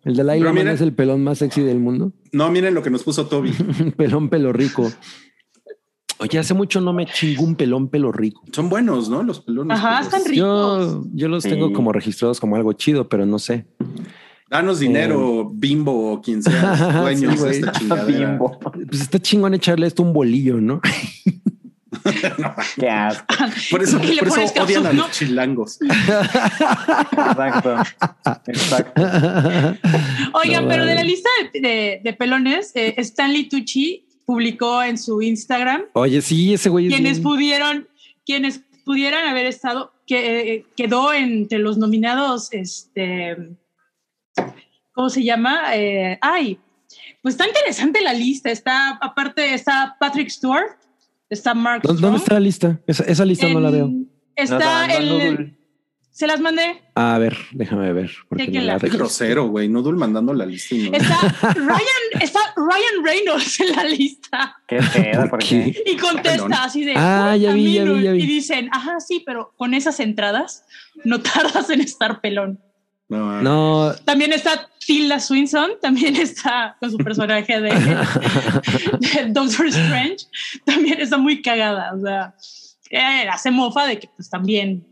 El Dalai Lama es el pelón más sexy del mundo. No, miren lo que nos puso Toby. pelón pelo rico. Oye, hace mucho no me chingó un pelón pelo rico. Son buenos, ¿no? Los pelones. Ajá, pelos. están ricos. Yo, yo los Sí. tengo como registrados como algo chido, pero no sé. Danos dinero, bimbo o quien sea dueños Sí, esta chingadera. Bimbo. Pues está chingón echarle esto un bolillo, ¿no? Qué asco. Por eso, por eso odian a los chilangos. Exacto. Exacto. Oigan, No, pero de la lista de, de- de pelones, eh, Stanley Tucci publicó en su Instagram Oye, sí, ese güey es quienes bien- pudieron, quienes pudieran haber estado, que eh, quedó entre los nominados, este, ¿cómo se llama? Eh, ay, pues está interesante la lista. Está, aparte, está Patrick Stewart, está Mark ¿Dónde, Strong. está la lista? Esa, esa lista no la veo. En- Nos Está abandonó el, se las mandé. A ver, déjame ver. porque no la grosero, güey. Nudul mandando la lista y no. Está Ryan, está Ryan Reynolds en la lista. Qué pedo, ¿Por ¿por qué? Y contesta así de. Ah, "Uy, ya vi, ya no". vi, ya vi. Y dicen, ajá, sí, pero con esas entradas no tardas en estar pelón. No, No, También está Tilda Swinson, también está con su personaje de, de Doctor Strange, también está muy cagada. O sea, eh, hace mofa de que pues también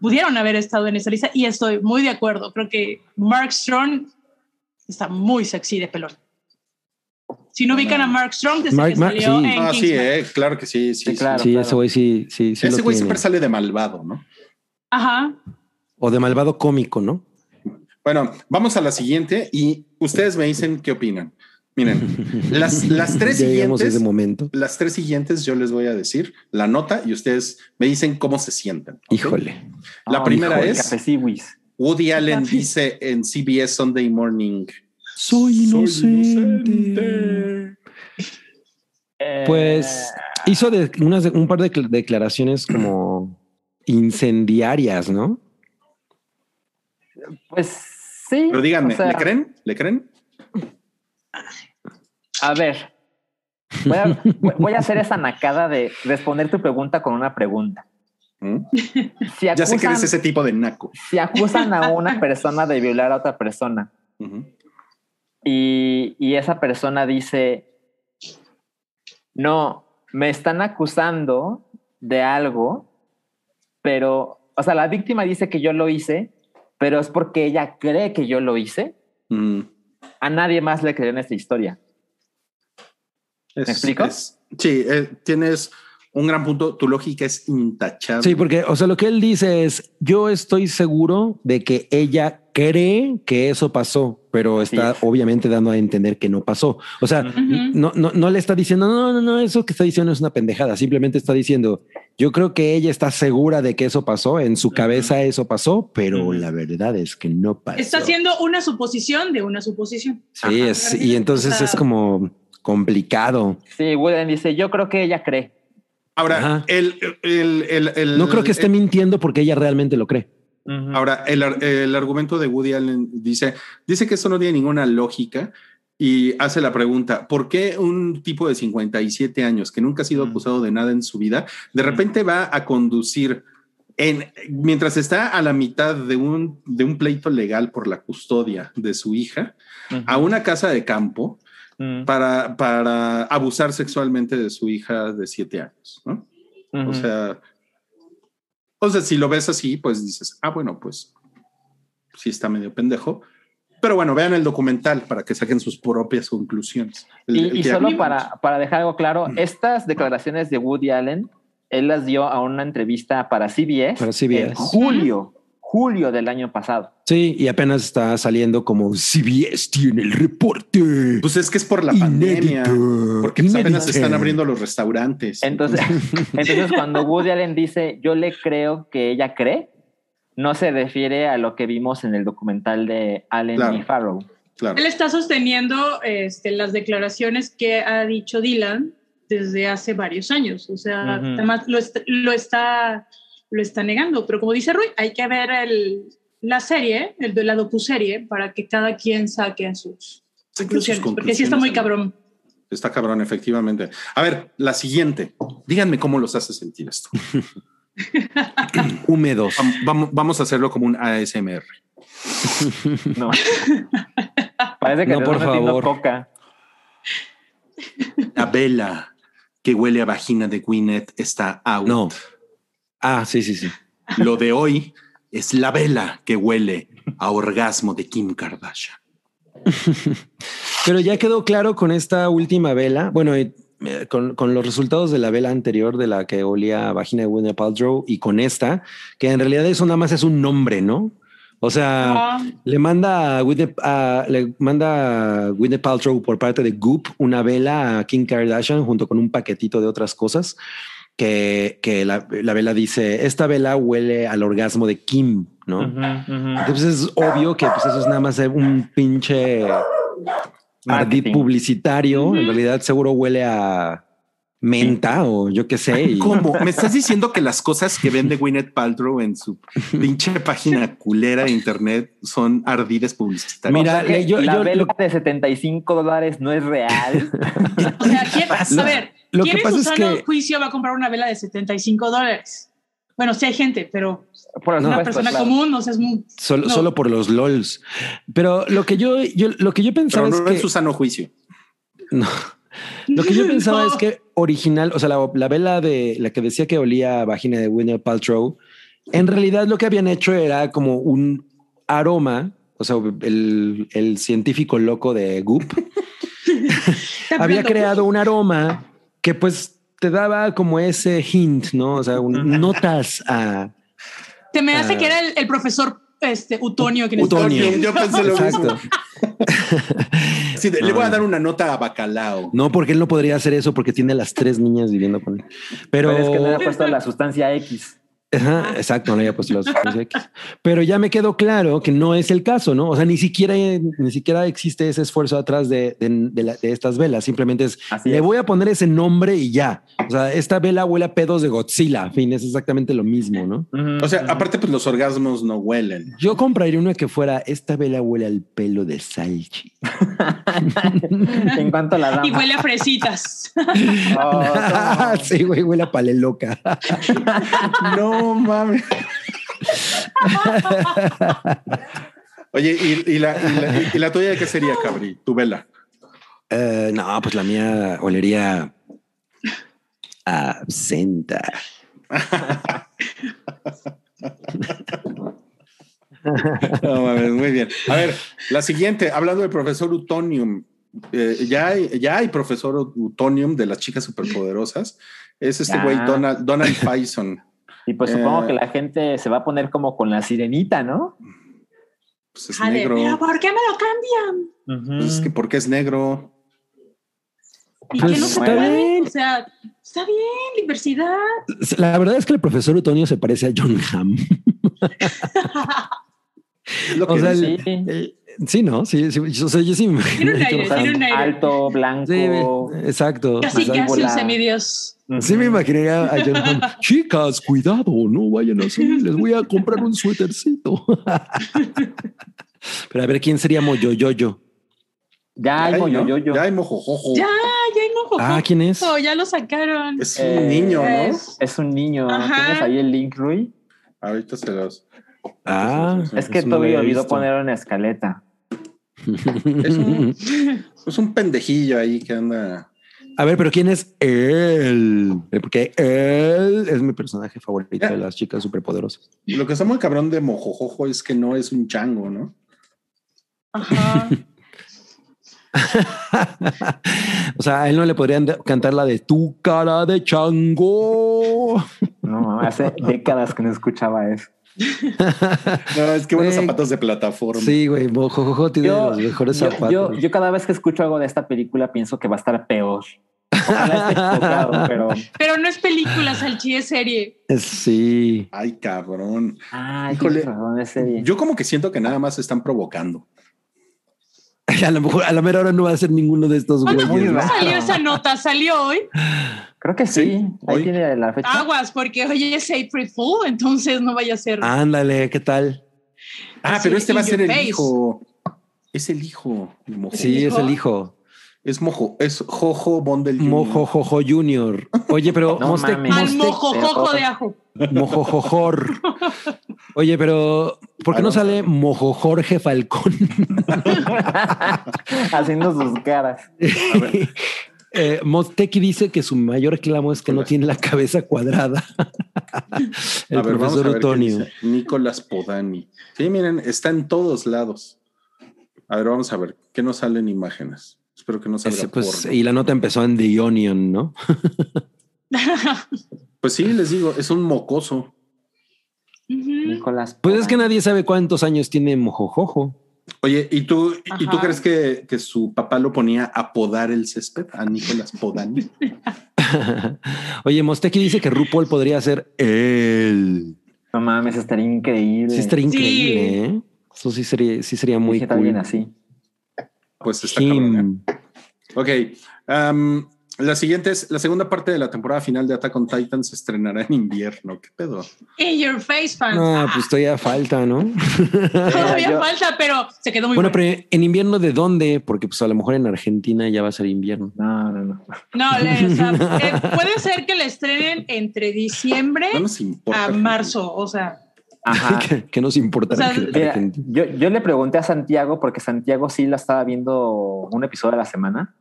pudieron haber estado en esa lista y estoy muy de acuerdo. Creo que Mark Strong está muy sexy de pelón. Si no ubican a Mark Strong, desde Mark- que Mark- salió sí. en Ah, sí, eh, claro que sí, sí, Sí, sí. claro. sí, ese güey sí, sí, sí. Ese güey siempre sale de malvado, ¿no? Ajá. O de malvado cómico, ¿no? Bueno, vamos a la siguiente y ustedes me dicen qué opinan. Miren, las, las tres siguientes, ese momento. las tres siguientes yo les voy a decir la nota y ustedes me dicen cómo se sienten. Híjole. La Oh, primera híjole, es-. Woody Allen dice en CBS Sunday Morning. Soy inocente. Eh, Pues hizo de, unas, un par de cl- declaraciones como incendiarias, ¿no? Pues sí. Pero díganme, o sea, ¿le creen? ¿Le creen? A ver, voy a, voy- voy a hacer esa nacada de responder tu pregunta con una pregunta. ¿Mm? Si Ya sé que eres ese tipo de naco. si acusan a una persona de violar a otra persona y esa persona dice, no, me están acusando de algo, pero, o sea, la víctima dice que yo lo hice, pero es porque ella cree que yo lo hice. Mm. A nadie más le creo en esta historia. Es- explico? es- sí, eh, tienes un gran punto. Tu lógica es intachable. Sí, porque, o sea, lo que él dice es, yo estoy seguro de que ella cree que eso pasó, pero está Sí. obviamente dando a entender que no pasó. O sea, no, no, no le está diciendo, no, no, no, eso que está diciendo es una pendejada. Simplemente está diciendo, yo creo que ella está segura de que eso pasó, en su cabeza eso pasó, pero la verdad es que no pasó. Está haciendo una suposición de una suposición. Sí, Ajá. es, y entonces O sea, es como complicado. Sí, Wooden dice, yo creo que ella cree. Ahora, el, el, el, el- No creo que esté el- mintiendo porque ella realmente lo cree. Ahora, el, ar- el argumento de Woody Allen dice, dice que eso no tiene ninguna lógica y hace la pregunta, ¿por qué un tipo de 57 años que nunca ha sido acusado de nada en su vida, de repente va a conducir en, mientras está a la mitad de un, de un pleito legal por la custodia de su hija a una casa de campo Ujú. para, para abusar sexualmente de su hija de siete años? ¿no? O sea, o sea, si lo ves así, pues dices, ah, bueno, pues sí está medio pendejo. Pero bueno, vean el documental para que saquen sus propias conclusiones. El- Y, el y que- solo para, para dejar algo claro, estas declaraciones de Woody Allen, él las dio a una entrevista para CBS, Para CBS. en julio, julio del año pasado. Sí, y apenas está saliendo como CBS tiene el reporte. Pues es que es por la pandemia. Inédito. Porque pues, apenas están abriendo los restaurantes. Entonces, entonces cuando Woody Allen dice, yo le creo que ella cree, no se refiere a lo que vimos en el documental de Allen Claro. y Farrow. claro. Él está sosteniendo este, las declaraciones que ha dicho Dylan desde hace varios años. O sea, Ujú. además lo, est- lo está, lo está negando. Pero como dice Rui, hay que ver el, la serie, el de la docuserie, para que cada quien saque sus Saquen sus conclusiones. Porque sí está muy conclusiones, cabrón. Está cabrón, efectivamente. A ver, la siguiente. Díganme cómo los hace sentir esto. Húmedos. Vam- Vamos, vamos a hacerlo como un ASMR. No. Parece que No, por favor. coca. La vela que huele a vagina de Gwyneth está out. No. Ah, sí, sí, sí. Lo de hoy es la vela que huele a orgasmo de Kim Kardashian. Pero ya quedó claro con esta última vela. Bueno, eh, con, con los resultados de la vela anterior de la que olía a vagina de Gwyneth Paltrow y con esta, que en realidad eso nada más es un nombre, ¿no? O sea, le manda a a- le manda a Gwyneth Paltrow por parte de Goop una vela a Kim Kardashian junto con un paquetito de otras cosas que, que la, la vela dice, esta vela huele al orgasmo de Kim, ¿no? Entonces es obvio que pues, eso es nada más un pinche ardid publicitario. En realidad seguro huele a menta o yo qué sé. y- ¿Cómo? ¿Me estás diciendo que las cosas que vende Gwyneth Paltrow en su pinche página culera de internet son ardides publicitarios? Mira, O sea yo- la yo- vela lo- de 75 dólares no es real. o sea, ¿quién, a ver, lo ¿quién que pasa es que- juicio va a comprar una vela de 75 dólares? Bueno, sí hay gente, pero Por una supuesto, persona claro. común, o sea, es muy... Solo, No. solo por los LOLs. Pero lo que yo, yo- lo que yo pensaba Pero no es en que su sano juicio. no. Lo que yo pensaba No. es que original, o sea, la, la vela de la que decía que olía a vagina de Gwyneth Paltrow, en realidad lo que habían hecho era como un aroma, o sea, el, el científico loco de Goop había creado un aroma que pues te daba como ese hint, ¿no? O sea, un- notas a... Te me hace que era el, el profesor este, Utonio que Utonio. Yo pensé lo Exacto. mismo. De, le voy a dar una nota a Bacalao. No, porque él no podría hacer eso porque tiene a las tres niñas viviendo con él. Pero, Pero es que no le ha puesto la sustancia X. Ajá, exacto, no había puesto X. Pero ya me quedó claro que no es el caso, ¿no? O sea, ni siquiera, ni siquiera existe ese esfuerzo atrás de, de- de la- de estas velas. Simplemente es, Así le es. voy a poner ese nombre y ya. O sea, esta vela huele a pedos de Godzilla. En fin, es exactamente lo mismo, ¿no? O sea, aparte, pues los orgasmos no huelen. Yo compraría una que fuera, esta vela huele al pelo de Salchi. en cuanto a la dama. Y huele a fresitas. Oh, sí, güey, huele a paleloca. No mames. Oye, ¿y, y la, y, la, y la tuya qué sería, Cabri? Tu vela. Eh, no, pues la mía olería a absenta. No mames, muy bien. A ver, la siguiente, hablando del profesor Utonium. eh, ya, hay, ya hay profesor Utonium de las chicas superpoderosas. Es este Ya. güey Donald, Donald Faison. Y pues supongo Eh. que la gente se va a poner como con la sirenita, ¿no? Pues es Jale, negro. pero ¿por qué me lo cambian? Pues es que porque es negro. ¿Y Pues que no se está puede? bien. O sea, está bien, diversidad. La verdad es que el profesor Utonio se parece a John Hamm. Lo que O sea, dice. el- Sí. el- sí, ¿no? Sí, sí, yo, o sea, yo sí me Tiene un aire, tiene un aire. Alto, blanco. Sí, exacto. Casi, Exacto. casi un semidios. Sí me imaginaría a John Hamm. Chicas, cuidado, no vayan así. Les voy a comprar un suétercito. Pero a ver, ¿quién sería Moyoyoyo? Ya hay Ya hay, ¿no? moyoyoyo. Ya hay mojojojo. Ya, ya hay mojo. Ah, ¿quién es? Ya lo sacaron. Es un Eh, niño, ¿no? es- Es un niño. Ajá. ¿Tienes ahí el link, Rui? Ahorita se los. Ah, Es que Toby olvidó poner una escaleta. Es un, es un pendejillo ahí que anda. A ver, pero ¿quién es él? Porque él es mi personaje favorito de las chicas superpoderosas. Lo que está muy cabrón de mojojojo es que no es un chango, ¿no? Ajá. o sea, a él no le podrían cantar la de tu cara de chango. No, hace décadas que no escuchaba eso. No, es que buenos zapatos de plataforma. Sí, güey, Mojojojo tiene Yo, los mejores yo, zapatos. yo- yo cada vez que escucho algo de esta película pienso que va a estar peor. Ojalá pero. Pero no es película, Salchi, es serie. Sí. Ay, cabrón. Ay, Híjole. razón, es serie. Yo como que siento que nada más se están provocando. A lo mejor a la mera hora no va a ser ninguno de estos ¿Cuándo güeyes. muy ¿no? salió esa nota? ¿Salió hoy? Creo que sí. Sí, Ahí hoy. tiene la fecha. Aguas, porque hoy es April Fool, entonces no vaya a ser. Ándale, ¿qué tal? Ah, Así pero este va a ser el face. hijo. Es el hijo. de Mojo. Sí, es hijo? el hijo. Es Mojo. Es Jojo Bondel. Jr. Mojojojo Junior. Oye, pero No Mostec, mames. Al mojojojo de ajo. Mojojojor. Oye, pero ¿por qué no no. sale Mojo Jorge Falcón? Haciendo sus caras. eh, Mosteki dice que su mayor reclamo es que no tiene la cabeza cuadrada. el a ver, a profesor dice. Nicolás Podani. Sí, miren, está en todos lados. A ver, vamos a ver. ¿Qué nos salen imágenes? Espero que no salga Ese, pues, porno. y la nota empezó en The Onion, ¿no? Pues sí, les digo, es un mocoso. Nicolás. Pues es que nadie sabe cuántos años tiene Mojojojo. Oye, ¿y tú, ¿y tú crees que, que su papá lo ponía a podar el césped a Nicolás Podani? Oye, Mosteki dice que RuPaul podría ser él. No mames, estaría increíble. Sí, estaría Sí. increíble, ¿eh? Eso sí sería, sí sería muy Dije también cool. así. Pues está cabrón. ¿eh? Ok. La siguiente es la segunda parte de la temporada final de Attack on Titan se estrenará en invierno. ¿Qué pedo? In your face, fans. No, Ah, pues todavía falta, ¿no? Todavía yo- falta, pero se quedó muy bueno, bueno. pero en invierno de dónde? Porque pues a lo mejor en Argentina ya va a ser invierno. No, no, no. No, le- o sea, eh, puede ser que la estrenen entre diciembre No nos importa. a marzo. O sea, Ajá. ¿Qué, qué nos importa? O sea, que yo, yo le pregunté a Santiago, porque Santiago sí la estaba viendo un episodio a la semana.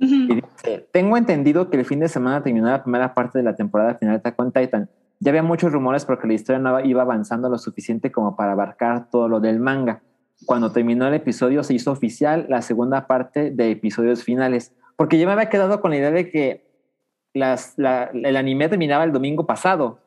Y dice, tengo entendido que el fin de semana terminó la primera parte de la temporada final de Attack on Titan. Ya había muchos rumores porque la historia no iba avanzando lo suficiente como para abarcar todo lo del manga. Cuando terminó el episodio se hizo oficial la segunda parte de episodios finales. Porque yo me había quedado con la idea de que las, la- el anime terminaba el domingo pasado.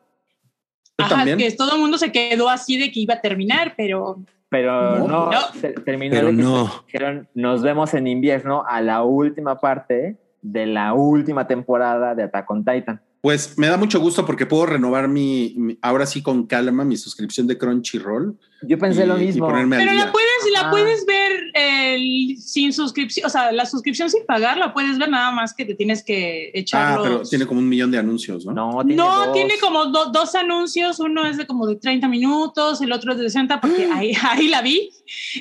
¿Tú Ajá, que todo el mundo se quedó así de que iba a terminar, pero Pero No, no, no. te- terminó Pero no. dijeron, nos vemos en invierno a la última parte de la última temporada de Attack on Titan. Pues me da mucho gusto porque puedo renovar mi, mi- ahora sí con calma, mi suscripción de Crunchyroll. Yo pensé y- lo y mismo. Pero día. la puedes, la Ah. puedes ver eh, sin suscripción, o sea, la suscripción sin pagar la puedes ver nada más que te tienes que echar Ah, pero tiene como un millón de anuncios, ¿no? No, tiene No, dos. tiene como do- dos anuncios, uno es de como de 30 minutos, el otro es de 60, porque Ah. ahí, ahí la vi.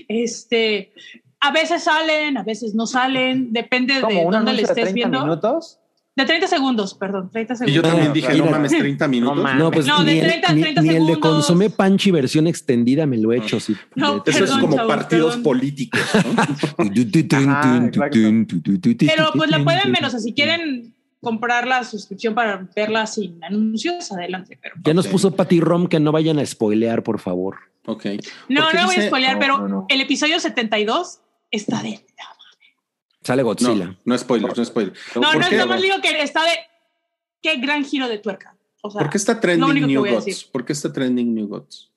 Este, a veces salen, a veces no salen, depende de dónde le anuncio de estés 30 viendo. minutos. De 30 segundos, perdón, 30 Y segundos. yo también Ah, dije, no mames, 30 minutos. mames. No, pues No, de ni, el- 30, ni- 30 ni el de consomé Panchi versión extendida me lo he hecho así. No, De- Eso es Perdón, como chavos, partidos perdón. políticos, ¿no? Ajá. Pero pues la pueden ver, o sea, si quieren comprar la suscripción para verla sin anuncios, adelante. Pero Ya nos puso Patty Rom que no vayan a spoilear, por favor. ok. no, no voy a dice- spoilear, No, pero no, no. el episodio 72 está de. Sale Godzilla. No, no spoilers, no spoilers. No, ¿Por no, más digo que está de. Qué gran giro de tuerca. O sea, ¿Por qué está trending New Gods? ¿Por qué está trending New Gods?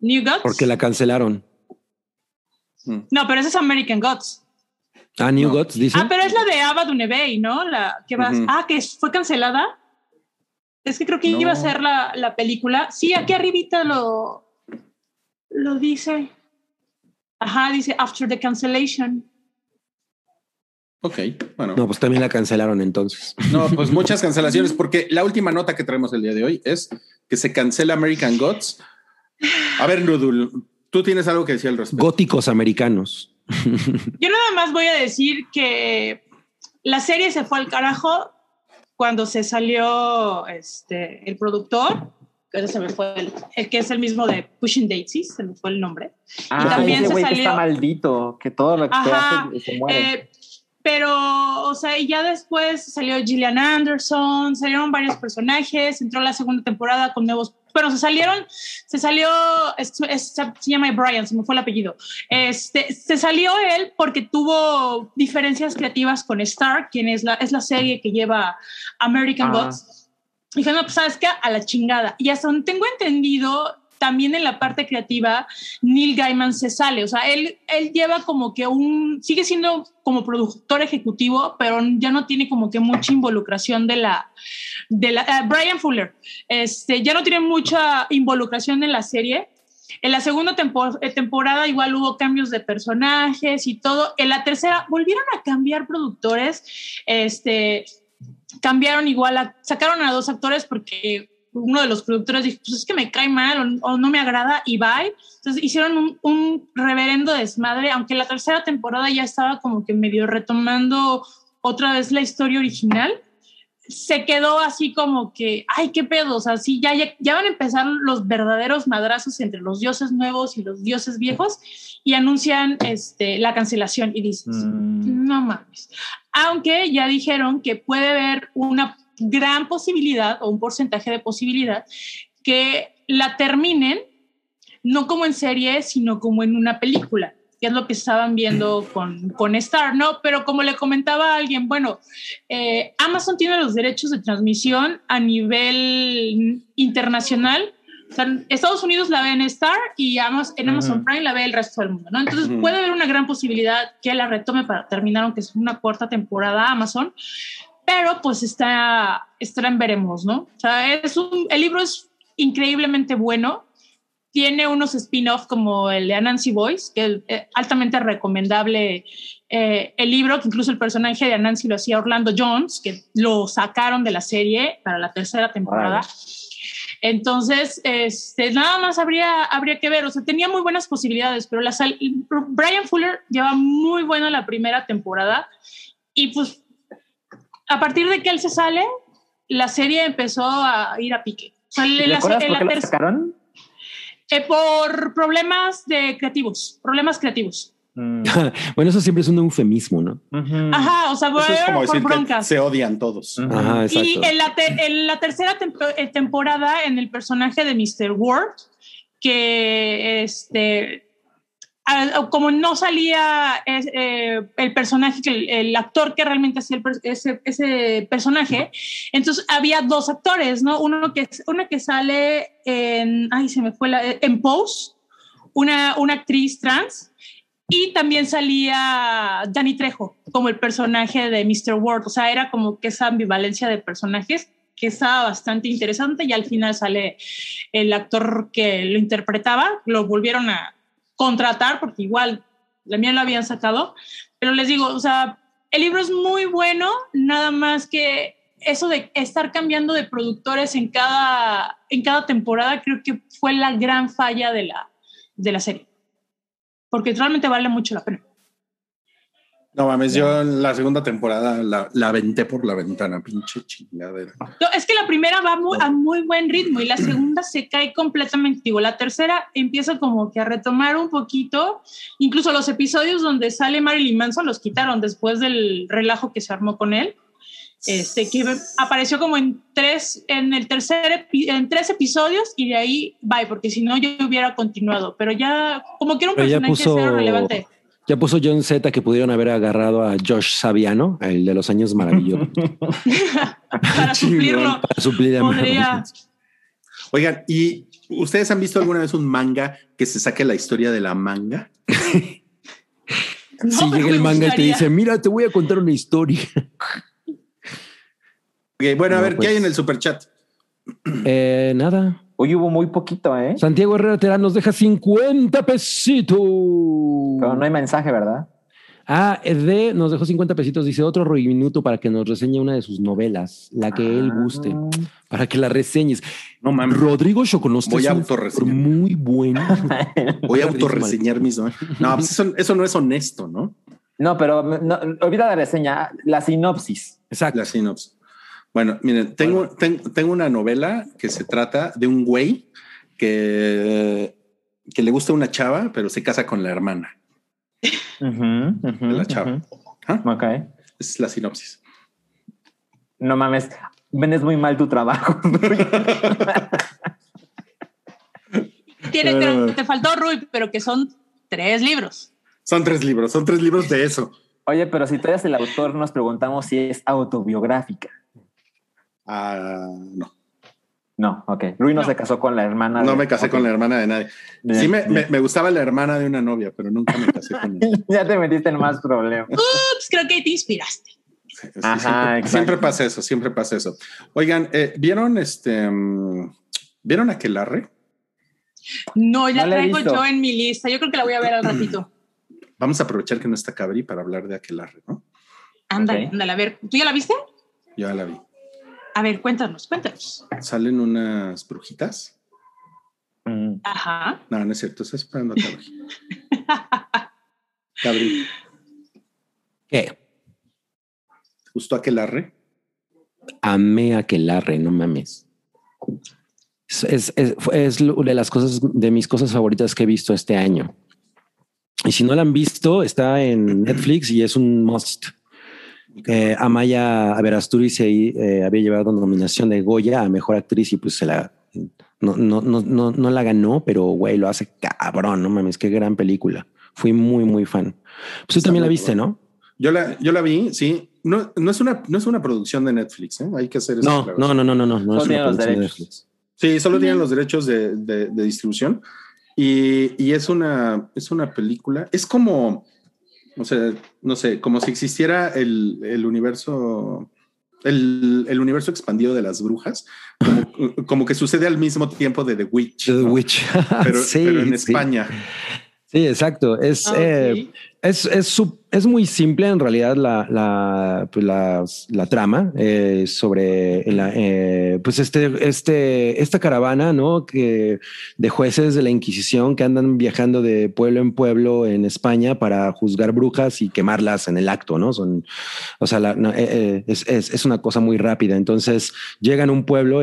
New Gods. Porque la cancelaron. Mm. No, pero ese es American Gods. Ah, New No. Gods, dice. Ah, pero es la de Ava Dunebey, ¿no? La que vas. Ujú. Ah, que fue cancelada. Es que creo que No. iba a ser la, la película. Sí, aquí arribita lo, lo dice. Ajá, dice After the Cancellation. Ok, bueno. No, pues también la cancelaron entonces. No, pues muchas cancelaciones, porque la última nota que traemos el día de hoy es que se cancela American Gods. A ver, Nudul, tú tienes algo que decir al respecto. Góticos americanos. Yo nada más voy a decir que la serie se fue al carajo cuando se salió este, el productor, que se me fue el, el que es el mismo de Pushing Daisies, se me fue el nombre. Ah, también ese se güey que salió- está maldito, que todo lo que Ajá, hace se muere. Eh, pero, o sea, y ya después salió Gillian Anderson, salieron varios personajes, entró la segunda temporada con nuevos. Bueno, se salieron, se salió, es- es- se llama Brian, se me fue el apellido. Este, se salió él porque tuvo diferencias creativas con Star, quien es la, es la serie que lleva American Ah. Gods. Dije, no, pues sabes qué, a la chingada. Y hasta donde tengo entendido, también en la parte creativa, Neil Gaiman se sale. O sea, él, él lleva como que un, sigue siendo como productor ejecutivo, pero ya no tiene como que mucha involucración de la, de la, eh, Brian Fuller, este, ya no tiene mucha involucración en la serie. En la segunda tempo- eh, temporada igual hubo cambios de personajes y todo. En la tercera volvieron a cambiar productores. Este, cambiaron igual, a- sacaron a dos actores porque uno de los productores dijo, pues es que me cae mal o, o no me agrada y bye. Entonces hicieron un, un reverendo desmadre, aunque la tercera temporada ya estaba como que medio retomando otra vez la historia original. Se quedó así como que, ay, qué pedo, o sea, sí, ya, ya, ya van a empezar los verdaderos madrazos entre los dioses nuevos y los dioses viejos y anuncian este, la cancelación y dices, Mm. no mames. Aunque ya dijeron que puede haber una gran posibilidad o un porcentaje de posibilidad que la terminen no como en serie, sino como en una película, que es lo que estaban viendo con, con Star, ¿no? Pero como le comentaba a alguien, bueno, eh, Amazon tiene los derechos de transmisión a nivel internacional. O sea, Estados Unidos la ve en Star y Amazon, en Amazon Ujú. Prime la ve el resto del mundo, ¿no? Entonces puede haber una gran posibilidad que la retome para terminar, aunque es una cuarta temporada Amazon, pero pues está, está en veremos, ¿no? O sea, es un, el libro es increíblemente bueno, tiene unos spin-off como el de Anansi Boys, que es eh, altamente recomendable eh, el libro, que incluso el personaje de Anansi lo hacía Orlando Jones, que lo sacaron de la serie para la tercera temporada. Entonces, este, nada más habría, habría que ver, o sea, tenía muy buenas posibilidades, pero la sal- Brian Fuller lleva muy buena la primera temporada y pues a partir de que él se sale, la serie empezó a ir a pique. O sea, la- ¿Recuerdas en por la qué lo ter- sacaron? eh, por problemas de creativos, problemas creativos. Mm. bueno, eso siempre es un eufemismo, ¿no? Ajá, o sea, Eso es como por decir que broncas. se odian todos. Ajá, Y en la, te- en la tercera eh, temporada, en el personaje de Mr. Ward, que este, como no salía eh, el personaje, el, actor que realmente hacía ese, ese personaje, entonces había dos actores, ¿no? Uno que, uno que sale en, ay, se me fue la, en Pose, una, una actriz trans y también salía Danny Trejo como el personaje de Mr. World. O sea, era como que esa ambivalencia de personajes que estaba bastante interesante y al final sale el actor que lo interpretaba, lo volvieron a contratar porque igual la mía lo habían sacado, pero les digo, o sea, el libro es muy bueno, nada más que eso de estar cambiando de productores en cada, en cada temporada creo que fue la gran falla de la, de la serie, porque realmente vale mucho la pena. No mames, yo en la segunda temporada la, la aventé por la ventana, pinche chingadera. No, es que la primera va muy- a muy buen ritmo y la segunda se cae completamente. Digo, la tercera empieza como que a retomar un poquito. Incluso los episodios donde sale Marilyn Manson los quitaron después del relajo que se armó con él. Este, que apareció como en tres, en el tercer, epi- en tres episodios y de ahí bye, porque si no yo hubiera continuado. Pero ya, como que era un Pero personaje puso- cero relevante. Ya puso John Z que pudieron haber agarrado a Josh Saviano, el de los años maravillosos. Para suplirlo. para suplir a. Oigan, ¿y ustedes han visto alguna vez un manga que se saque la historia de la manga? No, si llega el manga y te dice, mira, te voy a contar una historia. Ok, bueno, a ver, pues- ¿qué hay en el superchat? Eh, nada. Hoy hubo muy poquito, ¿eh? Santiago Herrera Terán nos deja 50 pesitos. Pero no hay mensaje, ¿verdad? Ah, de nos dejó 50 pesitos. Dice otro minuto para que nos reseñe una de sus novelas, la que él guste, Ah. para que la reseñes. No mames, Rodrigo Choconostre Voy a autorreseñar. autor muy bueno. voy a autorreseñar mis no, no pues eso, eso no es honesto, ¿no? No, pero no, olvida la reseña, la sinopsis. Exacto. La sinopsis. Bueno, miren, tengo, ten- tengo una novela que se trata de un güey que, que le gusta una chava, pero se casa con la hermana de la chava. ¿Ah? Ok. Esa es la sinopsis. No mames, vendes muy mal tu trabajo. Tiene, Pero- pero te faltó Rui, pero que son tres libros. Son tres libros, son tres libros de eso. Oye, pero si tú eres el autor, nos preguntamos si es autobiográfica. Ah, no, No, ok. Rui no, No. se casó con la hermana. no de- me casé con la hermana de nadie. Bien, Sí, me, me- me gustaba la hermana de una novia, pero nunca me casé con ella. ya te metiste en más problemas. Ups, creo que ahí te inspiraste. Sí, sí, Ajá, siempre, exacto. siempre pasa eso, siempre pasa eso. Oigan, eh, ¿vieron este? mm, ¿Vieron Aquelarre? No, ya No traigo yo en mi lista. Yo creo que la voy a ver al ratito. Vamos a aprovechar que no está Cabri para hablar de Aquelarre, ¿no? Ándale, Ok. ándale. A ver, ¿tú ya la viste? Yo ya la vi. A ver, cuéntanos, cuéntanos. Salen unas brujitas. Mm. Ajá. No, no es cierto, estoy esperando a Cabri. Cabri, ¿Qué? ¿te gustó Aquelarre? Amé a Quelarre, no mames. Es, es, es, es de las cosas, de mis cosas favoritas que he visto este año. Y si no la han visto, está en Netflix y es un must. Eh, Amaya Verasturiz eh, había llevado nominación de Goya a mejor actriz y pues se la no, no, no, no, no la ganó, pero güey, lo hace cabrón. No mames, qué gran película. Fui muy, muy fan. Pues tú Está también la viste, buena. ¿no? Yo la, yo la vi, sí. No, no, es una, no es una producción de Netflix, ¿eh? hay que hacer eso. No, no, no, no, no, no, no Solo es una tiene los producción de derechos. Netflix. Sí, solo tienen los derechos de, de- de distribución y, y es una es una película. Es como, o sea, no sé, como si existiera el, el universo, el, el universo expandido de las brujas, como, como que sucede al mismo tiempo de The Witch, The ¿no? Witch. pero, Sí, pero en. España. Sí, exacto. Es, Ah, eh. Es, es, es muy simple en realidad la, la, pues la, trama eh, sobre la, eh, pues este, este, esta caravana ¿no? que, de jueces de la Inquisición que andan viajando de pueblo en pueblo en España para juzgar brujas y quemarlas en el acto. ¿no? Son, o sea, no, eh, eh, es, es, una cosa muy rápida. Entonces llegan a un pueblo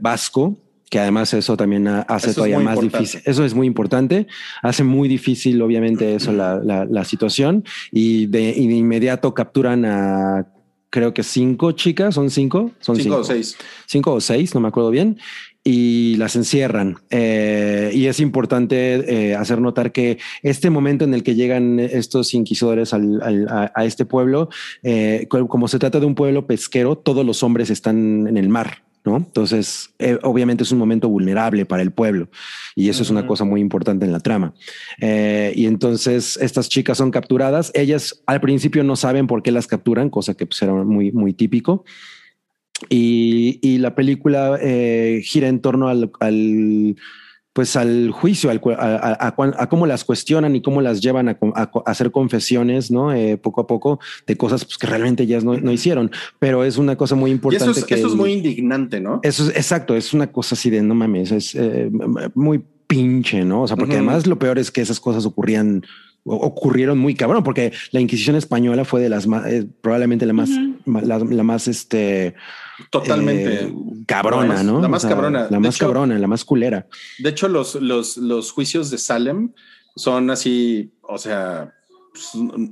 vasco. Que además eso también ha- hace Eso todavía más importante. difícil. Eso es muy importante hace muy difícil, obviamente, eso, la, la, la situación. Y de, y de inmediato capturan a, creo que cinco chicas, ¿son cinco? Son Cinco o seis. Cinco o seis, no me acuerdo bien. Y las encierran. Eh, y es importante eh, hacer notar que este momento en el que llegan estos inquisidores al- al- a, a este pueblo, eh, co- como se trata de un pueblo pesquero, todos los hombres están en el mar. ¿No? Entonces, eh, obviamente es un momento vulnerable para el pueblo y eso es una cosa muy importante en la trama. Eh, y entonces estas chicas son capturadas. Ellas al principio no saben por qué las capturan, cosa que pues, era muy, muy típico. Y, y la película eh, gira en torno al, al pues al juicio, al, a, a, a, cómo las cuestionan y cómo las llevan a, hacer confesiones, ¿no? Eh, poco a poco de cosas pues, que realmente ellas no, no, hicieron, pero es una cosa muy importante. Y eso es, que eso es muy indignante, ¿no? Eso es exacto, es una cosa así de no mames, es eh, muy pinche, ¿no? O sea, porque uh -huh. además lo peor es que esas cosas ocurrían ocurrieron muy cabrón, porque la Inquisición española fue de las más, eh, probablemente la más, uh -huh. la, la, más, este, totalmente eh, cabrona, ¿no? La más o sea, cabrona, la más hecho, cabrona, la más culera. De hecho, los, los, los juicios de Salem son así, o sea,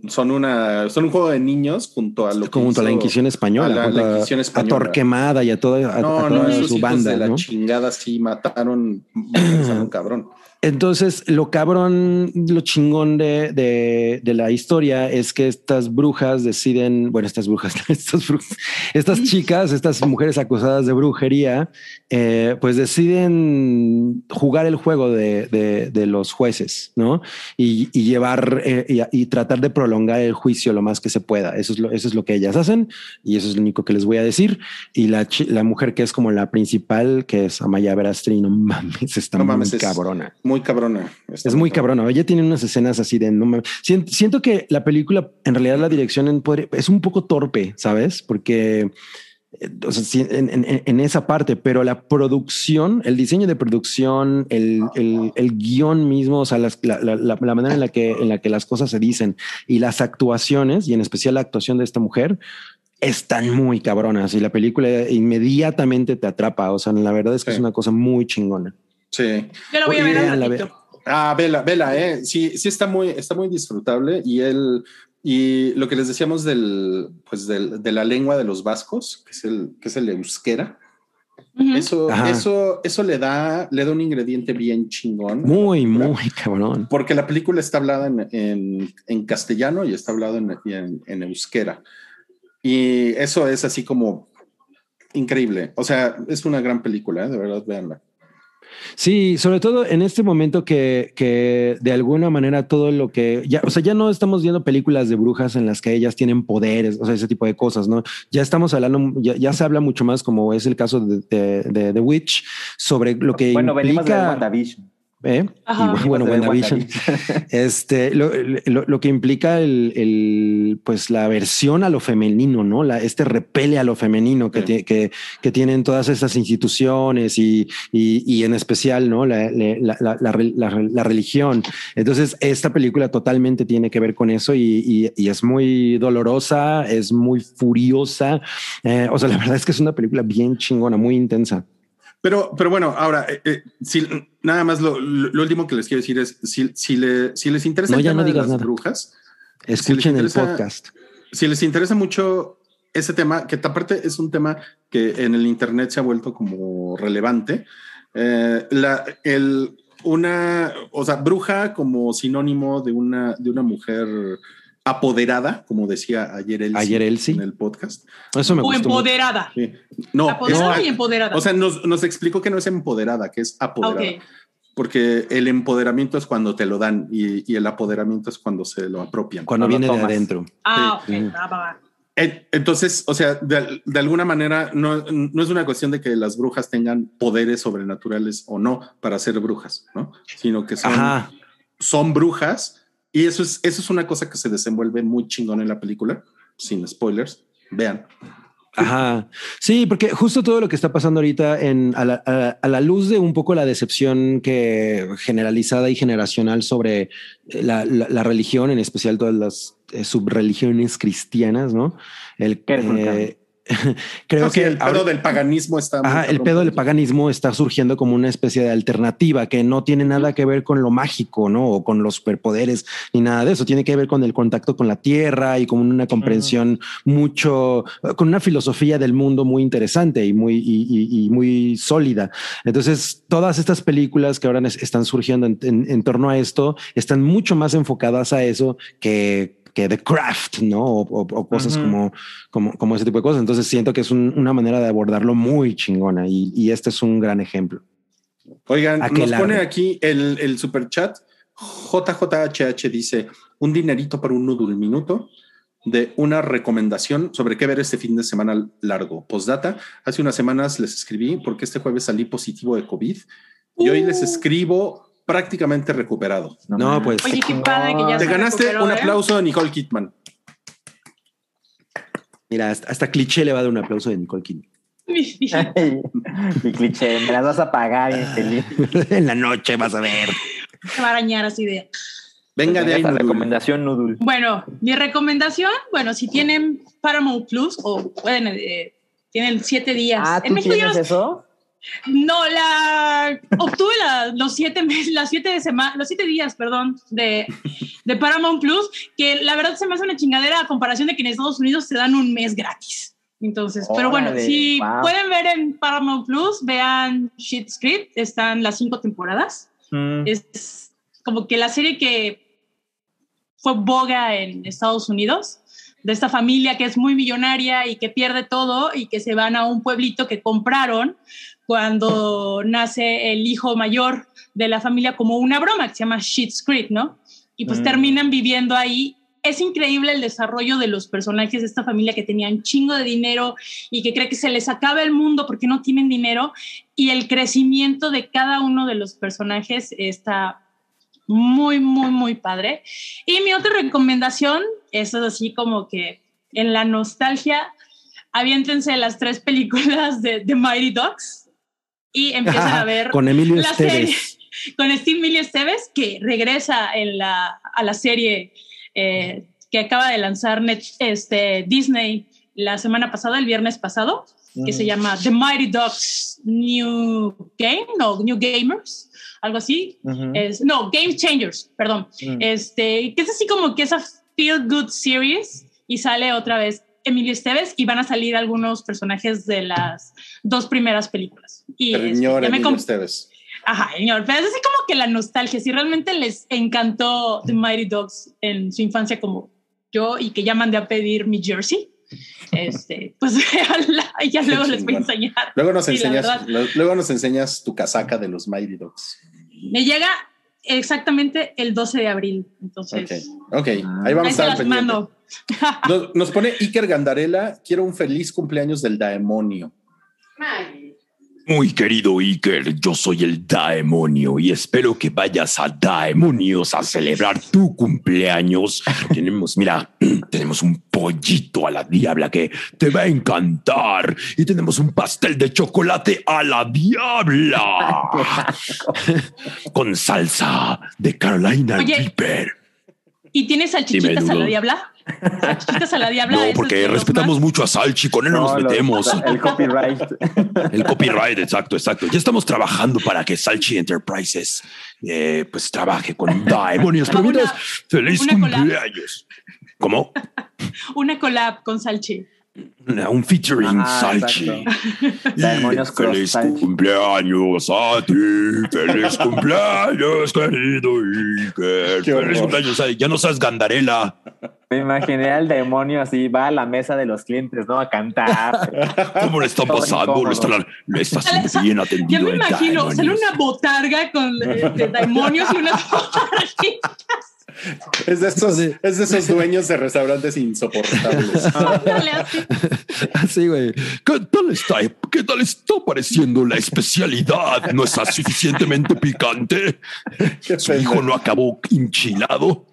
son una son un juego de niños junto a lo que junto a la Inquisición española, a, la, la Inquisición española. a Torquemada y a toda, a, no, a toda no, su banda, de la ¿no? chingada sí mataron, mataron cabrón. Entonces, lo cabrón, lo chingón de, de, de, la historia es que estas brujas deciden, bueno, estas brujas, estas, brujas, estas chicas, estas mujeres acusadas de brujería, eh, pues deciden jugar el juego de, de, los jueces, ¿no? Y, y llevar eh, y, y, tratar de prolongar el juicio lo más que se pueda. Eso es lo, eso es lo que ellas hacen y eso es lo único que les voy a decir. Y la, la mujer que es como la principal, que es Amaya Verastri, no mames, está no mames, muy cabrona. Muy cabrona. Está es muy cabrona. cabrona. Ella tiene unas escenas así de no. Siento, que la película, en realidad, la dirección en, es un poco torpe, sabes? Porque o sea, en, en, en, esa parte, pero la producción, el diseño de producción, el, el, el guion mismo, o sea, las, la, la, la, manera en la, que, en la que las cosas se dicen y las actuaciones, y en especial la actuación de esta mujer, están muy cabronas y la película inmediatamente te atrapa. O sea, la verdad es que sí. es una cosa muy chingona. Sí. Yo la voy a ver ratito. Ah, vela, vela, eh. Sí, sí está muy, está muy disfrutable y él y lo que les decíamos del, pues del, de la lengua de los vascos, que es el, que es el euskera. Uh -huh. Eso, eso, eso le da, le da un ingrediente bien chingón. Muy, muy cabrón. Porque la película está hablada en, en, en castellano y está hablada en, en, en euskera. Y eso es así como increíble. O sea, es una gran película, ¿eh? de verdad, véanla. Sí, sobre todo en este momento que, que, de alguna manera todo lo que ya, o sea, ya no estamos viendo películas de brujas en las que ellas tienen poderes, o sea, ese tipo de cosas, ¿no? Ya estamos hablando, ya, ya se habla mucho más, como es el caso de, de, de The Witch, sobre lo que bueno, implica... venimos de WandaVision. ¿Eh? Y bueno, WandaVision. este, lo, lo, lo, que implica el, el, pues la aversión a lo femenino, ¿no? La, este repele a lo femenino que, sí. que, que, tienen todas estas instituciones y, y, y en especial, ¿no? La, la, la, religión. Entonces, esta película totalmente tiene que ver con eso y, y es muy dolorosa, es muy furiosa. Eh, o sea, la verdad es que es una película bien chingona, muy intensa. Pero, pero bueno, ahora, eh, eh, si, nada más lo, lo, último que les quiero decir es, si, si, le, si les interesa no, el tema no de las nada. brujas, escuchen si interesa, el podcast. Si les interesa mucho ese tema, que aparte es un tema que en el Internet se ha vuelto como relevante, eh, la, el, una, o sea, bruja como sinónimo de una, de una mujer apoderada, como decía ayer Elsie, ayer Elsie. en el podcast. Eso me o gustó empoderada. Sí. No, apoderada es, y empoderada. O sea, nos, nos, explicó que no es empoderada, que es apoderada. Okay. Porque el empoderamiento es cuando te lo dan y, y, el apoderamiento es cuando se lo apropian. Cuando, viene de adentro. Ah, sí. ok. Ah, va, va. Entonces, o sea, de, de, alguna manera no, no es una cuestión de que las brujas tengan poderes sobrenaturales o no para ser brujas, ¿no? Sino que son, son brujas y eso es, eso es una cosa que se desenvuelve muy chingón en la película, sin spoilers. Vean. Ajá. Sí, porque justo todo lo que está pasando ahorita en, a, la, a, a, la, luz de un poco la decepción que generalizada y generacional sobre la, la, la religión, en especial todas las eh, subreligiones cristianas, ¿no? El, eh, creo no, que sí, el pedo ahora, del paganismo está. Ajá, el pedo del paganismo está surgiendo como una especie de alternativa que no tiene nada que ver con lo mágico, no? O con los superpoderes ni nada de eso. Tiene que ver con el contacto con la tierra y con una comprensión uh. mucho, con una filosofía del mundo muy interesante y muy, y, y, y muy sólida. Entonces, todas estas películas que ahora están surgiendo en, en, en torno a esto están mucho más enfocadas a eso que que The Craft, ¿no? O, o- o cosas Ujú. como, como, como ese tipo de cosas. Entonces siento que es un- una manera de abordarlo muy chingona y, y este es un gran ejemplo. Oigan, nos pone aquí el, el super chat. JJHH dice un dinerito para un noodle minuto de una recomendación sobre qué ver este fin de semana largo. Postdata, hace unas semanas les escribí porque este jueves salí positivo de COVID y hoy les escribo prácticamente recuperado. No, mames. pues. Oye, qué padre que ya Te se ganaste recuperó, un ¿eh? aplauso de Nicole Kidman. Mira, hasta, hasta cliché le va a dar un aplauso de Nicole Kidman. Mi cliché, me las vas a pagar, infeliz. en la noche vas a ver. Se va a arañar así de. Venga de ahí. Noodle. recomendación noodle. Bueno, mi recomendación, bueno, si tienen Paramount Plus o pueden, eh, tienen siete días. Ah, en ¿tú México ya tienes los- eso? No, la obtuve la- los siete meses, las siete de semana, los siete días, perdón, de, de Paramount Plus, que la verdad se me hace una chingadera a comparación de que en Estados Unidos te dan un mes gratis. Entonces, pero bueno, si wow. pueden ver en Paramount Plus, vean Shit Script, están las cinco temporadas. Mm. es como que la serie que fue boga en Estados Unidos, de esta familia que es muy millonaria y que pierde todo y que se van a un pueblito que compraron cuando nace el hijo mayor de la familia como una broma que se llama Shit's Creek, ¿no? Y pues Mm. terminan viviendo ahí. Es increíble el desarrollo de los personajes de esta familia que tenían chingo de dinero y que cree que se les acaba el mundo porque no tienen dinero y el crecimiento de cada uno de los personajes está muy, muy, muy padre. Y mi otra recomendación, eso es así como que en la nostalgia, aviéntense las tres películas de The Mighty Ducks y empiezan a ver Con Emilio la serie con Steve Millie Esteves, que regresa en la, a la serie eh, que acaba de lanzar Net- este, Disney la semana pasada, el viernes pasado, que se Mm. llama The Mighty Ducks New Game, no, New Gamers, algo así. Es, no, Game Changers, perdón. Mm. Este, que es así como que esa feel good series y sale otra vez Emilio Esteves y van a salir algunos personajes de las dos primeras películas. Y este, Señor ya me Emilio Esteves. Ajá, señor, pero es así como que la nostalgia, si realmente les encantó The Mighty Dogs en su infancia como yo y que ya mandé a pedir mi jersey, este, pues véanla y ya Qué luego les voy a enseñar. Luego nos enseñas, verdad. luego nos enseñas tu casaca de los Mighty Dogs. Me llega exactamente el 12 de abril, entonces Ok, ok, Ah. ahí vamos ahí a estar Nos, nos pone Iker Gandarela, quiero un feliz cumpleaños del Daemonio. Muy querido Iker, yo soy el Daemonio y espero que vayas a Daemonios a celebrar tu cumpleaños. tenemos, mira, tenemos un pollito a la diabla que te va a encantar y tenemos un pastel de chocolate a la diabla con salsa de Carolina Oye, Reaper. ¿Y tienes salchichitas a la diabla? Salchichitas a la diabla. No, porque respetamos mucho a Salchi, con él no, nos lo- metemos. el copyright. El copyright, exacto, exacto. Ya estamos trabajando para que Salchi Enterprises eh, pues trabaje con Daemonios. Pero Una- feliz una collab. cumpleaños. ¿Cómo? Una collab con Salchi. Un featuring Ah, Salchi. cross feliz Salchi. cumpleaños a ti. Feliz cumpleaños, querido Iker. Feliz cumpleaños. Ay, Ya no seas gandarela. Me imaginé al demonio así, va a la mesa de los clientes, ¿no? A cantar. ¿Cómo le está pasando? Lo está, lo está bien Ya atendido. me el imagino, sale una botarga con de, de demonios y unas botarguitas. Es de esos, Sí. es de esos dueños de restaurantes insoportables. Ándale, así. Güey. ¿Qué tal está? ¿Qué tal está pareciendo la especialidad? ¿No está suficientemente picante? ¿Su hijo no acabó enchilado?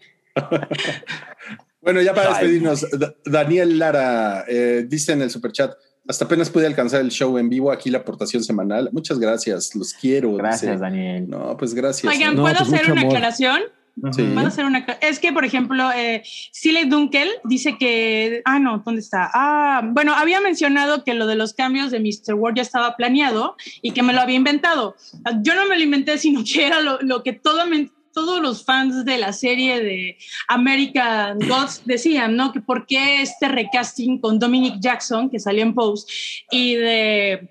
Bueno, ya para despedirnos, Da- Daniel Lara eh, dice en el superchat, hasta apenas pude alcanzar el show en vivo, aquí la aportación semanal. Muchas gracias, los quiero. Gracias, dice. Daniel. No, pues gracias. Oigan, No, ¿puedo pues hacer una amor. aclaración? Sí. ¿Puedo hacer una Es que, por ejemplo, eh, Siley Dunkel dice que. Ah, no, ¿dónde está? Ah, bueno, había mencionado que lo de los cambios de Mr. Ward ya estaba planeado y que me lo había inventado. Yo no me lo inventé, sino que era lo, lo que todo men- todos los fans de la serie de American Gods decían, ¿no? Que por qué este recasting con Dominic Jackson, que salió en Pose, y de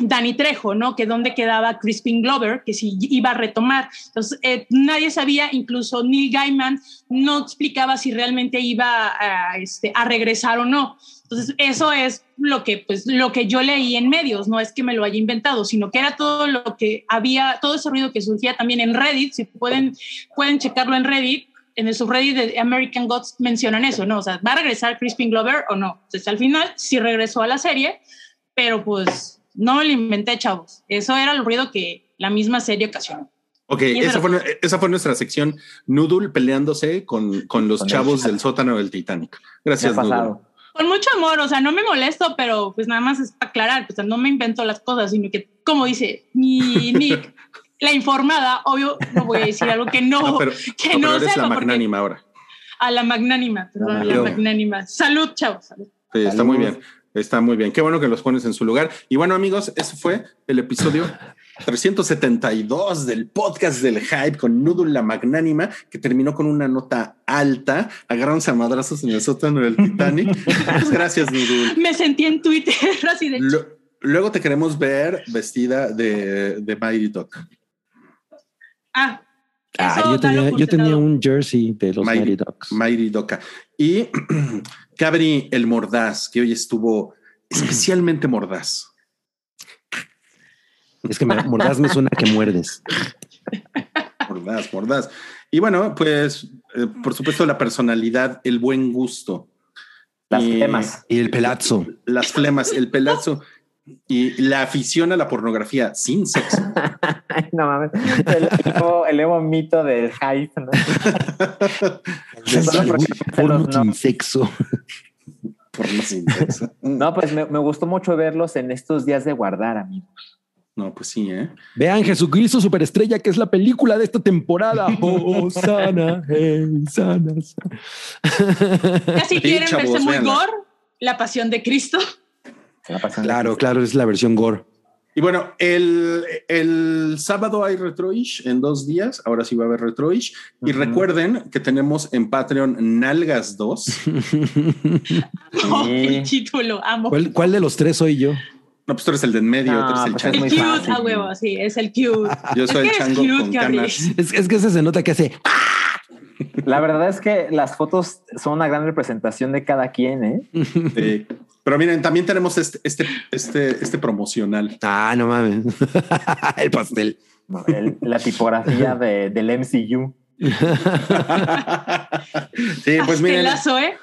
Danny Trejo, ¿no? Que dónde quedaba Crispin Glover, que si iba a retomar. Entonces, eh, nadie sabía, incluso Neil Gaiman no explicaba si realmente iba a, este, a regresar o no. Entonces, eso es lo que, pues, lo que yo leí en medios, no es que me lo haya inventado, sino que era todo lo que había, todo ese ruido que surgía también en Reddit, si pueden, pueden checarlo en Reddit, en el subreddit de American Gods mencionan eso, ¿no? O sea, ¿va a regresar Crispin Glover o no? Entonces, al final sí regresó a la serie, pero pues no me lo inventé, chavos. Eso era el ruido que la misma serie ocasionó. Ok, esa fue, esa fue nuestra sección Noodle peleándose con, con los Con chavos del sótano del Titanic. Gracias, Noodle. Con mucho amor, o sea, no me molesto, pero pues nada más es para aclarar, pues no me invento las cosas, sino que, como dice mi Nick, la informada, obvio, no voy a decir algo que no, No, pero, que no, no, pero eres sepa, la magnánima ahora. a la magnánima, perdón, a la magnánima. Salud, chavos. salud. Sí, está Salud. muy bien. Está muy bien. Qué bueno que los pones en su lugar. Y bueno, amigos, ese fue el episodio 372 del podcast del hype con Noodle la magnánima, que terminó con una nota alta. Agarrándose a madrazos en el sótano del Titanic. Muchas gracias, Noodle. Me sentí en Twitter así de... Lo- luego te queremos ver vestida de, de Mighty. Ah, Ah, yo tenía, yo tenía un jersey de los Mighty- Mighty Ducks. Mighty Doca. Y Cabri el Mordaz, que hoy estuvo especialmente mordaz. Es que me, mordaz me suena que muerdes. Mordaz, mordaz. Y bueno, pues eh, por supuesto la personalidad, el buen gusto. Las Y temas. Y el pelazo. Las flemas, el pelazo y la afición a la pornografía sin sexo. Ay, no mames. El nuevo, el nuevo mito del hype, ¿no? Porno sin no. sexo. Porno sin sexo. No, pues me, me gustó mucho verlos en estos días de guardar, amigo. No, pues sí, ¿eh? Vean Jesucristo Superestrella, que es la película de esta temporada. Oh, sana, hey, sana. sana. Casi Sí, quieren chavos, verse muy véanla. gore, la pasión de Cristo. La claro, claro, es la versión gore. Y bueno, el, el sábado hay Retroish en dos días. Ahora sí va a haber Retroish. Y recuerden que tenemos en Patreon Nalgas 2. Oh, el título, amo. ¿Cuál, cuál de los tres soy yo? No, pues tú eres el de en medio, No, tú eres el pues El chango. muy cute, fácil. a huevo, sí, es el cute. Yo soy el Es que eres chango cute, con Gabriel. canas. Es, es que ese se nota que hace. La verdad es que las fotos son una gran representación de cada quien, ¿eh? Sí. Pero miren, también tenemos este, este, este, este promocional. Ah, no mames. el pastel. El- la tipografía de, del MCU. Sí, pues miren, ¿eh?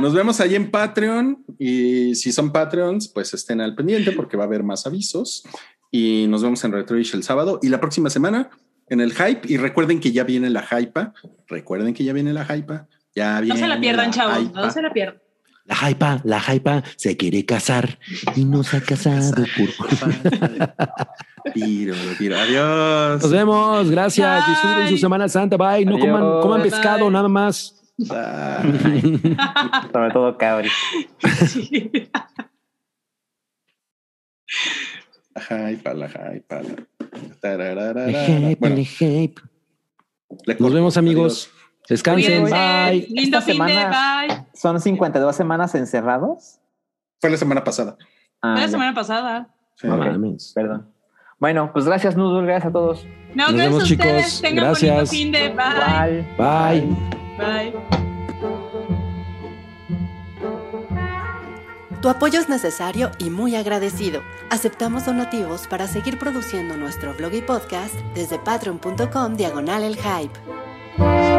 nos vemos ahí en Patreon y si son Patreons, pues estén al pendiente porque va a haber más avisos y nos vemos en Retroish el sábado y la próxima semana en el hype y recuerden que ya viene la hypa, recuerden que ya viene la hypa, ya No viene se la pierdan, chavos, hypa. no se la pierdan. La hypa, la hypa se quiere casar y no se ha casado por. Tiro, tiro, adiós. Nos vemos. Gracias. Bye. Disfruten su Semana Santa. Bye. No coman, coman Bye, pescado, bye. nada más. Bye. Sobre todo Cabri. Sí. La hypa, la hypa. la- Bueno, le Nos vemos, amigos. Descansen. Bye. Lindo Esta fin de semana- bye. ¿Son 52 semanas encerrados? Fue la semana pasada. Ah, Fue la ya. semana pasada. Sí. Perdón. Bueno, pues gracias, Noodle. Gracias a todos. No, Nos gracias vemos, ustedes. chicos. Tengan Gracias. fin de bye. Bye. Bye. Bye. Tu apoyo es necesario y muy agradecido. Aceptamos donativos para seguir produciendo nuestro blog y podcast desde patreon.com diagonal el hype.